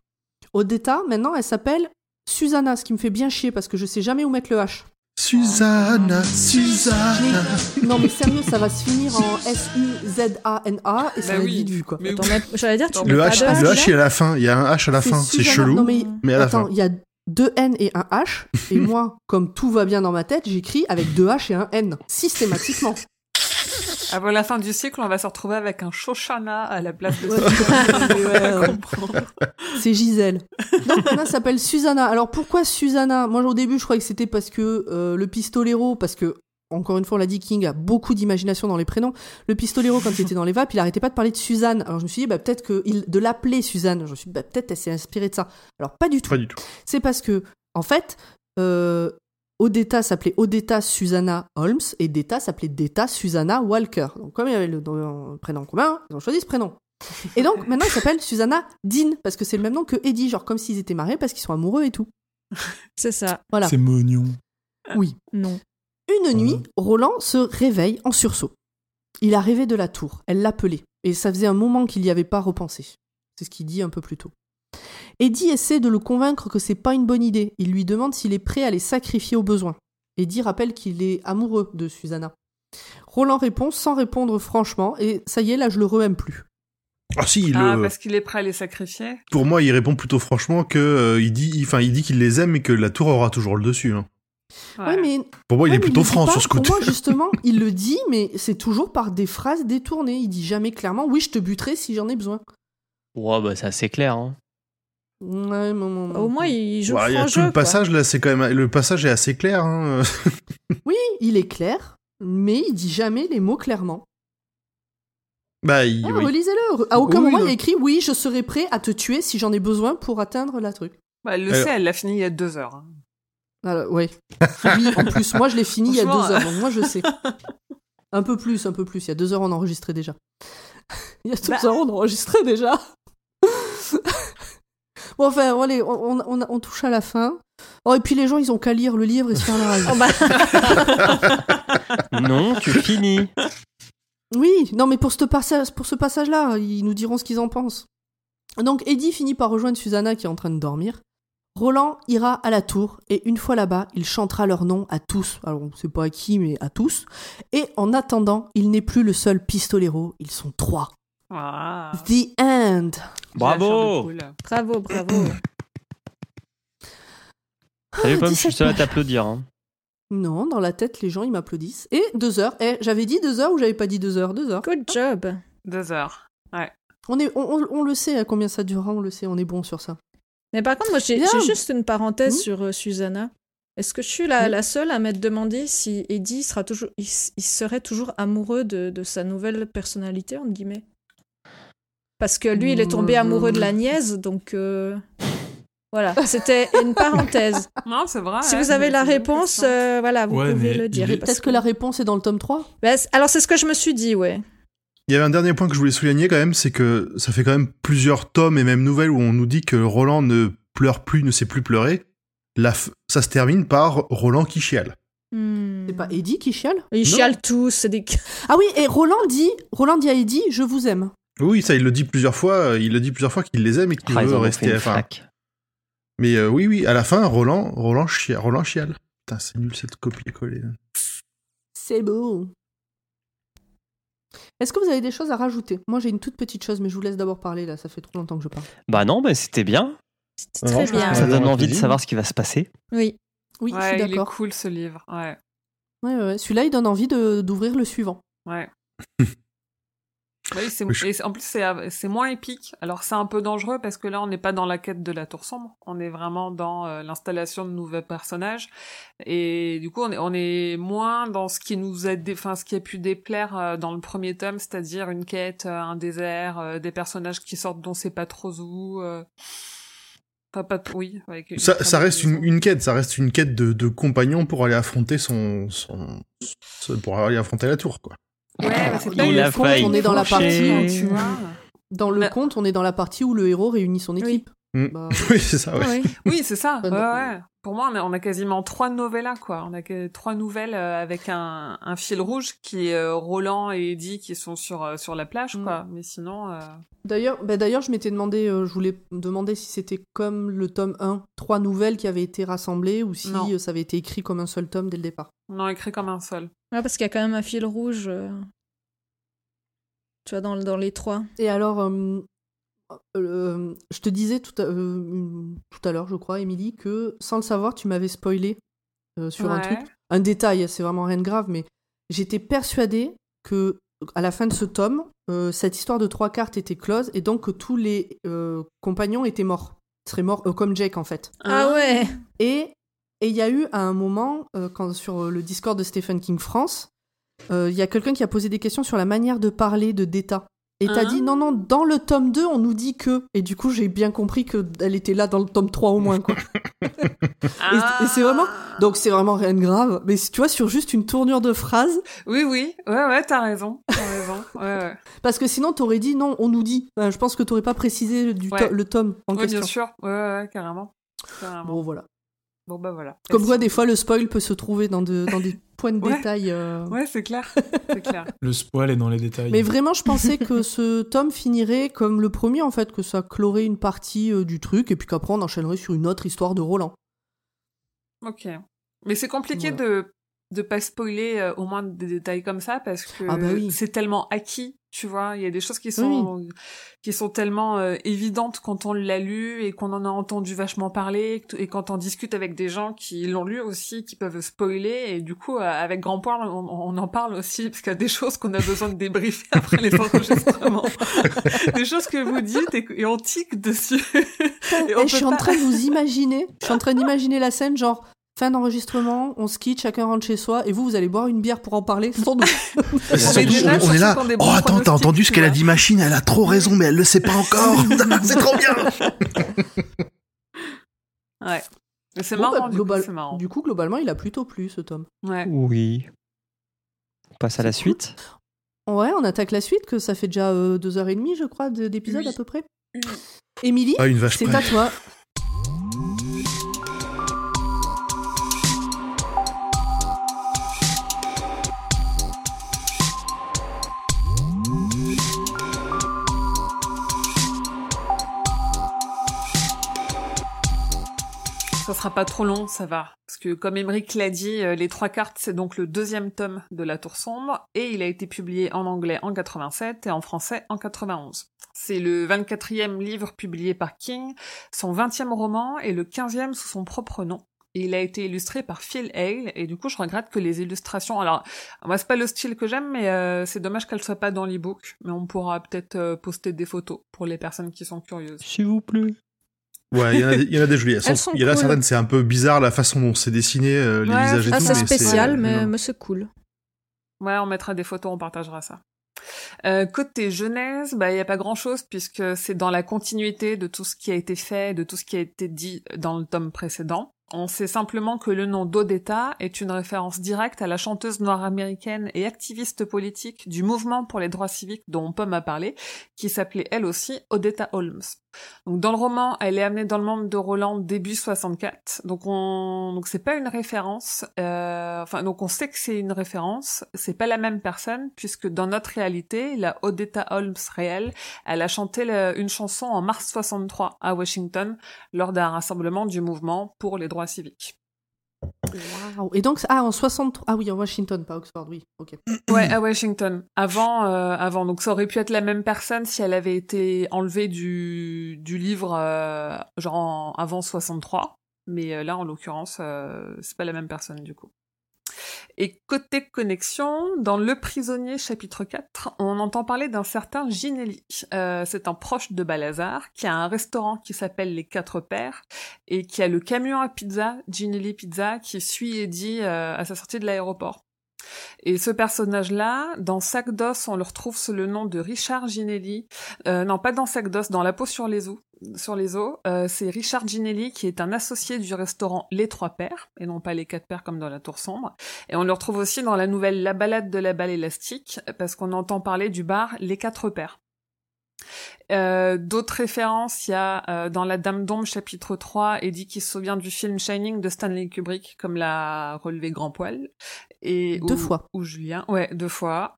Odetta maintenant elle s'appelle Susanna, ce qui me fait bien chier parce que je sais jamais où mettre le H. Susanna, Susanna. Non mais sérieux, ça va se finir en S-U-Z-A-N-A et ça Bah va oui. être vite vu quoi. Mais Attends, mais J'allais dire, tu Le pas H, de le H, est à la fin. Il y a un H à la fin. C'est chelou. Non, mais, mais à la attends, fin. il y a deux N et un H, et moi, comme tout va bien dans ma tête, j'écris avec deux H et un N, systématiquement. Avant la fin du cycle, on va se retrouver avec un Shoshana à la place de. C'est Gisèle. Donc elle s'appelle Susanna. Alors pourquoi Susanna? Moi, au début, je croyais que c'était parce que euh, le pistolero, parce que encore une fois, on l'a dit, King a beaucoup d'imagination dans les prénoms. Le pistolero, quand il était dans les vapes, il arrêtait pas de parler de Suzanne. Alors je me suis dit, bah, peut-être que il, de l'appeler Suzanne. Je me suis dit, bah, peut-être elle s'est inspirée de ça. Alors pas du tout. Pas du tout. C'est parce que, en fait, euh, Odetta s'appelait Odetta Susanna Holmes et Detta s'appelait Detta Susanna Walker. Donc, comme il y avait le, le prénom commun, ils ont choisi ce prénom. Et donc, maintenant, il s'appelle Susanna Dean parce que c'est le même nom que Eddie, genre comme s'ils étaient mariés parce qu'ils sont amoureux et tout. C'est ça. Voilà. C'est mignon. Oui. Non. Une nuit. Roland se réveille en sursaut. Il a rêvé de la tour. Elle l'appelait. Et ça faisait un moment qu'il n'y avait pas repensé. C'est ce qu'il dit un peu plus tôt. Eddie essaie de le convaincre que c'est pas une bonne idée. Il lui demande s'il est prêt à les sacrifier au besoin. Eddie rappelle qu'il est amoureux de Susanna. Roland répond sans répondre franchement, et ça y est, là je le re-aime plus. Ah si, il, Ah, euh, parce qu'il est prêt à les sacrifier. pour moi, il répond plutôt franchement que euh, il dit, enfin, il dit qu'il les aime et que la tour aura toujours le dessus. hein. Ouais, mais Pour moi, il Ouais, est plutôt franc pas. sur ce coup. Pour moi, justement, il le dit, mais c'est toujours par des phrases détournées. Il dit jamais clairement Oui, je te buterai si j'en ai besoin. Ouais, bah c'est assez clair. Hein. Ouais, non, non, non. Au moins, il joue Voilà, il y a franc tout jeu. le passage là, c'est quand même le passage est assez clair. Hein. Oui, il est clair, mais il dit jamais les mots clairement. bah, il, Ah, oui. Relisez-le. À aucun Oui, moment, il a écrit Oui, je serai prêt à te tuer si j'en ai besoin pour atteindre la truc. Bah, elle le Alors- sait, elle l'a fini il y a deux heures. hein. Alors, ouais. Oui, en plus, moi je l'ai fini il y a deux heures, donc moi je sais. Un peu plus, un peu plus. Il y a deux heures, on enregistrait déjà. Il y a deux Bah. heures, on enregistrait déjà. Bon, enfin, allez, on, on- on- on touche à la fin. Oh, et puis les gens, ils ont qu'à lire le livre et se faire leur avis. Oh, bah, Non, tu finis. Oui, non, mais pour ce passage, pour ce passage-là, ils nous diront ce qu'ils en pensent. Donc, Eddie finit par rejoindre Susanna qui est en train de dormir. Roland ira à la tour et une fois là-bas, il chantera leur nom à tous. Alors, on sait pas à qui, mais à tous. Et en attendant, il n'est plus le seul pistolero. Ils sont trois. Ah, The End. Bravo bravo, bravo. Salut Pomme, je suis 17 seul à t'applaudir. hein. Non, dans la tête, les gens, ils m'applaudissent. Et deux heures. Eh, j'avais dit deux heures ou j'avais pas dit deux heures? Deux heures. Good job. Deux heures. On, est, on, on- on le sait à combien ça durera, on le sait, on est bon sur ça. Mais par contre, moi, j'ai juste une parenthèse Mhm. sur euh, Susanna. Est-ce que je suis la, Oui. la seule à m'être demandé si Eddie sera toujours, il serait toujours amoureux de, de sa nouvelle personnalité, entre guillemets? Parce que lui, il est tombé Mhm. amoureux de la nièce, donc euh, voilà. C'était une parenthèse. Non, c'est vrai. si vous avez la réponse, euh, voilà, vous Ouais, pouvez le dire. il est- parce Peut-être que la réponse est dans le tome 3 Bah, alors, c'est ce que je me suis dit, ouais. Il y avait un dernier point que je voulais souligner quand même, c'est que ça fait quand même plusieurs tomes et même nouvelles où on nous dit que Roland ne pleure plus, ne sait plus pleurer. La f- ça se termine par Roland qui chiale. Hmm. C'est pas Eddie qui chiale? Ils Non. chialent tous, c'est des... Ah oui, et Roland dit, Roland dit à Eddie, je vous aime. Oui, ça il le dit plusieurs fois, euh, il le dit plusieurs fois qu'il les aime et qu'il Ah, veut rester. une Enfin, mais euh, oui, oui, à la fin, Roland, Roland, chia- Roland chiale. Putain, c'est nul cette copie-coller. C'est beau. Est-ce que vous avez des choses à rajouter? Moi, j'ai une toute petite chose, mais je vous laisse d'abord parler, là, ça fait trop longtemps que je parle. Bah non, mais c'était bien. c'est Non, très je bien. Ça donne on envie de savoir ce qui va se passer. Oui. Oui, je Ouais, suis il est d'accord. cool ce livre. Ouais. Ouais, ouais, ouais. Celui-là, il donne envie de- d'ouvrir le suivant. Ouais. Oui, je- en plus, c'est, c'est moins épique. Alors, c'est un peu dangereux parce que là, on n'est pas dans la quête de la tour sombre. On est vraiment dans euh, l'installation de nouveaux personnages. Et du coup, on est, on est moins dans ce qui nous a, dé- enfin, ce qui a pu déplaire euh, dans le premier tome, c'est-à-dire une quête, euh, un désert, des personnages qui sortent dont c'est pas trop où. Enfin, pas t- oui. avec une Ça, ça reste une, une quête, ça reste une quête de, de compagnon pour aller affronter son, son, son- pour aller affronter la tour, quoi. Ouais, mais c'est pas Il une a conte, failli on est dans la partie- tu vois. Dans le Bah- conte, on est dans la partie où le héros réunit son équipe. Mm. Bah, oui, c'est ça, ouais. Oui. C'est ça. Ouais, Ouais, non. ouais. Pour moi, on a, on a quasiment trois novellas, quoi. On a que trois nouvelles euh, avec un, un fil rouge qui est euh, Roland et Eddie qui sont sur, euh, sur la plage, Mm. quoi. Mais sinon, euh, D'ailleurs, bah d'ailleurs, je m'étais demandé, euh, je voulais demander si c'était comme le tome 1, trois nouvelles qui avaient été rassemblées ou si Non. euh, ça avait été écrit comme un seul tome dès le départ. on en écrit comme un seul. Ouais, parce qu'il y a quand même un fil rouge. euh, Tu vois, dans, dans les trois. Et alors, euh, euh, je te disais tout à, euh, tout à l'heure, je crois, Émilie, que sans le savoir, tu m'avais spoilé euh, sur un truc. Un détail, c'est vraiment rien de grave, mais j'étais persuadée que à la fin de ce tome, euh, cette histoire de trois cartes était close et donc que tous les euh, compagnons étaient morts. Ils seraient morts euh, comme Jake en fait. Ah ouais Et et il y a eu à un moment, euh, quand, sur euh, le Discord de Stephen King France, euh, il y a quelqu'un qui a posé des questions sur la manière de parler de Data. Et t'as Ah. dit non, non, dans le tome 2, on nous dit que. Et du coup, j'ai bien compris qu'elle était là dans le tome 3 au moins. Quoi. et c'est vraiment- Donc c'est vraiment rien de grave. Mais tu vois, sur juste une tournure de phrase, Oui, oui. Ouais, ouais, t'as raison. T'as raison. Ouais, ouais. parce que sinon, t'aurais dit non, on nous dit. Enfin, je pense que t'aurais pas précisé du to- le tome en question. bien sûr. Ouais, ouais, ouais, carrément. Carrément. Bon, voilà. Bon, bah voilà. Comme quoi, des fois, le spoil peut se trouver dans, de- dans des points de Ouais. détail. euh, Ouais, c'est clair. Le spoil est dans les détails. Mais vraiment, je pensais que ce tome finirait comme le premier, en fait, que ça clorait une partie euh, du truc, et puis qu'après on enchaînerait sur une autre histoire de Roland. Ok. Mais c'est compliqué de de pas spoiler euh, au moins des détails comme ça parce que Ah bah oui. c'est tellement acquis, tu vois. Il y a des choses qui sont qui sont tellement euh, évidentes quand on l'a lu et qu'on en a entendu vachement parler et quand on discute avec des gens qui l'ont lu aussi, qui peuvent spoiler et du coup euh, avec grand point on, on en parle aussi parce qu'il y a des choses qu'on a besoin de débriefer après les enregistrements, des choses que vous dites et, et on tique dessus. Et je suis en train de vous imaginer, je suis en train d'imaginer la scène, genre fin d'enregistrement, on se quitte, chacun rentre chez soi, et vous, vous allez boire une bière pour en parler sans doute. On, on est là. Oh, attends, t'as entendu ce qu'elle a dit, machine, elle a trop raison, mais elle le sait pas encore. c'est trop bien. Ouais. Mais c'est Bon, marrant, bah, du coup, global- c'est marrant. Du coup, globalement, il a plutôt plu ce tome. Ouais. Oui. On passe à la cool. suite. Ouais, on attaque la suite, que ça fait déjà euh, deux heures et demie, je crois, de- d'épisode Oui. à peu près. Oui. Émilie, Ah, c'est à toi. Ça sera pas trop long, ça va. Parce que comme Emmerich l'a dit, euh, les trois cartes, c'est donc le deuxième tome de La Tour Sombre, et il a été publié en anglais en 87 et en français en 91. C'est le 24e livre publié par King, son 20e roman et le 15e sous son propre nom. Et il a été illustré par Phil Hale, et du coup, je regrette que les illustrations... Alors, moi, c'est pas le style que j'aime, mais euh, c'est dommage qu'elles soient pas dans l'ebook. Mais on pourra peut-être euh, poster des photos pour les personnes qui sont curieuses. S'il vous plaît. Ouais, il y en a des- il y en a des jolies. Elles Elles sont- sont Il y en a cool. certaines, c'est un peu bizarre la façon dont c'est dessiné, euh, les Ouais, visages et Ah, tout. c'est mais spécial, mais, non. mais c'est cool. Ouais, on mettra des photos, on partagera ça. Euh, côté Genèse, bah il y a pas grand chose puisque c'est dans la continuité de tout ce qui a été fait, de tout ce qui a été dit dans le tome précédent. On sait simplement que le nom d'Odetta est une référence directe à la chanteuse noire américaine et activiste politique du mouvement pour les droits civiques dont Pomme a parlé, qui s'appelait elle aussi Odetta Holmes. Donc dans le roman, elle est amenée dans le monde de Roland début 64. Donc on donc c'est pas une référence. Euh... Enfin donc on sait que c'est une référence. C'est pas la même personne puisque dans notre réalité, la Odetta Holmes réelle, elle a chanté une chanson en mars 63 à Washington lors d'un rassemblement du mouvement pour les droits civiques. Waouh. Et donc, ah, en 63. Ah oui, en Washington, pas Oxford, oui. Ok. Ouais, à Washington. Avant, euh, avant. Donc ça aurait pu être la même personne si elle avait été enlevée du, du livre, euh, genre en- avant 63. Mais euh, là, en l'occurrence, c'est pas la même personne du coup. Et côté connexion, dans Le Prisonnier chapitre 4, on entend parler d'un certain Ginelli. Euh, c'est un proche de Balazar qui a un restaurant qui s'appelle Les Quatre Pères et qui a le camion à pizza, Ginelli Pizza, qui suit Eddie euh, à sa sortie de l'aéroport. Et ce personnage-là, dans Sac d'os, on le retrouve sous le nom de Richard Ginelli. Euh, non, pas dans Sac d'os, dans La peau sur les os. Euh, c'est Richard Ginelli qui est un associé du restaurant Les Trois Pères, et non pas Les Quatre Pères comme dans La Tour Sombre. Et on le retrouve aussi dans la nouvelle La Balade de la Balle élastique, parce qu'on entend parler du bar Les Quatre Pères. Euh, D'autres références, il y a dans La Dame d'Ombre chapitre 3, Eddie qui se souvient du film Shining de Stanley Kubrick, comme l'a relevé Grand Poil. Et Deux ou- fois. Ou Julien, ouais, deux fois.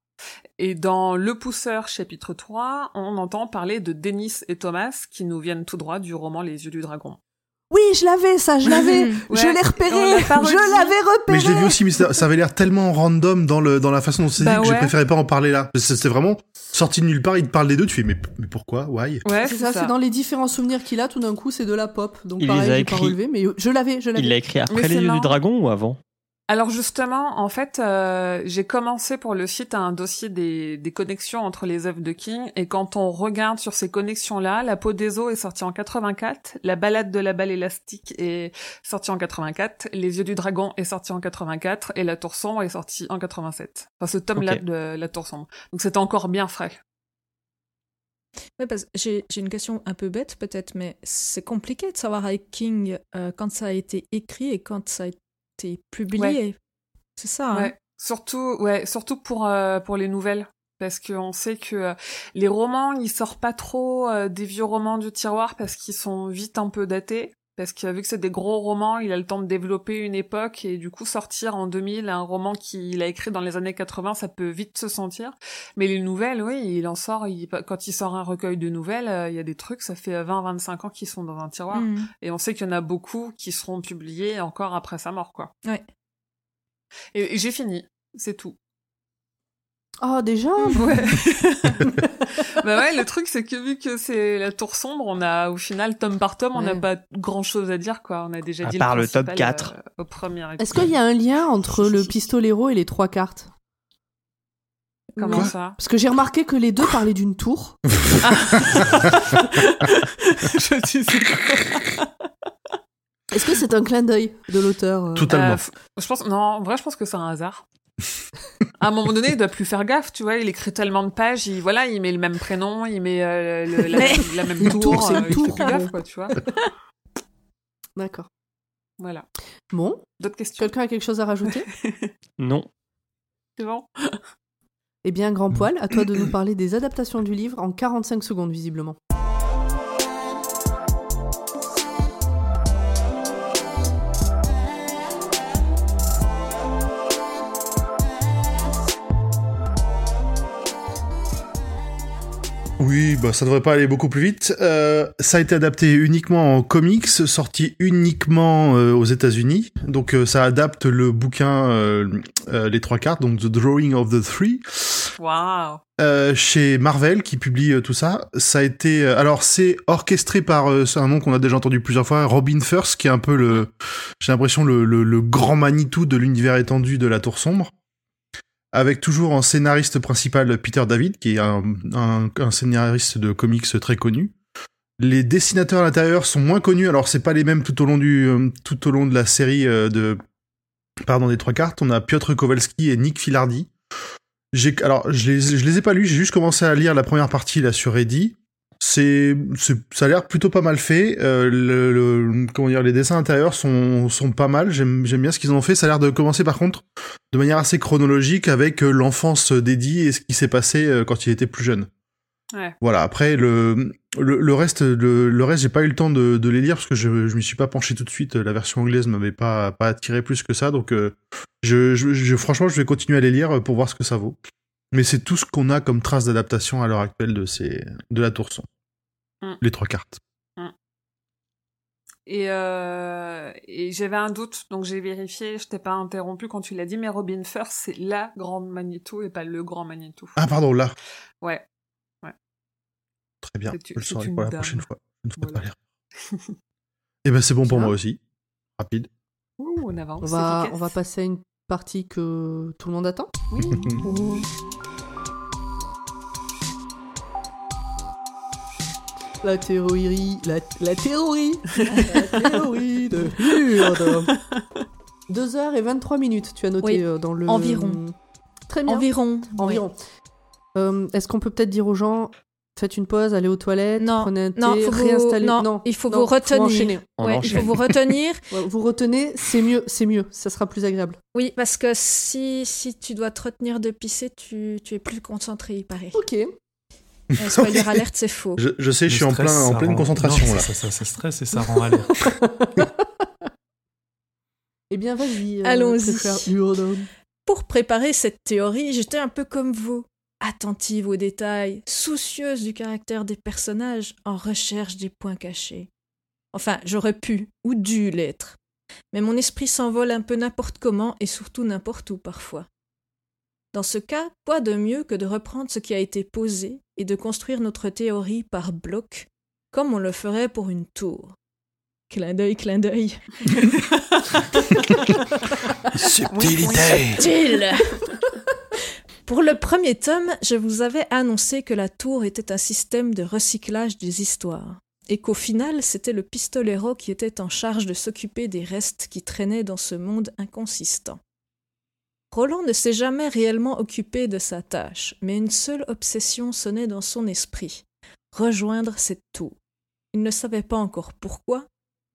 Et dans Le Pousseur chapitre 3, on entend parler de Denis et Thomas qui nous viennent tout droit du roman Les Yeux du Dragon. Oui, je l'avais, ça, je l'avais. Ouais, je l'ai repéré. Je l'avais repéré. Mais je l'ai vu aussi, mais ça, ça avait l'air tellement random dans, le, dans la façon dont c'est Bah dit que ouais. je préférais pas en parler là. C'est vraiment sorti de nulle part, il te parle des deux, tu fais mais, mais pourquoi? Why? Ouais, C'est ça, c'est dans les différents souvenirs qu'il a, tout d'un coup, c'est de la pop. Donc Il pareil, j'ai pas relevé, mais je l'avais, je Il l'a l'avais. écrit après Mais les yeux du dragon ou avant? Alors justement, en fait, euh, j'ai commencé pour le site un dossier des, des connexions entre les œuvres de King, et quand on regarde sur ces connexions-là, La peau des os est sortie en 84, La balade de la balle élastique est sortie en 84, Les yeux du dragon est sorti en 84, et La tour sombre est sortie en 87. Enfin, ce tome-là de La tour sombre. Donc c'était encore bien frais. Ouais, parce que j'ai j'ai une question un peu bête peut-être, mais c'est compliqué de savoir avec King euh, quand ça a été écrit et quand ça a été publié. C'est ça. hein. Surtout, ouais, surtout pour euh, pour les nouvelles, parce qu'on sait que euh, les romans, ils sortent pas trop euh, des vieux romans du tiroir parce qu'ils sont vite un peu datés. Parce que vu que c'est des gros romans, il a le temps de développer une époque et du coup sortir en 2000 un roman qu'il a écrit dans les années 80, ça peut vite se sentir. Mais les nouvelles, oui, il en sort. il- quand il sort un recueil de nouvelles, euh, il y a des trucs, ça fait 20-25 ans qu'ils sont dans un tiroir. Mhm. Et on sait qu'il y en a beaucoup qui seront publiés encore après sa mort, quoi. Ouais. Et, et j'ai fini, c'est tout. Oh, déjà? Ouais. bah ouais, le truc c'est que vu que c'est la tour sombre, on a au final tome par tome, on n'a pas grand chose à dire quoi. On a déjà À dit part le top 4. euh, au premier Est-ce épisode. qu'il y a un lien entre le pistolero et les trois cartes? Comment Quoi? ça? Parce que j'ai remarqué que les deux parlaient d'une tour. Je sais pas. Est-ce que c'est un clin d'œil de l'auteur euh? Totalement. Euh, je pense non, en vrai je pense que c'est un hasard. À un moment donné, il doit plus faire gaffe, tu vois. Il écrit tellement de pages, il voilà, il met le même prénom, il met euh, le- la, Mais- la même Une tour, tour, c'est euh, une il fait tour, plus gaffe, quoi, tu vois. D'accord. Voilà. Bon, D'autres questions? Quelqu'un a quelque chose à rajouter? Non. C'est bon Eh bien, Grand Poil, à toi de nous parler des adaptations du livre en 45 secondes, visiblement. Oui, bah ça devrait pas aller beaucoup plus vite. Euh, ça a été adapté uniquement en comics, sorti uniquement euh, aux États-Unis. Donc euh, ça adapte le bouquin Les Trois Cartes, donc The Drawing of the Three, euh, chez Marvel qui publie tout ça. Ça a été, alors c'est orchestré par un nom qu'on a déjà entendu plusieurs fois, Robin First, qui est un peu le, j'ai l'impression le, le, le grand Manitou de l'univers étendu de la Tour Sombre avec toujours en scénariste principal Peter David, qui est un, scénariste de comics très connu. Les dessinateurs à l'intérieur sont moins connus, alors c'est pas les mêmes tout au long du euh, tout au long de la série euh, de pardon des trois cartes. On a Piotr Kowalski et Nick Filardi. Alors je les les ai pas lus, j'ai juste commencé à lire la première partie là sur Reddit. C'est ça a l'air plutôt pas mal fait. Euh, le, le- comment dire les dessins intérieurs sont sont pas mal. J'aime j'aime bien ce qu'ils ont fait. Ça a l'air de commencer par contre de manière assez chronologique avec euh, l'enfance d'Eddie et ce qui s'est passé euh, quand il était plus jeune. Ouais. Voilà. Après le le, le reste le, le reste j'ai pas eu le temps de, de les lire parce que je je m'y suis pas penché tout de suite. La version anglaise m'avait pas pas attiré plus que ça. Donc euh, je, je, je- franchement je vais continuer à les lire pour voir ce que ça vaut. Mais c'est tout ce qu'on a comme trace d'adaptation à l'heure actuelle de ces de la tour sombre. Mm. Les trois cartes. Et, euh, et j'avais un doute, donc j'ai vérifié, je t'ai pas interrompu quand tu l'as dit, mais Robin First, c'est la grande Manitou et pas le grand Manitou. Ah pardon là. Ouais. Très bien. C'est- Je le saurai une pour la prochaine fois. Je ne ferai Voilà. pas l'erreur. Et ben c'est bon pour moi aussi. Rapide. Ouh, on avance. On va, on va passer à une partie que tout le monde attend. La théorie, la, la théorie, la théorie de Hurde. 2 heures et 23 minutes, tu as noté Oui, euh, dans le... environ. Très bien. Environ. Environ. Euh, Est-ce qu'on peut peut-être dire aux gens, faites une pause, allez aux toilettes, Non, prenez un thé, non, faut vous- réinstallez... non, il faut non, vous retenir. Ouais, il faut vous retenir. Ouais, vous retenez, c'est mieux, c'est mieux, ça sera plus agréable. Oui, parce que si, si tu dois te retenir de pisser, tu, tu es plus concentré, il paraît. Ok. Euh, spoiler alerte, c'est faux. Je, je sais, je suis en, plein, en pleine rend- concentration non, là. Ça, ça, ça stresse et ça rend alerte. Eh bien, vas-y. euh, Allons-y. Pour préparer cette théorie, j'étais un peu comme vous, attentive aux détails, soucieuse du caractère des personnages, en recherche des points cachés. Enfin, j'aurais pu ou dû l'être. Mais mon esprit s'envole un peu n'importe comment et surtout n'importe où parfois. Dans ce cas, quoi de mieux que de reprendre ce qui a été posé et de construire notre théorie par blocs, comme on le ferait pour une tour. Clin d'œil, clin d'œil. Subtilité Utile Pour le premier tome, je vous avais annoncé que la tour était un système de recyclage des histoires, et qu'au final, c'était le pistolero qui était en charge de s'occuper des restes qui traînaient dans ce monde inconsistant. Roland ne s'est jamais réellement occupé de sa tâche, mais une seule obsession sonnait dans son esprit rejoindre cette tour. Il ne savait pas encore pourquoi,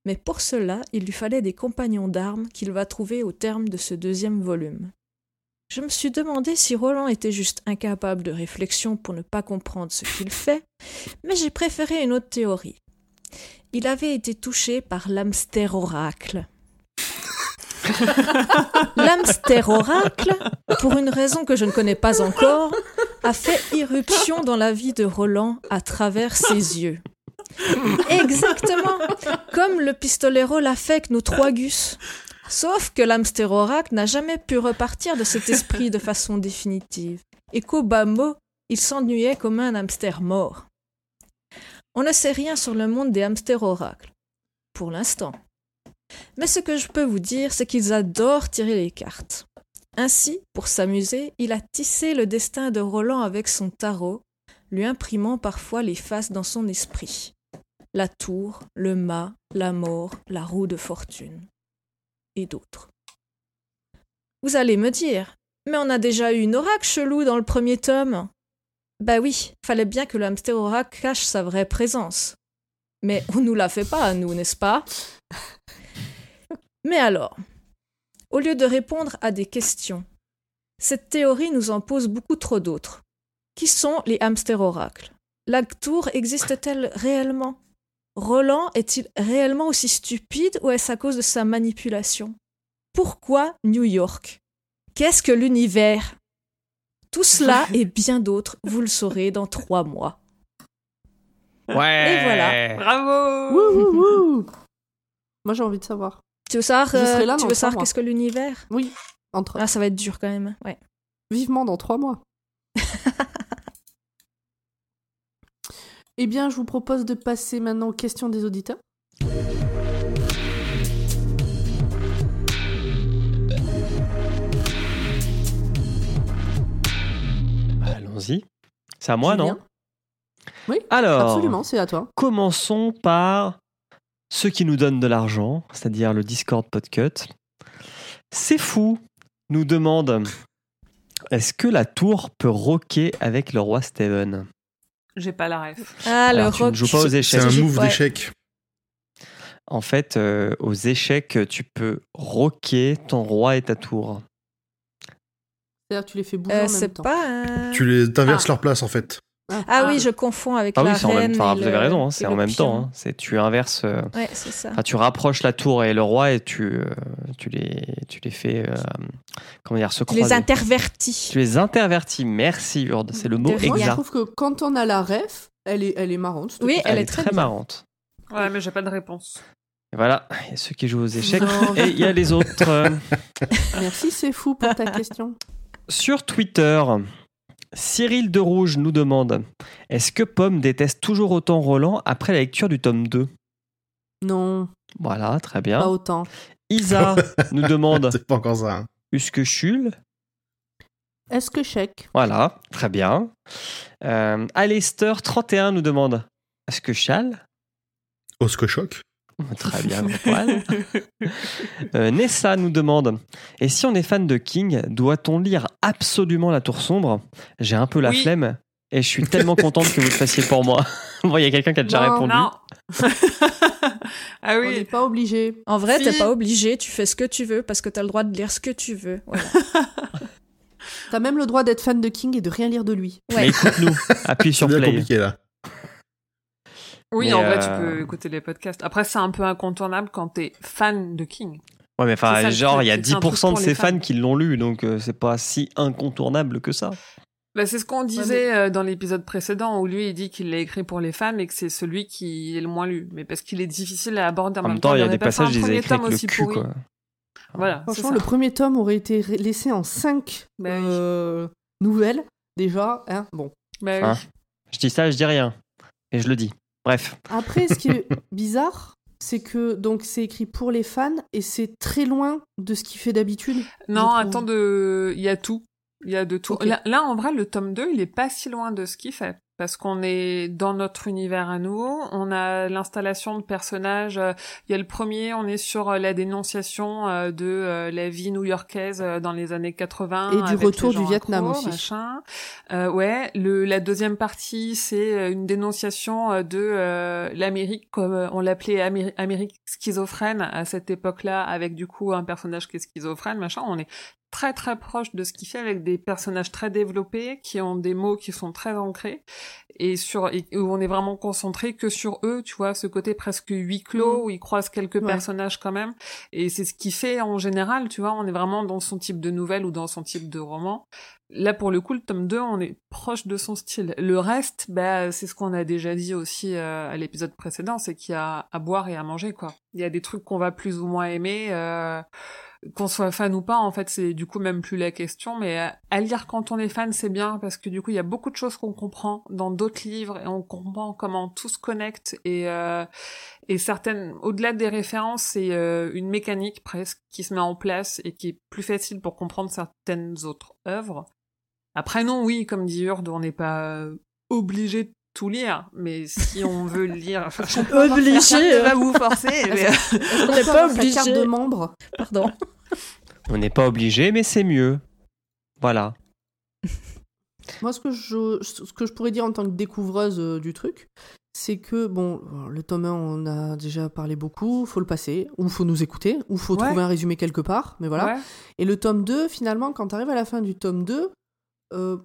mais pour cela, il lui fallait des compagnons d'armes qu'il va trouver au terme de ce deuxième volume. Je me suis demandé si Roland était juste incapable de réflexion pour ne pas comprendre ce qu'il fait, mais j'ai préféré une autre théorie. Il avait été touché par l'hamster oracle. L'hamster oracle, pour une raison que je ne connais pas encore, a fait irruption dans la vie de Roland à travers ses yeux. Exactement comme le pistolero l'a fait nos trois gus. Sauf que l'hamster oracle n'a jamais pu repartir de cet esprit de façon définitive, et qu'au bas mot, il s'ennuyait comme un hamster mort. On ne sait rien sur le monde des hamsters oracles, pour l'instant. Mais ce que je peux vous dire, c'est qu'ils adorent tirer les cartes. Ainsi, pour s'amuser, il a tissé le destin de Roland avec son tarot, lui imprimant parfois les faces dans son esprit. La tour, le mât, la mort, la roue de fortune. Et d'autres. Vous allez me dire, mais on a déjà eu une oracle chelou dans le premier tome. Bah oui, fallait bien que le oracle cache sa vraie présence. Mais on nous la fait pas à nous, n'est-ce pas? Mais alors, au lieu de répondre à des questions, cette théorie nous en pose beaucoup trop d'autres. Qui sont les hamsters oracles? La tour existe-t-elle réellement? Roland est-il réellement aussi stupide ou est-ce à cause de sa manipulation? Pourquoi New York? Qu'est-ce que l'univers? Tout cela et bien d'autres, vous le saurez dans trois mois. Ouais. Et voilà. Bravo Wouh, wouh, wouh. Moi, j'ai envie de savoir. Tu veux savoir, euh, là tu veux savoir qu'est-ce que l'univers? Oui, entre. Ah, ça va être dur quand même. Ouais. Vivement dans trois mois. eh bien, je vous propose de passer maintenant aux questions des auditeurs. Allons-y. C'est à moi, Julien non? Oui, Alors, Absolument, c'est à toi. commençons par ceux qui nous donnent de l'argent, c'est-à-dire le Discord Podcut. C'est fou, nous demande est-ce que la tour peut rocker avec le roi Steven? J'ai pas la ref. Ah, Alors, le tu ne joues pas aux C'est échecs. un J'ai- move d'échec. En fait, euh, aux échecs, tu peux rocker ton roi et ta tour. C'est-à-dire que tu les fais bouger Euh, en même c'est temps. pas un... Tu les t'inverses Ah. leur place en fait. Ah oui, je confonds avec Ah la oui, c'est en même reine Vous le- avez raison, hein, c'est en même pion. temps. hein. C'est tu inverses. euh, Ouais, c'est ça. Enfin, tu rapproches la tour et le roi et tu, euh, tu, les, tu les fais euh, comment dire, se Tu les croiser. intervertis. Tu les intervertis. Merci, Urde. C'est le mot rien. Moi, je exact. trouve que quand on a la ref, elle est, elle est marrante. Oui, elle Elle est est très marrante. Ouais, mais j'ai pas de réponse. Et voilà, il y a ceux qui jouent aux échecs. Non. Et il y a les autres. euh, Merci, c'est fou pour ta question. Sur Twitter, Cyril de Rouge nous demande Est-ce que Pomme déteste toujours autant Roland après la lecture du tome 2 Non, Voilà, très pas bien. autant. Isa nous demande C'est pas encore ça. hein. Est-ce que Chul Est-ce que chèque? Voilà, très bien. Euh, Alistair31 nous demande Est-ce que Chal. Très bien, Antoine. Euh, Nessa nous demande Et si on est fan de King, doit-on lire absolument La Tour Sombre? J'ai un peu la Oui. flemme et je suis tellement contente que vous le fassiez pour moi. bon, il y a quelqu'un qui a déjà Non, répondu. Non Ah On n'est oui pas obligé. En vrai, t'es pas obligé, tu fais ce que tu veux parce que t'as le droit de lire ce que tu veux. Voilà. T'as même le droit d'être fan de King et de rien lire de lui. Mais Ouais. écoute-nous, appuie sur bien play. compliqué là. Oui, Mais, en vrai, euh, tu peux écouter les podcasts. Après, c'est un peu incontournable quand t'es fan de King. Ouais, mais enfin, genre, il y a c'est que c'est un truc 10% de ses fans fans. qui l'ont lu, donc euh, c'est pas si incontournable que ça. Bah, c'est ce qu'on disait euh, dans l'épisode précédent où lui il dit qu'il l'a écrit pour les fans et que c'est celui qui est le moins lu. Mais parce qu'il est difficile à aborder en, En même temps, il y a des pas fait un passages, ils premier écrits tome avec le aussi cul, quoi. Voilà. Franchement, le premier tome aurait été laissé en 5 Bah oui. nouvelles, déjà. Hein bon. Bah oui. Hein Je dis ça, je dis rien. Et je le dis. Bref. Après, ce qui est bizarre, c'est que donc c'est écrit pour les fans et c'est très loin de ce qu'il fait d'habitude. Non, attends, de... il y a tout. Il y a de tout. Là, là, en vrai, le tome 2, il est pas si loin de ce qu'il fait. Parce qu'on est dans notre univers à nous, on a l'installation de personnages. euh, Il y a le premier, on est sur euh, la dénonciation euh, de la vie new-yorkaise dans les années 80. Et du avec retour du Vietnam accros, aussi. Machin. Euh, ouais, le, la deuxième partie, c'est une dénonciation de euh, l'Amérique, comme on l'appelait Améri- Amérique schizophrène à cette époque-là, avec du coup un personnage qui est schizophrène, machin. On est très très proche de ce qu'il fait avec des personnages très développés qui ont des mots qui sont très ancrés. Et sur et où on est vraiment concentré que sur eux tu vois ce côté presque huis clos Mm. où ils croisent quelques Ouais. personnages quand même. Et c'est ce qui fait en général tu vois on est vraiment dans son type de nouvelle ou dans son type de roman. Là pour le coup le tome 2 on est proche de son style. Le reste bah c'est ce qu'on a déjà dit aussi euh, à l'épisode précédent c'est qu'il y a à boire et à manger quoi. Il y a des trucs qu'on va plus ou moins aimer euh, qu'on soit fan ou pas, en fait, c'est du coup même plus la question. Mais à, à lire quand on est fan, c'est bien parce que du coup, il y a beaucoup de choses qu'on comprend dans d'autres livres et on comprend comment tout se connecte et euh, et certaines, au-delà des références, c'est euh, une mécanique presque qui se met en place et qui est plus facile pour comprendre certaines autres œuvres. Après, non, oui, comme dit Urde, on n'est pas euh, obligé de tout lire, mais si on veut lire, enfin, carte, euh. va vous forcer. mais, euh, On n'est peut pas carte obligé. de membre. Pardon. On n'est pas obligé, mais c'est mieux. Voilà. Moi, ce que, je, ce que je pourrais dire en tant que découvreuse euh, du truc, c'est que, bon, le tome 1, on a déjà parlé beaucoup, faut le passer, ou faut nous écouter, ou faut Ouais. trouver un résumé quelque part, mais voilà. Ouais. Et le tome 2, finalement, quand tu arrives à la fin du tome 2, euh,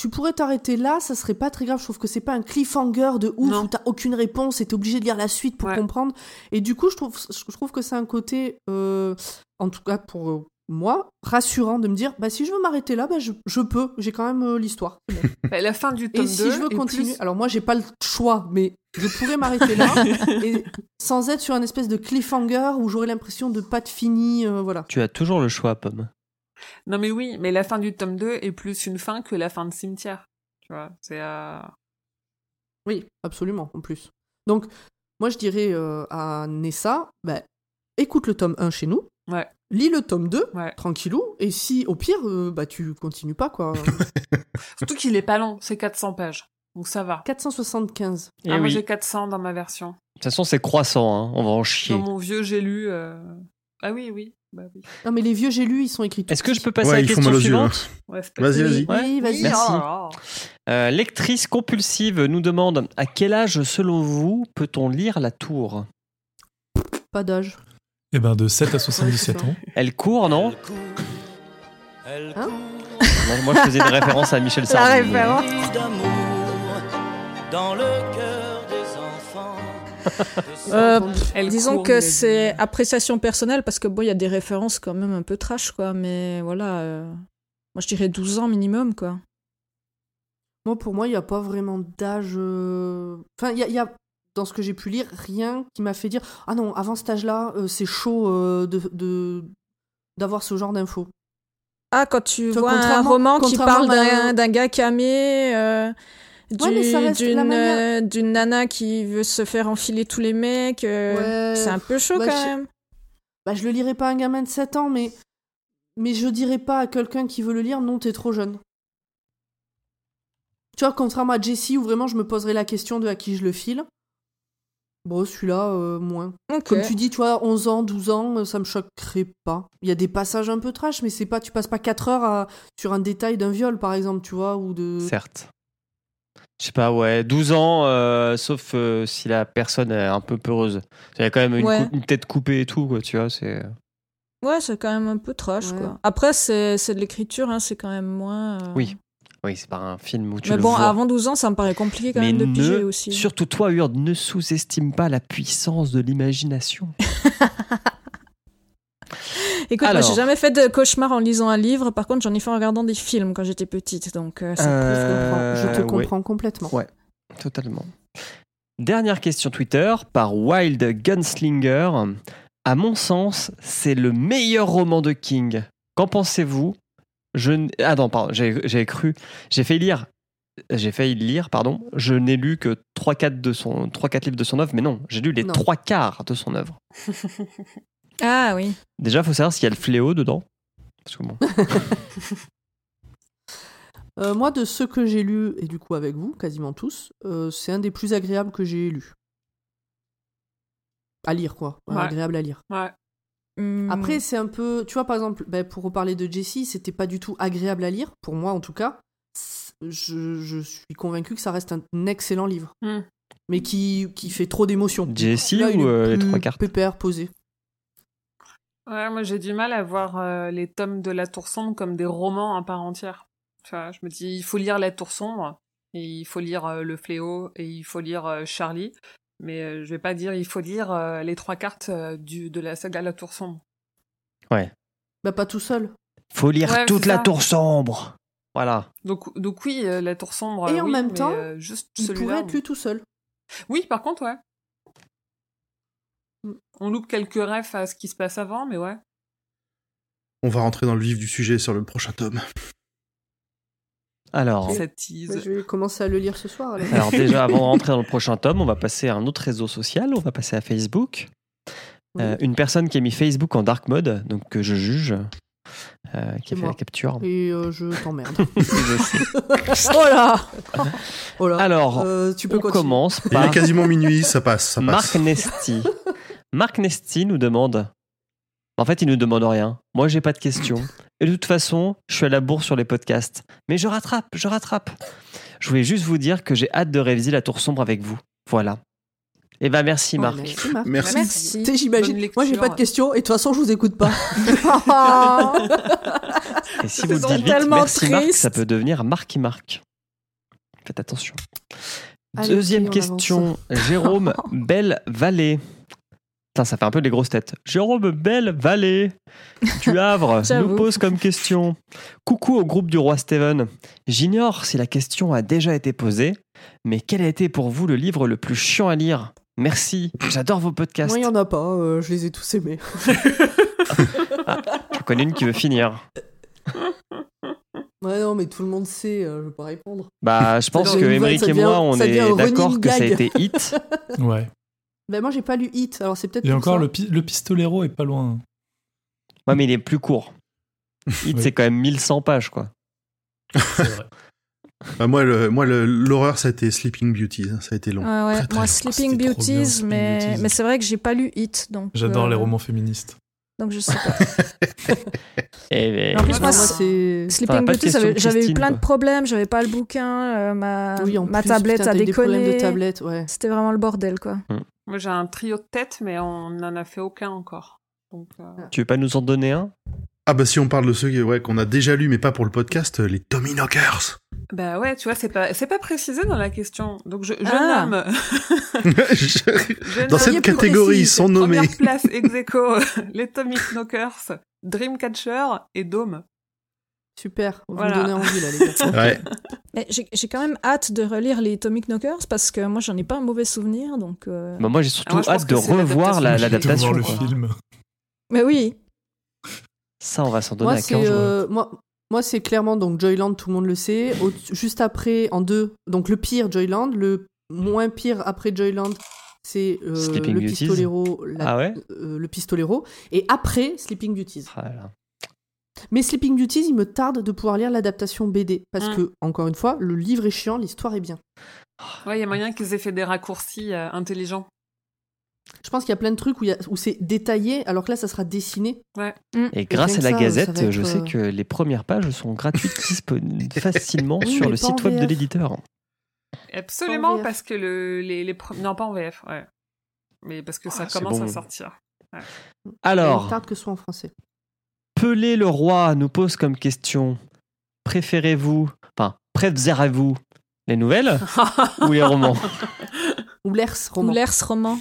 tu pourrais t'arrêter là, ça serait pas très grave. Je trouve que c'est pas un cliffhanger de ouf Non. où t'as aucune réponse et t'es obligé de lire la suite pour Ouais. comprendre. Et du coup, je trouve, je trouve que c'est un côté, euh, en tout cas pour euh, moi, rassurant de me dire, bah si je veux m'arrêter là, bah, je, je peux. J'ai quand même euh, l'histoire. Bah, la fin du tome Et 2 si je veux continuer, plus- alors moi j'ai pas le choix, mais je pourrais m'arrêter là et sans être sur un espèce de cliffhanger où j'aurais l'impression de pas de fini, euh, voilà. Tu as toujours le choix, Pomme. Non mais oui, mais la fin du tome 2 est plus une fin que la fin de cimetière. Tu vois, c'est euh... Oui, absolument, en plus. Donc, moi, je dirais euh, à Nessa, bah, écoute le tome 1 chez nous, Ouais. lis le tome 2, Ouais. tranquillou, et si, au pire, euh, bah, tu continues pas, quoi. Surtout qu'il est pas long, c'est 400 pages. Donc ça va. 475. Et ah, moi oui. j'ai 400 dans ma version. De toute façon, c'est croissant, hein. on va en chier. Dans mon vieux j'ai lu. euh, Ah oui, oui. Bah oui. Non, mais les vieux, j'ai lu, ils sont écrits tout Est-ce que je petits. peux passer Ouais, à la question hein. suivante? Ouais, Vas-y, vas-y. Ouais, Oui, vas-y. merci. Oh. Euh, Lectrice compulsive nous demande à quel âge, selon vous, peut-on lire La Tour? Pas d'âge. Eh ben, de 7 à 77 Ouais, c'est ans. Elle court, non? Hein Non, Moi, je faisais une référence à Michel Sardou. référence. dans le cœur des enfants. Euh, Disons que c'est appréciation personnelle parce que bon, il y a des références quand même un peu trash, quoi. Mais voilà, euh, moi je dirais 12 ans minimum, quoi. Moi, pour moi, il n'y a pas vraiment d'âge. euh, Enfin, il y a, il y a, dans ce que j'ai pu lire, rien qui m'a fait dire Ah non, avant cet âge-là, euh, c'est chaud euh, de, d'avoir ce genre d'infos. Ah, quand tu Tu vois, vois un roman qui parle d'un d'un gars camé, euh, du- d'une la manière- euh, d'une nana qui veut se faire enfiler tous les mecs, euh, Ouais. c'est un peu chaud Bah, quand je- même. Bah, je le lirai pas à un gamin de 7 ans, mais, mais je dirais pas à quelqu'un qui veut le lire Non, t'es trop jeune. Tu vois, contrairement à Jessie, où vraiment je me poserais la question de à qui je le file. Bon, celui-là, euh, moins. Comme tu dis, tu vois, 11 ans, 12 ans, euh, ça me choquerait pas. Il y a des passages un peu trash, mais c'est pas, tu passes pas 4 heures à- sur un détail d'un viol, par exemple, tu vois, ou de. Certes. Je sais pas, ouais, 12 ans, euh, sauf euh, si la personne est un peu peureuse. Il y a quand même une, Ouais. cou- une tête coupée et tout, quoi, tu vois, c'est... Ouais, c'est quand même un peu trash, Ouais. quoi. Après, c'est c'est de l'écriture, hein, c'est quand même moins. euh, Oui, Oui, c'est pas un film où tu Mais le bon, vois. avant 12 ans, ça me paraît compliqué quand Mais même de ne- piger aussi. Surtout toi, Urde, ne sous-estime pas la puissance de l'imagination. Écoute, moi, Alors. j'ai jamais fait de cauchemar en lisant un livre. Par contre, j'en ai fait en regardant des films quand j'étais petite. Donc, euh, Euh, Je te comprends complètement. Ouais. Totalement. Dernière question Twitter par Wild Gunslinger. À mon sens, c'est le meilleur roman de King. Qu'en pensez-vous? Je n- ah non, pardon, j'ai cru, j'ai fait lire, j'ai failli lire, pardon. Je n'ai lu que 3-4 de son 3-4 livres de son œuvre, mais non, j'ai lu les Non. trois quarts de son œuvre. Ah oui. Déjà, faut savoir s'il y a le fléau dedans. Parce que bon, Euh, moi, de ceux que j'ai lus, et du coup avec vous, quasiment tous, euh, c'est un des plus agréables que j'ai lus. À lire, quoi. Ouais. Agréable à lire. Ouais. Hmm. Après, c'est un peu. Tu vois, par exemple, ben, pour reparler de Jessie, c'était pas du tout agréable à lire, pour moi en tout cas. Je, je suis convaincu que ça reste un excellent livre. Hmm. Mais qui, qui fait trop d'émotions. Jessie ou euh, les trois cartes? Pépère, posé. Ouais, moi j'ai du mal à voir euh, les tomes de La Tour Sombre comme des romans à part entière. Tu vois, je me dis, il faut lire La Tour Sombre, et il faut lire euh, Le Fléau, et il faut lire euh, Charlie. Mais euh, je vais pas dire, il faut lire euh, les trois cartes euh, du, de la saga La Tour Sombre. Bah, pas tout seul. faut lire Ouais, toute la tour sombre. Voilà. Donc, donc oui, euh, La Tour Sombre. Et euh, en oui, même mais, temps, euh, juste Il pourrait être lu tout seul. Oui, par contre, ouais. On loupe quelques refs à ce qui se passe avant, mais ouais. On va rentrer dans le vif du sujet sur le prochain tome. Alors, tease. Je vais commencer à le lire ce soir. alors. Alors déjà, avant de rentrer dans le prochain tome, on va passer à un autre réseau social, on va passer à Facebook. Oui. Euh, une personne qui a mis Facebook en dark mode, donc que je juge, euh, qui a fait moi. la capture. Et euh, je t'emmerde. Oh là Oh là. Alors, Euh, tu peux on continuer. commence Il par est quasiment minuit, ça passe, ça passe. Marc Nesti. Marc Nesti nous demande... En fait, il nous demande rien. Moi, j'ai pas de questions. Et de toute façon, je suis à la bourre sur les podcasts. Mais je rattrape, je rattrape. Je voulais juste vous dire que j'ai hâte de réviser La Tour Sombre avec vous. Voilà. Eh ben merci Ouais, Marc. merci, Marc. Merci. Merci. Tu sais, j'imagine. Moi, j'ai pas de questions et de toute façon, je vous écoute pas. Et si vous dites vite tellement merci Marc, triste. ça peut devenir Marc Marc. Faites attention. Allez, Deuxième question. Jérôme Belle Vallée. Putain, ça fait un peu les grosses têtes. Jérôme Belle Vallée du Havre nous pose comme question. Coucou au groupe du roi Steven. J'ignore si la question a déjà été posée, mais quel a été pour vous le livre le plus chiant à lire? Merci, j'adore vos podcasts. Moi, il y en a pas. euh, je les ai tous aimés. Je connais une qui veut finir. Ouais, non, mais tout le monde sait. euh, je vais pas répondre. Bah, je pense que Émeric et moi, on est d'accord que ça a été hit. Ouais. Ben, moi, j'ai pas lu Hit. Alors, c'est peut-être. Et encore, ça. le, pi- le pistolero est pas loin. Ouais, mais il est plus court. Hit, Oui. c'est quand même 1100 pages, quoi. C'est vrai. Bah, moi, le, moi, le- l'horreur, ça a été Sleeping Beauty. hein, Ça a été long. Ouais, ouais. Très, très Moi, long. Sleeping bien, Beauties, Sleeping mais, Beauties. mais c'est vrai que j'ai pas lu Hit, donc. J'adore euh, les romans féministes. Donc je sais pas. Et ben, En plus, Moi, moi, c'est. Sleeping Beauty, j'avais eu plein quoi. de problèmes, j'avais pas le bouquin, euh, ma, Oui, en ma plus, tablette putain, a déconné. de tablette, ouais. C'était vraiment le bordel, quoi. Moi, j'ai un trio de tête, mais on n'en a fait aucun encore. Donc, euh, tu veux pas nous en donner un? Ah bah si on parle de ceux ouais, qu'on a déjà lus, mais pas pour le podcast, euh, les Tommy Knockers. Bah ouais, tu vois, c'est pas, c'est pas précisé dans la question. Donc, je, je Ah. nomme. Je- Dans nomme- cette catégorie, ils sont nommés. Première place ex aequo, les Tommy Knockers, Dreamcatcher et Dome. Super. Vous Voilà. me donnez envie, là, les gars. Ouais. Mais J'ai quand même hâte de relire les Atomic Knockers parce que moi j'en ai pas un mauvais souvenir, donc. euh, bah, Moi, j'ai surtout Ah, moi, hâte de revoir la- l'adaptation. Quoi. le film. Mais oui. Ça, on va s'en donner Moi, à c'est 15 jours. euh, moi, moi c'est clairement donc Joyland, tout le monde le sait. Au- juste après, en deux, donc le pire Joyland, le moins pire après Joyland, c'est euh, Sleeping le Beauties. pistolero, la- Ah ouais? euh, le pistolero, et après Sleeping Beauties. Ah là là. Mais Sleeping Beauties, il me tarde de pouvoir lire l'adaptation BD parce Mm. que encore une fois, le livre est chiant, l'histoire est bien. Ouais, il y a moyen qu'ils aient fait des raccourcis euh, intelligents. Je pense qu'il y a plein de trucs où, il y a- où c'est détaillé, alors que là, ça sera dessiné. Et grâce à la ça, Gazette, je sais euh, que les premières pages sont gratuites, disponibles facilement Oui, sur le site web de l'éditeur. Absolument, parce que le, les, les Non, pas en VF, ouais. Mais parce que ça Ah, commence bon. à sortir. me Alors, tarde que ce soit en français. Pelé le roi nous pose comme question préférez-vous, enfin, préférez-vous les nouvelles ou les romans? Ou l'Ers roman. Ou l'Ers roman.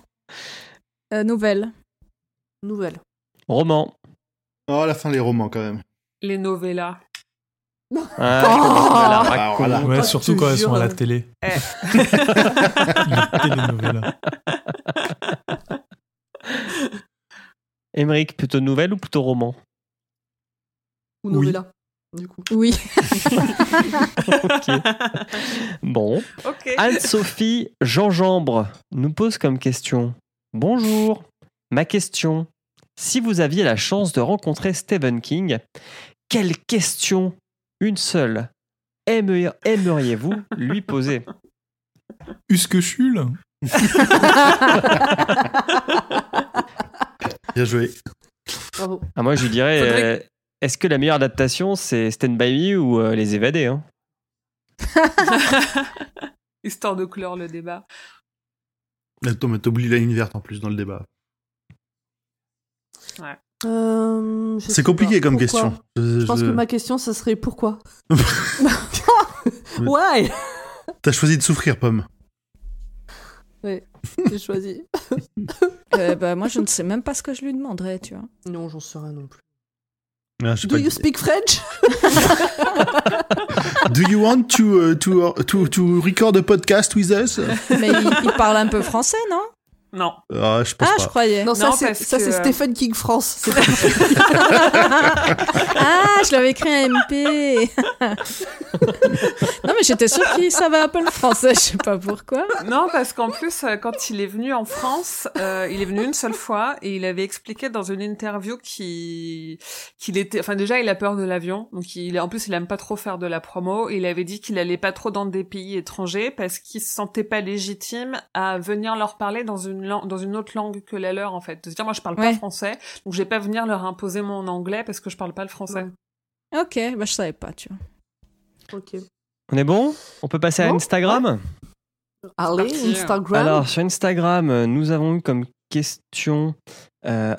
Euh, nouvelle. Nouvelle. Romans. Oh, à la fin, les romans, quand même. les novellas. Ah, Oh Ah, voilà. Ouais, surtout quand elles sont à la télé. Eh. Émeric, plutôt nouvelle ou plutôt roman? Ou Oui. novella. Du coup. Oui. Ok. Bon. Anne-Sophie Jean-Jambre nous pose comme question Bonjour, ma question. Si vous aviez la chance de rencontrer Stephen King, quelle question, une seule, aimeriez- aimeriez-vous lui poser? Usque Chul Bien joué. Bravo. ah, Moi, je lui dirais Faudrait- euh, est-ce que la meilleure adaptation, c'est Stand By Me ou euh, Les Évadés hein? Histoire de clore le débat. Attends, mais t'oublies la ligne verte en plus dans le débat. Euh, je C'est compliqué pas. comme Pourquoi question. Je pense que ma question, ça serait pourquoi? Ouais T'as choisi de souffrir, Pomme. J'ai choisi. Euh, bah, moi, je ne sais même pas ce que je lui demanderais, tu vois. Non, j'en sais rien non plus. Ah, Do pas- you speak French? Do you want to, uh, to, uh, to, to record a podcast with us? Mais il, il parle un peu français, non? Non. Ah, je pense Ah, pas. je croyais. Non, ça Non, c'est parce ça, que, c'est Stephen King France. Ah, je l'avais écrit un MP. non, mais j'étais sûre qu'il savait un peu le français, je sais pas pourquoi. Non, parce qu'en plus, euh, quand il est venu en France, euh, il est venu une seule fois et il avait expliqué dans une interview qu'il qu'il était, enfin déjà, il a peur de l'avion, donc il en plus il aime pas trop faire de la promo. Il avait dit qu'il allait pas trop dans des pays étrangers parce qu'il se sentait pas légitime à venir leur parler dans une langue, dans une autre langue que la leur en fait. De se dire moi je parle pas français, donc je vais pas venir leur imposer mon anglais parce que je parle pas le français. Ok, bah je savais pas, tu vois. ok. On est bon? On peut passer à Instagram? Allez, parti. Instagram. Alors, sur Instagram, euh, nous avons eu comme question. euh,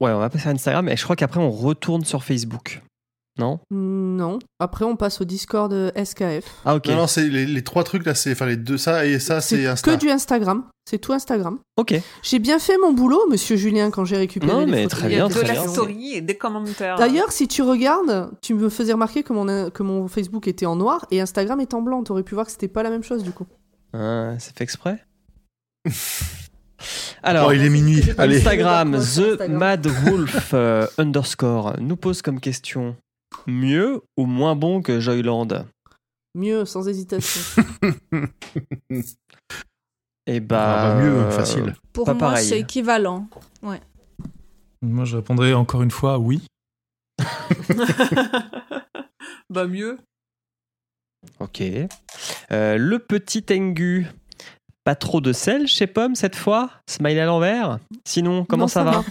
ouais, on va passer à Instagram, mais je crois qu'après, on retourne sur Facebook. Non Non. Après, on passe au Discord euh, SKF. Ah, ok. Non, non, c'est les, les trois trucs là, c'est enfin les deux ça et ça, c'est C'est Insta. que du Instagram. C'est tout Instagram. Ok. J'ai bien fait mon boulot, monsieur Julien, quand j'ai récupéré Non, les mais photos. très Il y bien, a de très la bien. story et des commentaires. D'ailleurs, si tu regardes, tu me faisais remarquer que mon, que mon Facebook était en noir et Instagram est en blanc. T'aurais pu voir que c'était pas la même chose du coup. Ah, c'est fait exprès Alors, Oh, il est minuit. Allez. Instagram, The. Mad Wolf euh, underscore nous pose comme question mieux ou moins bon que Joyland? Mieux, sans hésitation. Eh bah, Ah, bah, mieux, euh, facile. Pour Pas moi, pareil. c'est équivalent. Moi, je répondrai encore une fois oui. bah mieux. Ok. Euh, le petit Tengu. Pas trop de sel chez Pomme cette fois? Smile à l'envers? Sinon, comment Non, ça, ça va,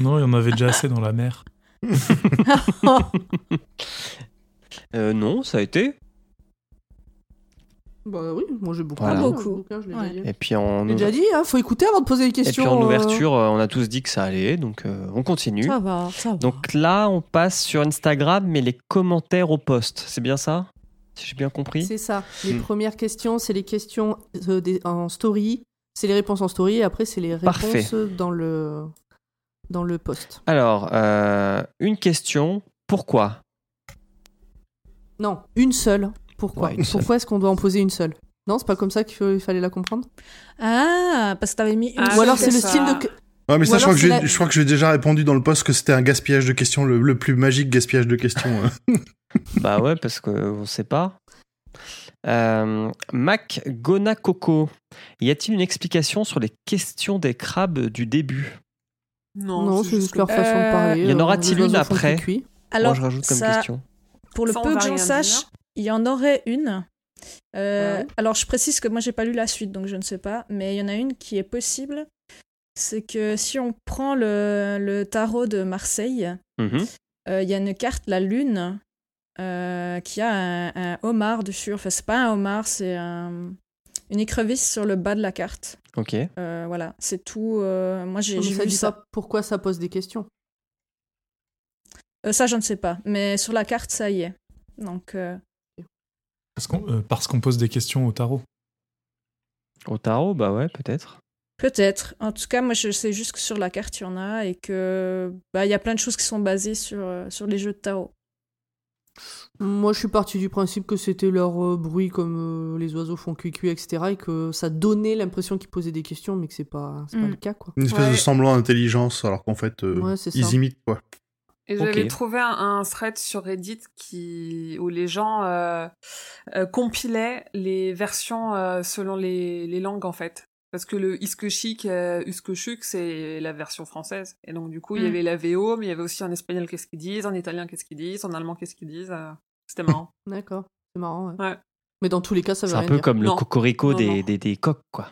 Non, il y en avait déjà assez dans la mer. Euh, Non, ça a été. bah oui, moi j'ai beaucoup. Voilà. Beaucoup. le bouquin, je l'ai Ouais. déjà dit. Et puis en, J'ai déjà dit, hein, faut écouter avant de poser des et questions. puis en euh. ouverture, euh, on a tous dit que ça allait, donc euh, on continue. Ça va, ça va. Donc là, on passe sur Instagram, mais les commentaires au post, c'est bien ça? Si j'ai bien compris? C'est ça. Les Hmm. premières questions, c'est les questions euh, des- en story. C'est les réponses en story et après, c'est les Parfait. réponses dans le, dans le post. Alors, euh, une question. Pourquoi? Non, une seule. Pourquoi? Ouais, une seule. Pourquoi est-ce qu'on doit en poser une seule? Non, c'est pas comme ça qu'il fallait la comprendre? Ah, parce que t'avais mis une Ah, Ou alors c'est le ça. style de. Ouais, mais Ou ça, je crois, que la- je crois que j'ai déjà répondu dans le post que c'était un gaspillage de questions, le, le plus magique gaspillage de questions. hein. Bah ouais, parce qu'on sait pas. Euh, Mac Gona Coco. Y a-t-il une explication sur les questions des crabes du début? Non, Non, c'est juste leur façon de Euh, parler. Y en euh, aura-t-il les une après. Alors, Moi, je rajoute comme ça, question. pour le Ça, peu que j'en sache, il y en aurait une. Euh, Ouais. Alors, je précise que moi, j'ai pas lu la suite, donc je ne sais pas. Mais il y en a une qui est possible. C'est que si on prend le, le tarot de Marseille, Mhm. euh, il y a une carte, la lune, euh, qui a un, un homard dessus. Enfin, c'est pas un homard, c'est un- une écrevisse sur le bas de la carte. Ok. Euh, voilà, c'est tout. euh, moi, j'ai vu ça. pas pourquoi ça pose des questions? Euh, ça, je ne sais pas. Mais sur la carte, ça y est. Donc, euh, Parce qu'on euh, parce qu'on pose des questions au tarot. Au tarot, bah ouais, peut-être. Peut-être. En tout cas, moi, je sais juste que sur la carte, il y en a et que bah, il y a plein de choses qui sont basées sur, euh, sur les jeux de tarot. Moi, je suis parti du principe que c'était leur euh, bruit comme euh, les oiseaux font cuit-cuit, etc. Et que ça donnait l'impression qu'ils posaient des questions, mais que c'est pas, c'est pas Mm. le cas, quoi. Une espèce de semblant d'intelligence, alors qu'en fait, euh, Ouais, c'est ça. ils imitent quoi. Et j'avais trouvé un, un thread sur Reddit qui où les gens euh, euh, compilaient les versions euh, selon les, les langues en fait. Parce que le Iskeshik, euh, Uskeshuk, c'est la version française. Et donc du coup, il y Mm. avait la VO, mais il y avait aussi en espagnol qu'est-ce qu'ils disent, en italien qu'est-ce qu'ils disent, en allemand qu'est-ce qu'ils disent. euh, C'était marrant. D'accord, c'est marrant, ouais. Ouais. Mais dans tous les cas, ça veut C'est un rien peu dire. comme le cocorico Non, des, non. Des, des coqs, quoi.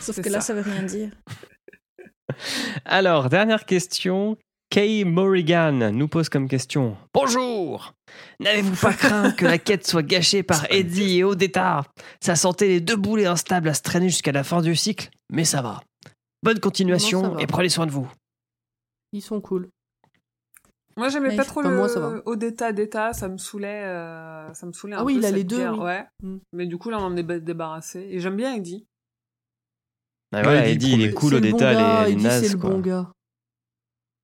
Sauf C'est que là, ça. ça veut rien dire. Alors, dernière question. Kay Morrigan nous pose comme question Bonjour N'avez-vous pas craint que la quête soit gâchée par Eddie et Odetta? Ça sentait les deux boulets instables à se traîner jusqu'à la fin du cycle, mais ça va. Bonne continuation Non, ça va. et prenez soin de vous. Ils sont cool. Moi, j'aimais Mais pas trop le moi, ça va. Odetta d'État, ça me saoulait, euh, ça me saoulait un Ah oui, peu, il a les deux, guerre, oui. ouais. Mm. Mais du coup, là, on en est ba- débarrassé. Et j'aime bien Eddie. Ah, voilà, Eddie, Eddie, il est cool, Odetta, elle est- naze, c'est le quoi. bon gars.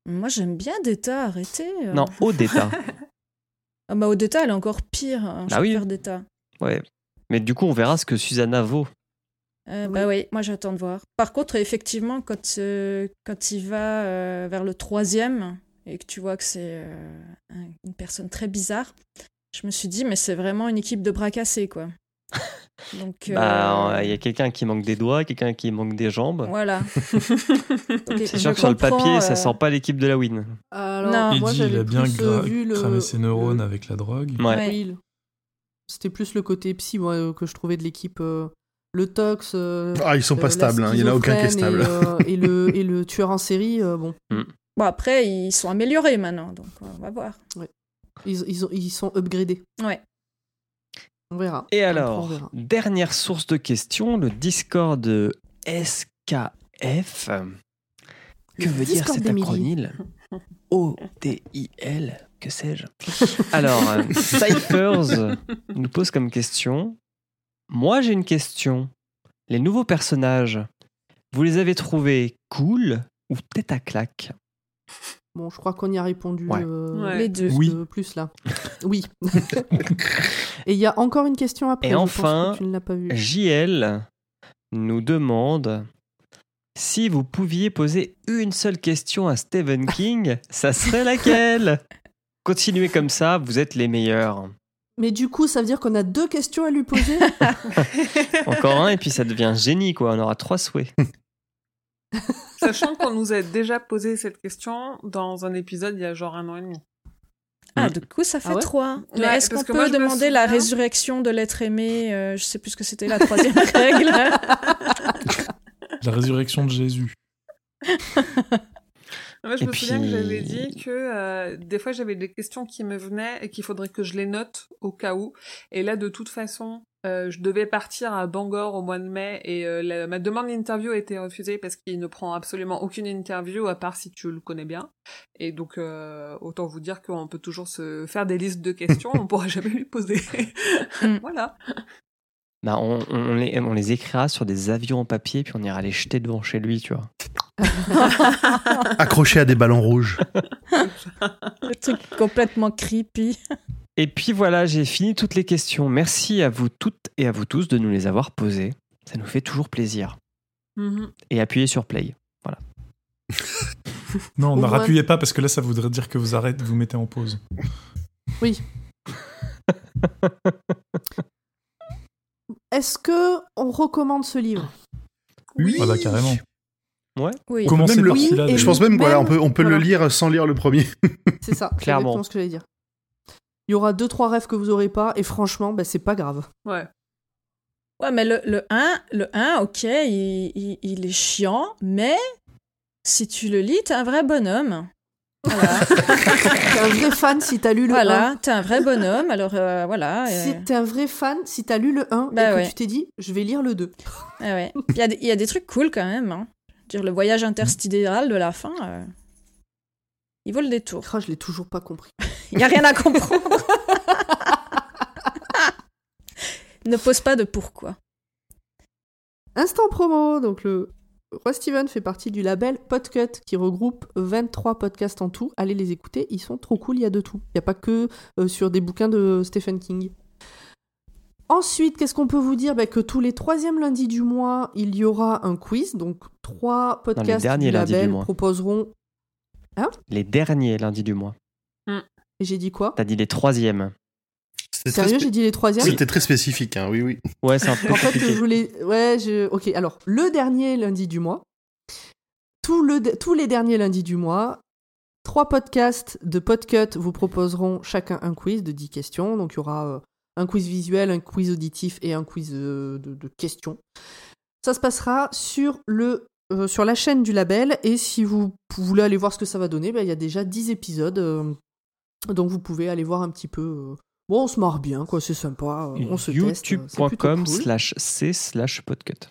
Moi, j'aime bien Deta, arrêtez. euh. Non, Odetta. Ah bah, Odetta, elle est encore pire. hein, Ah oui. Deta. ouais. Mais du coup, on verra ce que Susanna vaut. Euh, Bah oui, moi j'attends de voir. Par contre, effectivement, quand, euh, quand il va euh, vers le troisième et que tu vois que c'est un- une personne très bizarre, je me suis dit, mais c'est vraiment une équipe de bras cassés, quoi. Donc, euh, Bah, il y a quelqu'un qui manque des doigts, quelqu'un qui manque des jambes. voilà. C'est sûr que sur le papier, ça sent pas l'équipe de la win. Alors, Non. moi, Eddie, il j'avais a bien euh, gra- vu le... cramé ses neurones le- avec la drogue. Ouais. Ouais. C'était plus le côté psy, moi, euh, que je trouvais de l'équipe. euh, le tox. euh, Ah, ils sont euh, pas stables, hein, il y en a aucun qui est stable. Et, euh, et le, et le tueur en série, euh, bon, Bon, après, ils sont améliorés maintenant, donc on va voir. ils, ils, ils sont upgradés. Ouais. On verra. Et alors, verra. dernière source de questions, le Discord SKF. Que Le veut dire cet acronyme O-D-I-L, que sais-je? Alors, euh, Cyphers nous pose comme question Moi, j'ai une question. Les nouveaux personnages, vous les avez trouvés cool ou tête à claque? Bon, je crois qu'on y a répondu Ouais. euh, Ouais. Les deux. Oui. euh, plus là. Oui. Et il y a encore une question après. Et je pense enfin, que tu ne l'as pas vu. JL nous demande si vous pouviez poser une seule question à Stephen King, ça serait laquelle? Continuez comme ça, vous êtes les meilleurs. Mais du coup, ça veut dire qu'on a deux questions à lui poser? Encore un et puis ça devient génie quoi, on aura trois souhaits. Sachant qu'on nous a déjà posé cette question dans un épisode il y a genre un an et demi. Ah, Mm. du coup, ça fait Ah ouais trois. Mais Ouais, est-ce qu'on peut moi, demander la résurrection de l'être aimé euh, Je sais plus ce que c'était la troisième règle. La résurrection de Jésus. Moi, je Et me souviens que j'avais dit que euh, des fois j'avais des questions qui me venaient et qu'il faudrait que je les note au cas où. Et là, de toute façon, euh, je devais partir à Bangor au mois de mai et euh, la- ma demande d'interview a été refusée parce qu'il ne prend absolument aucune interview à part si tu le connais bien. Et donc, euh, autant vous dire qu'on peut toujours se faire des listes de questions, on pourra jamais lui poser. Mm. voilà. Bah, on, on les, on les écrira sur des avions en papier puis on ira les jeter devant chez lui, tu vois. Accroché à des ballons rouges. Le truc complètement creepy. Et puis voilà, j'ai fini toutes les questions. Merci à vous toutes et à vous tous de nous les avoir posées. Ça nous fait toujours plaisir. Mhm. Et appuyez sur play. Non, Au ne rappuyez pas parce que là, ça voudrait dire que vous arrêtez, vous mettez en pause. Est-ce que on recommande ce livre? Oui. Ah bah carrément. Oui. Commencez même le- par Oui, et Je pense même qu'on Même- peut, on peut voilà. le lire sans lire le premier. C'est ça, c'est Clairement. exactement ce que j'allais dire. Il y aura deux trois rêves que vous aurez pas et franchement, bah, c'est pas grave. Ouais. Ouais, mais le, le 1, le 1, ok, il, il- il est chiant, mais si tu le lis, t'es un vrai bonhomme. Voilà, T'es un vrai fan si t'as lu le voilà t'es un vrai bonhomme, alors euh, voilà. 1. euh, Si t'es un vrai fan si t'as lu le 1 Bah et que ouais. tu t'es dit je vais lire le 2. ouais, ouais. Il y, a y a des trucs cool quand même. Hein. Dire, le voyage intersidéral de la fin, euh, il vaut le détour. Ah, je l'ai toujours pas compris. Il n'y a rien à comprendre. ne pose pas de pourquoi. Instant promo, donc le Roi Steven fait partie du label Podcut qui regroupe 23 podcasts en tout. Allez les écouter, ils sont trop cool, il y a de tout. Il n'y a pas que euh, sur des bouquins de Stephen King. Ensuite, qu'est-ce qu'on peut vous dire? Bah, Que tous les troisièmes lundis du mois, il y aura un quiz. Donc, trois podcasts derniers du lundis du label mois. proposeront... Les derniers lundis du mois. Et j'ai dit quoi? T'as dit les troisièmes. C'était très, Sérieux, j'ai dit les troisièmes? C'était très spécifique, hein, oui, oui. Ouais, c'est un peu En fait, je voulais. Ouais, je. Ok, alors, le dernier lundi du mois, tout le... tous les derniers lundis du mois, trois podcasts de Podcut vous proposeront chacun un quiz de 10 questions. Donc, il y aura euh, un quiz visuel, un quiz auditif et un quiz euh, de, de questions. Ça se passera sur, le, euh, sur la chaîne du label. Et si vous voulez aller voir ce que ça va donner, ben, il y a déjà 10 épisodes. euh, donc, vous pouvez aller voir un petit peu. euh, Bon, on se marre bien, quoi, c'est sympa. euh, On se teste. euh, c'est plutôt youtube.com cool. slash c slash podcut.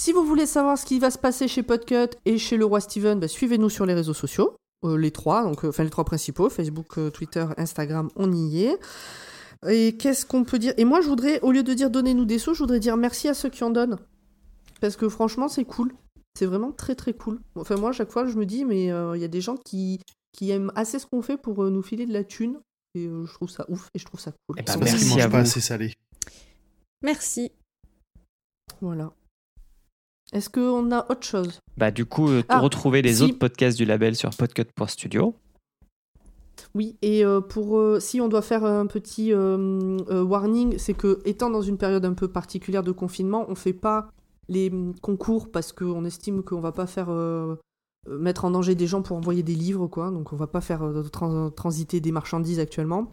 Si vous voulez savoir ce qui va se passer chez Podcut et chez le roi Steven, bah, suivez-nous sur les réseaux sociaux. Euh, les trois, donc euh, enfin les trois principaux, Facebook, euh, Twitter, Instagram, on y est. Et qu'est-ce qu'on peut dire? Et moi, je voudrais, au lieu de dire donnez-nous des sous, je voudrais dire merci à ceux qui en donnent. Parce que franchement, c'est cool. C'est vraiment très très cool. Enfin, moi, à chaque fois, je me dis, mais euh, il y a des gens qui, qui aiment assez ce qu'on fait pour euh, nous filer de la thune. Et euh, je trouve ça ouf et je trouve ça cool. Eh ben, C'est parce qu'ils merci à pas vous. assez salé. Merci. Voilà. Est-ce qu'on a autre chose? Bah, du coup, euh, Ah, retrouvez les si. autres podcasts du label sur podcut.studio. Oui, et euh, pour euh, si on doit faire un petit euh, warning, c'est que étant dans une période un peu particulière de confinement, on fait pas les hum, concours parce qu'on estime qu'on va pas faire mettre en danger des gens pour envoyer des livres, quoi. Donc on va pas faire trans- transiter des marchandises actuellement.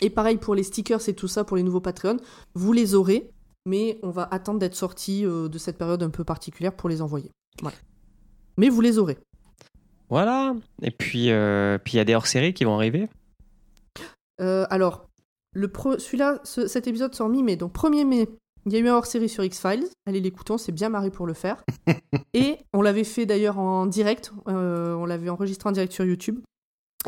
Et pareil pour les stickers et tout ça pour les nouveaux Patreon, vous les aurez, mais on va attendre d'être sorti euh, de cette période un peu particulière pour les envoyer. Voilà. Mais vous les aurez. Voilà. Et puis, euh, puis il y a des hors-séries qui vont arriver. Euh, alors, le pro- celui-là, ce- cet épisode sort mi-mai, donc 1er mai. Il y a eu un hors-série sur X-Files. Allez l'écoutons, c'est bien marré pour le faire. Et on l'avait fait d'ailleurs en direct. euh, on l'avait enregistré en direct sur YouTube.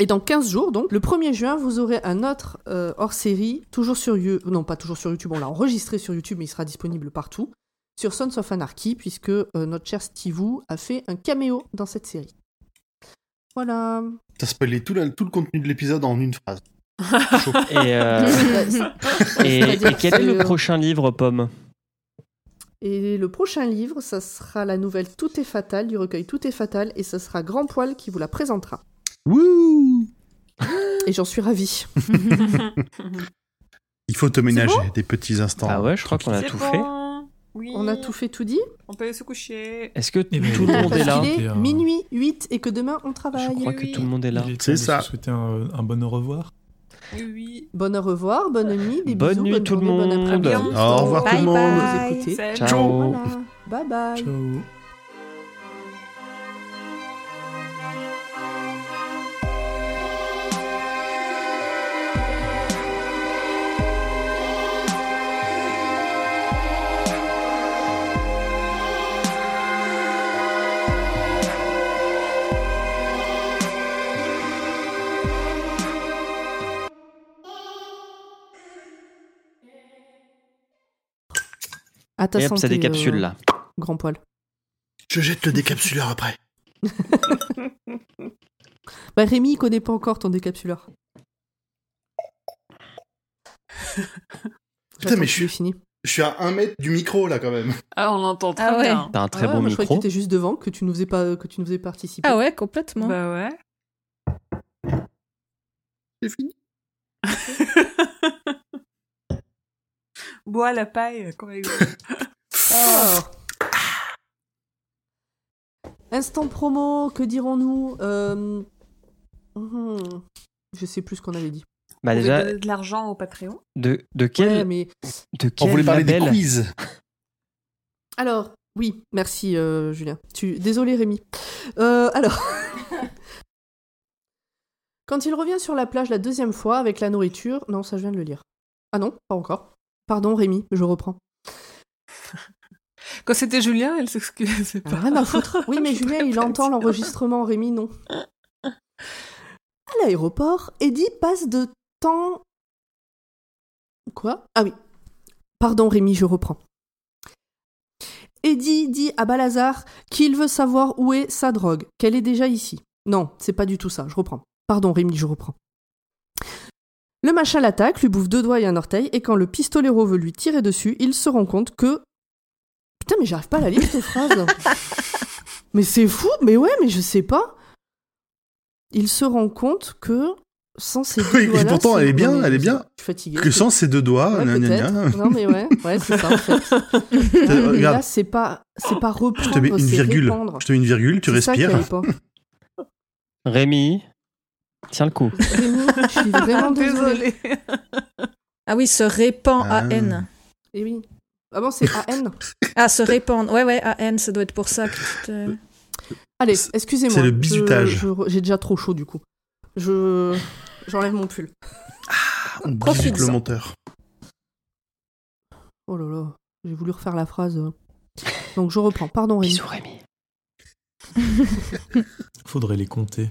Et dans 15 jours, donc, le 1er juin, vous aurez un autre euh, hors-série, toujours sur YouTube. Non, pas toujours sur YouTube, on l'a enregistré sur YouTube, mais il sera disponible partout. Sur Sons of Anarchy, puisque euh, notre cher Steve Wu a fait un caméo dans cette série. Voilà. T'as spoilé tout, la- tout le contenu de l'épisode en une phrase. Et, euh, et, quel est le prochain livre, Pomme? Et le prochain livre, ça sera la nouvelle Tout est fatal du recueil Tout est fatal et ce sera Grand Poil qui vous la présentera. Wouh Et j'en suis ravie. Il faut te ménager des petits instants. Ah ouais, je crois qu'on a tout bon. fait. Oui. On a tout fait, tout dit. On peut aller se coucher. Est-ce que Eh ben, tout le monde est là est là. minuit 8 et que demain on travaille. Je crois que tout le monde est là. C'est ça. se souhaiter un, un bon au revoir. Oui. Bonne au revoir, bonne nuit, des Bonne bisous, nuit bonne tout le journée, bon monde. après-midi. Au revoir tout le monde. bye. Ciao. Voilà. Bye bye. Ciao. À ta Et hop, santé, ça décapsule euh, là. Grand Poil. Je jette le décapsuleur après. Bah Rémi, il connaît pas encore ton décapsuleur. Putain, mais je je suis fini. je suis à un mètre du micro là quand même. Ah, on l'entend très Ah ouais. bien. T'as un très Ah, bon moi, je croyais que micro. tu étais juste devant, que tu nous faisais pas, que tu nous faisais participer. Ah ouais, complètement. Bah ouais. C'est fini. Bois la paille, quand même. Alors. Instant promo, que dirons-nous Euh, hmm, Je sais plus ce qu'on avait dit. Bah déjà, de l'argent au Patreon. de, de Ouais, quel, mais de On voulait parler des label quiz. alors, oui, merci euh, Julien. Tu, désolé Rémi. Euh, alors, quand il revient sur la plage la deuxième fois avec la nourriture, non, ça je viens de le lire. Ah non, pas encore. Pardon Rémi, je reprends. Quand c'était Julien, elle s'excusait c'est Ah, pas. Rien à foutre. Oui, mais Julien, il entend l'enregistrement, Rémi, non. À l'aéroport, Eddie passe de temps. Quoi? Ah oui. Pardon, Rémi, je reprends. Eddie dit à Balazar qu'il veut savoir où est sa drogue, qu'elle est déjà ici. Non, c'est pas du tout ça, je reprends. Pardon, Rémi, je reprends. Le machin l'attaque, lui bouffe deux doigts et un orteil, et quand le pistolero veut lui tirer dessus, il se rend compte que. Putain, mais j'arrive pas à la lire cette phrase. mais c'est fou, mais ouais, mais je sais pas. Il se rend compte que sans ces deux Oui, et doigts-là, pourtant, elle est bien, elle est bien. Je suis fatiguée. Que sans ses deux doigts, Ouais, gna, gna, peut-être. gna. Non, mais ouais, ouais, c'est ça en fait. Regarde. là, c'est pas, c'est pas reprendre, Je te mets une virgule. répandre. Je te mets une virgule, tu ça respires. pas. Rémi, tiens le coup. Je suis vraiment désolée. Désolée. Ah oui, se répand Ah. à N. Et oui. Ah bon, c'est AN Ah, se répandre. Ouais, ouais, à N, ça doit être pour ça que tu te... Allez, excusez-moi. c'est le bizutage. J'ai déjà trop chaud du coup. Je j'enlève mon pull. On bisute Profites-en. le monteur. Oh là là, j'ai voulu refaire la phrase. Donc je reprends. Pardon Rémi. Bisous Rémi. Faudrait les compter.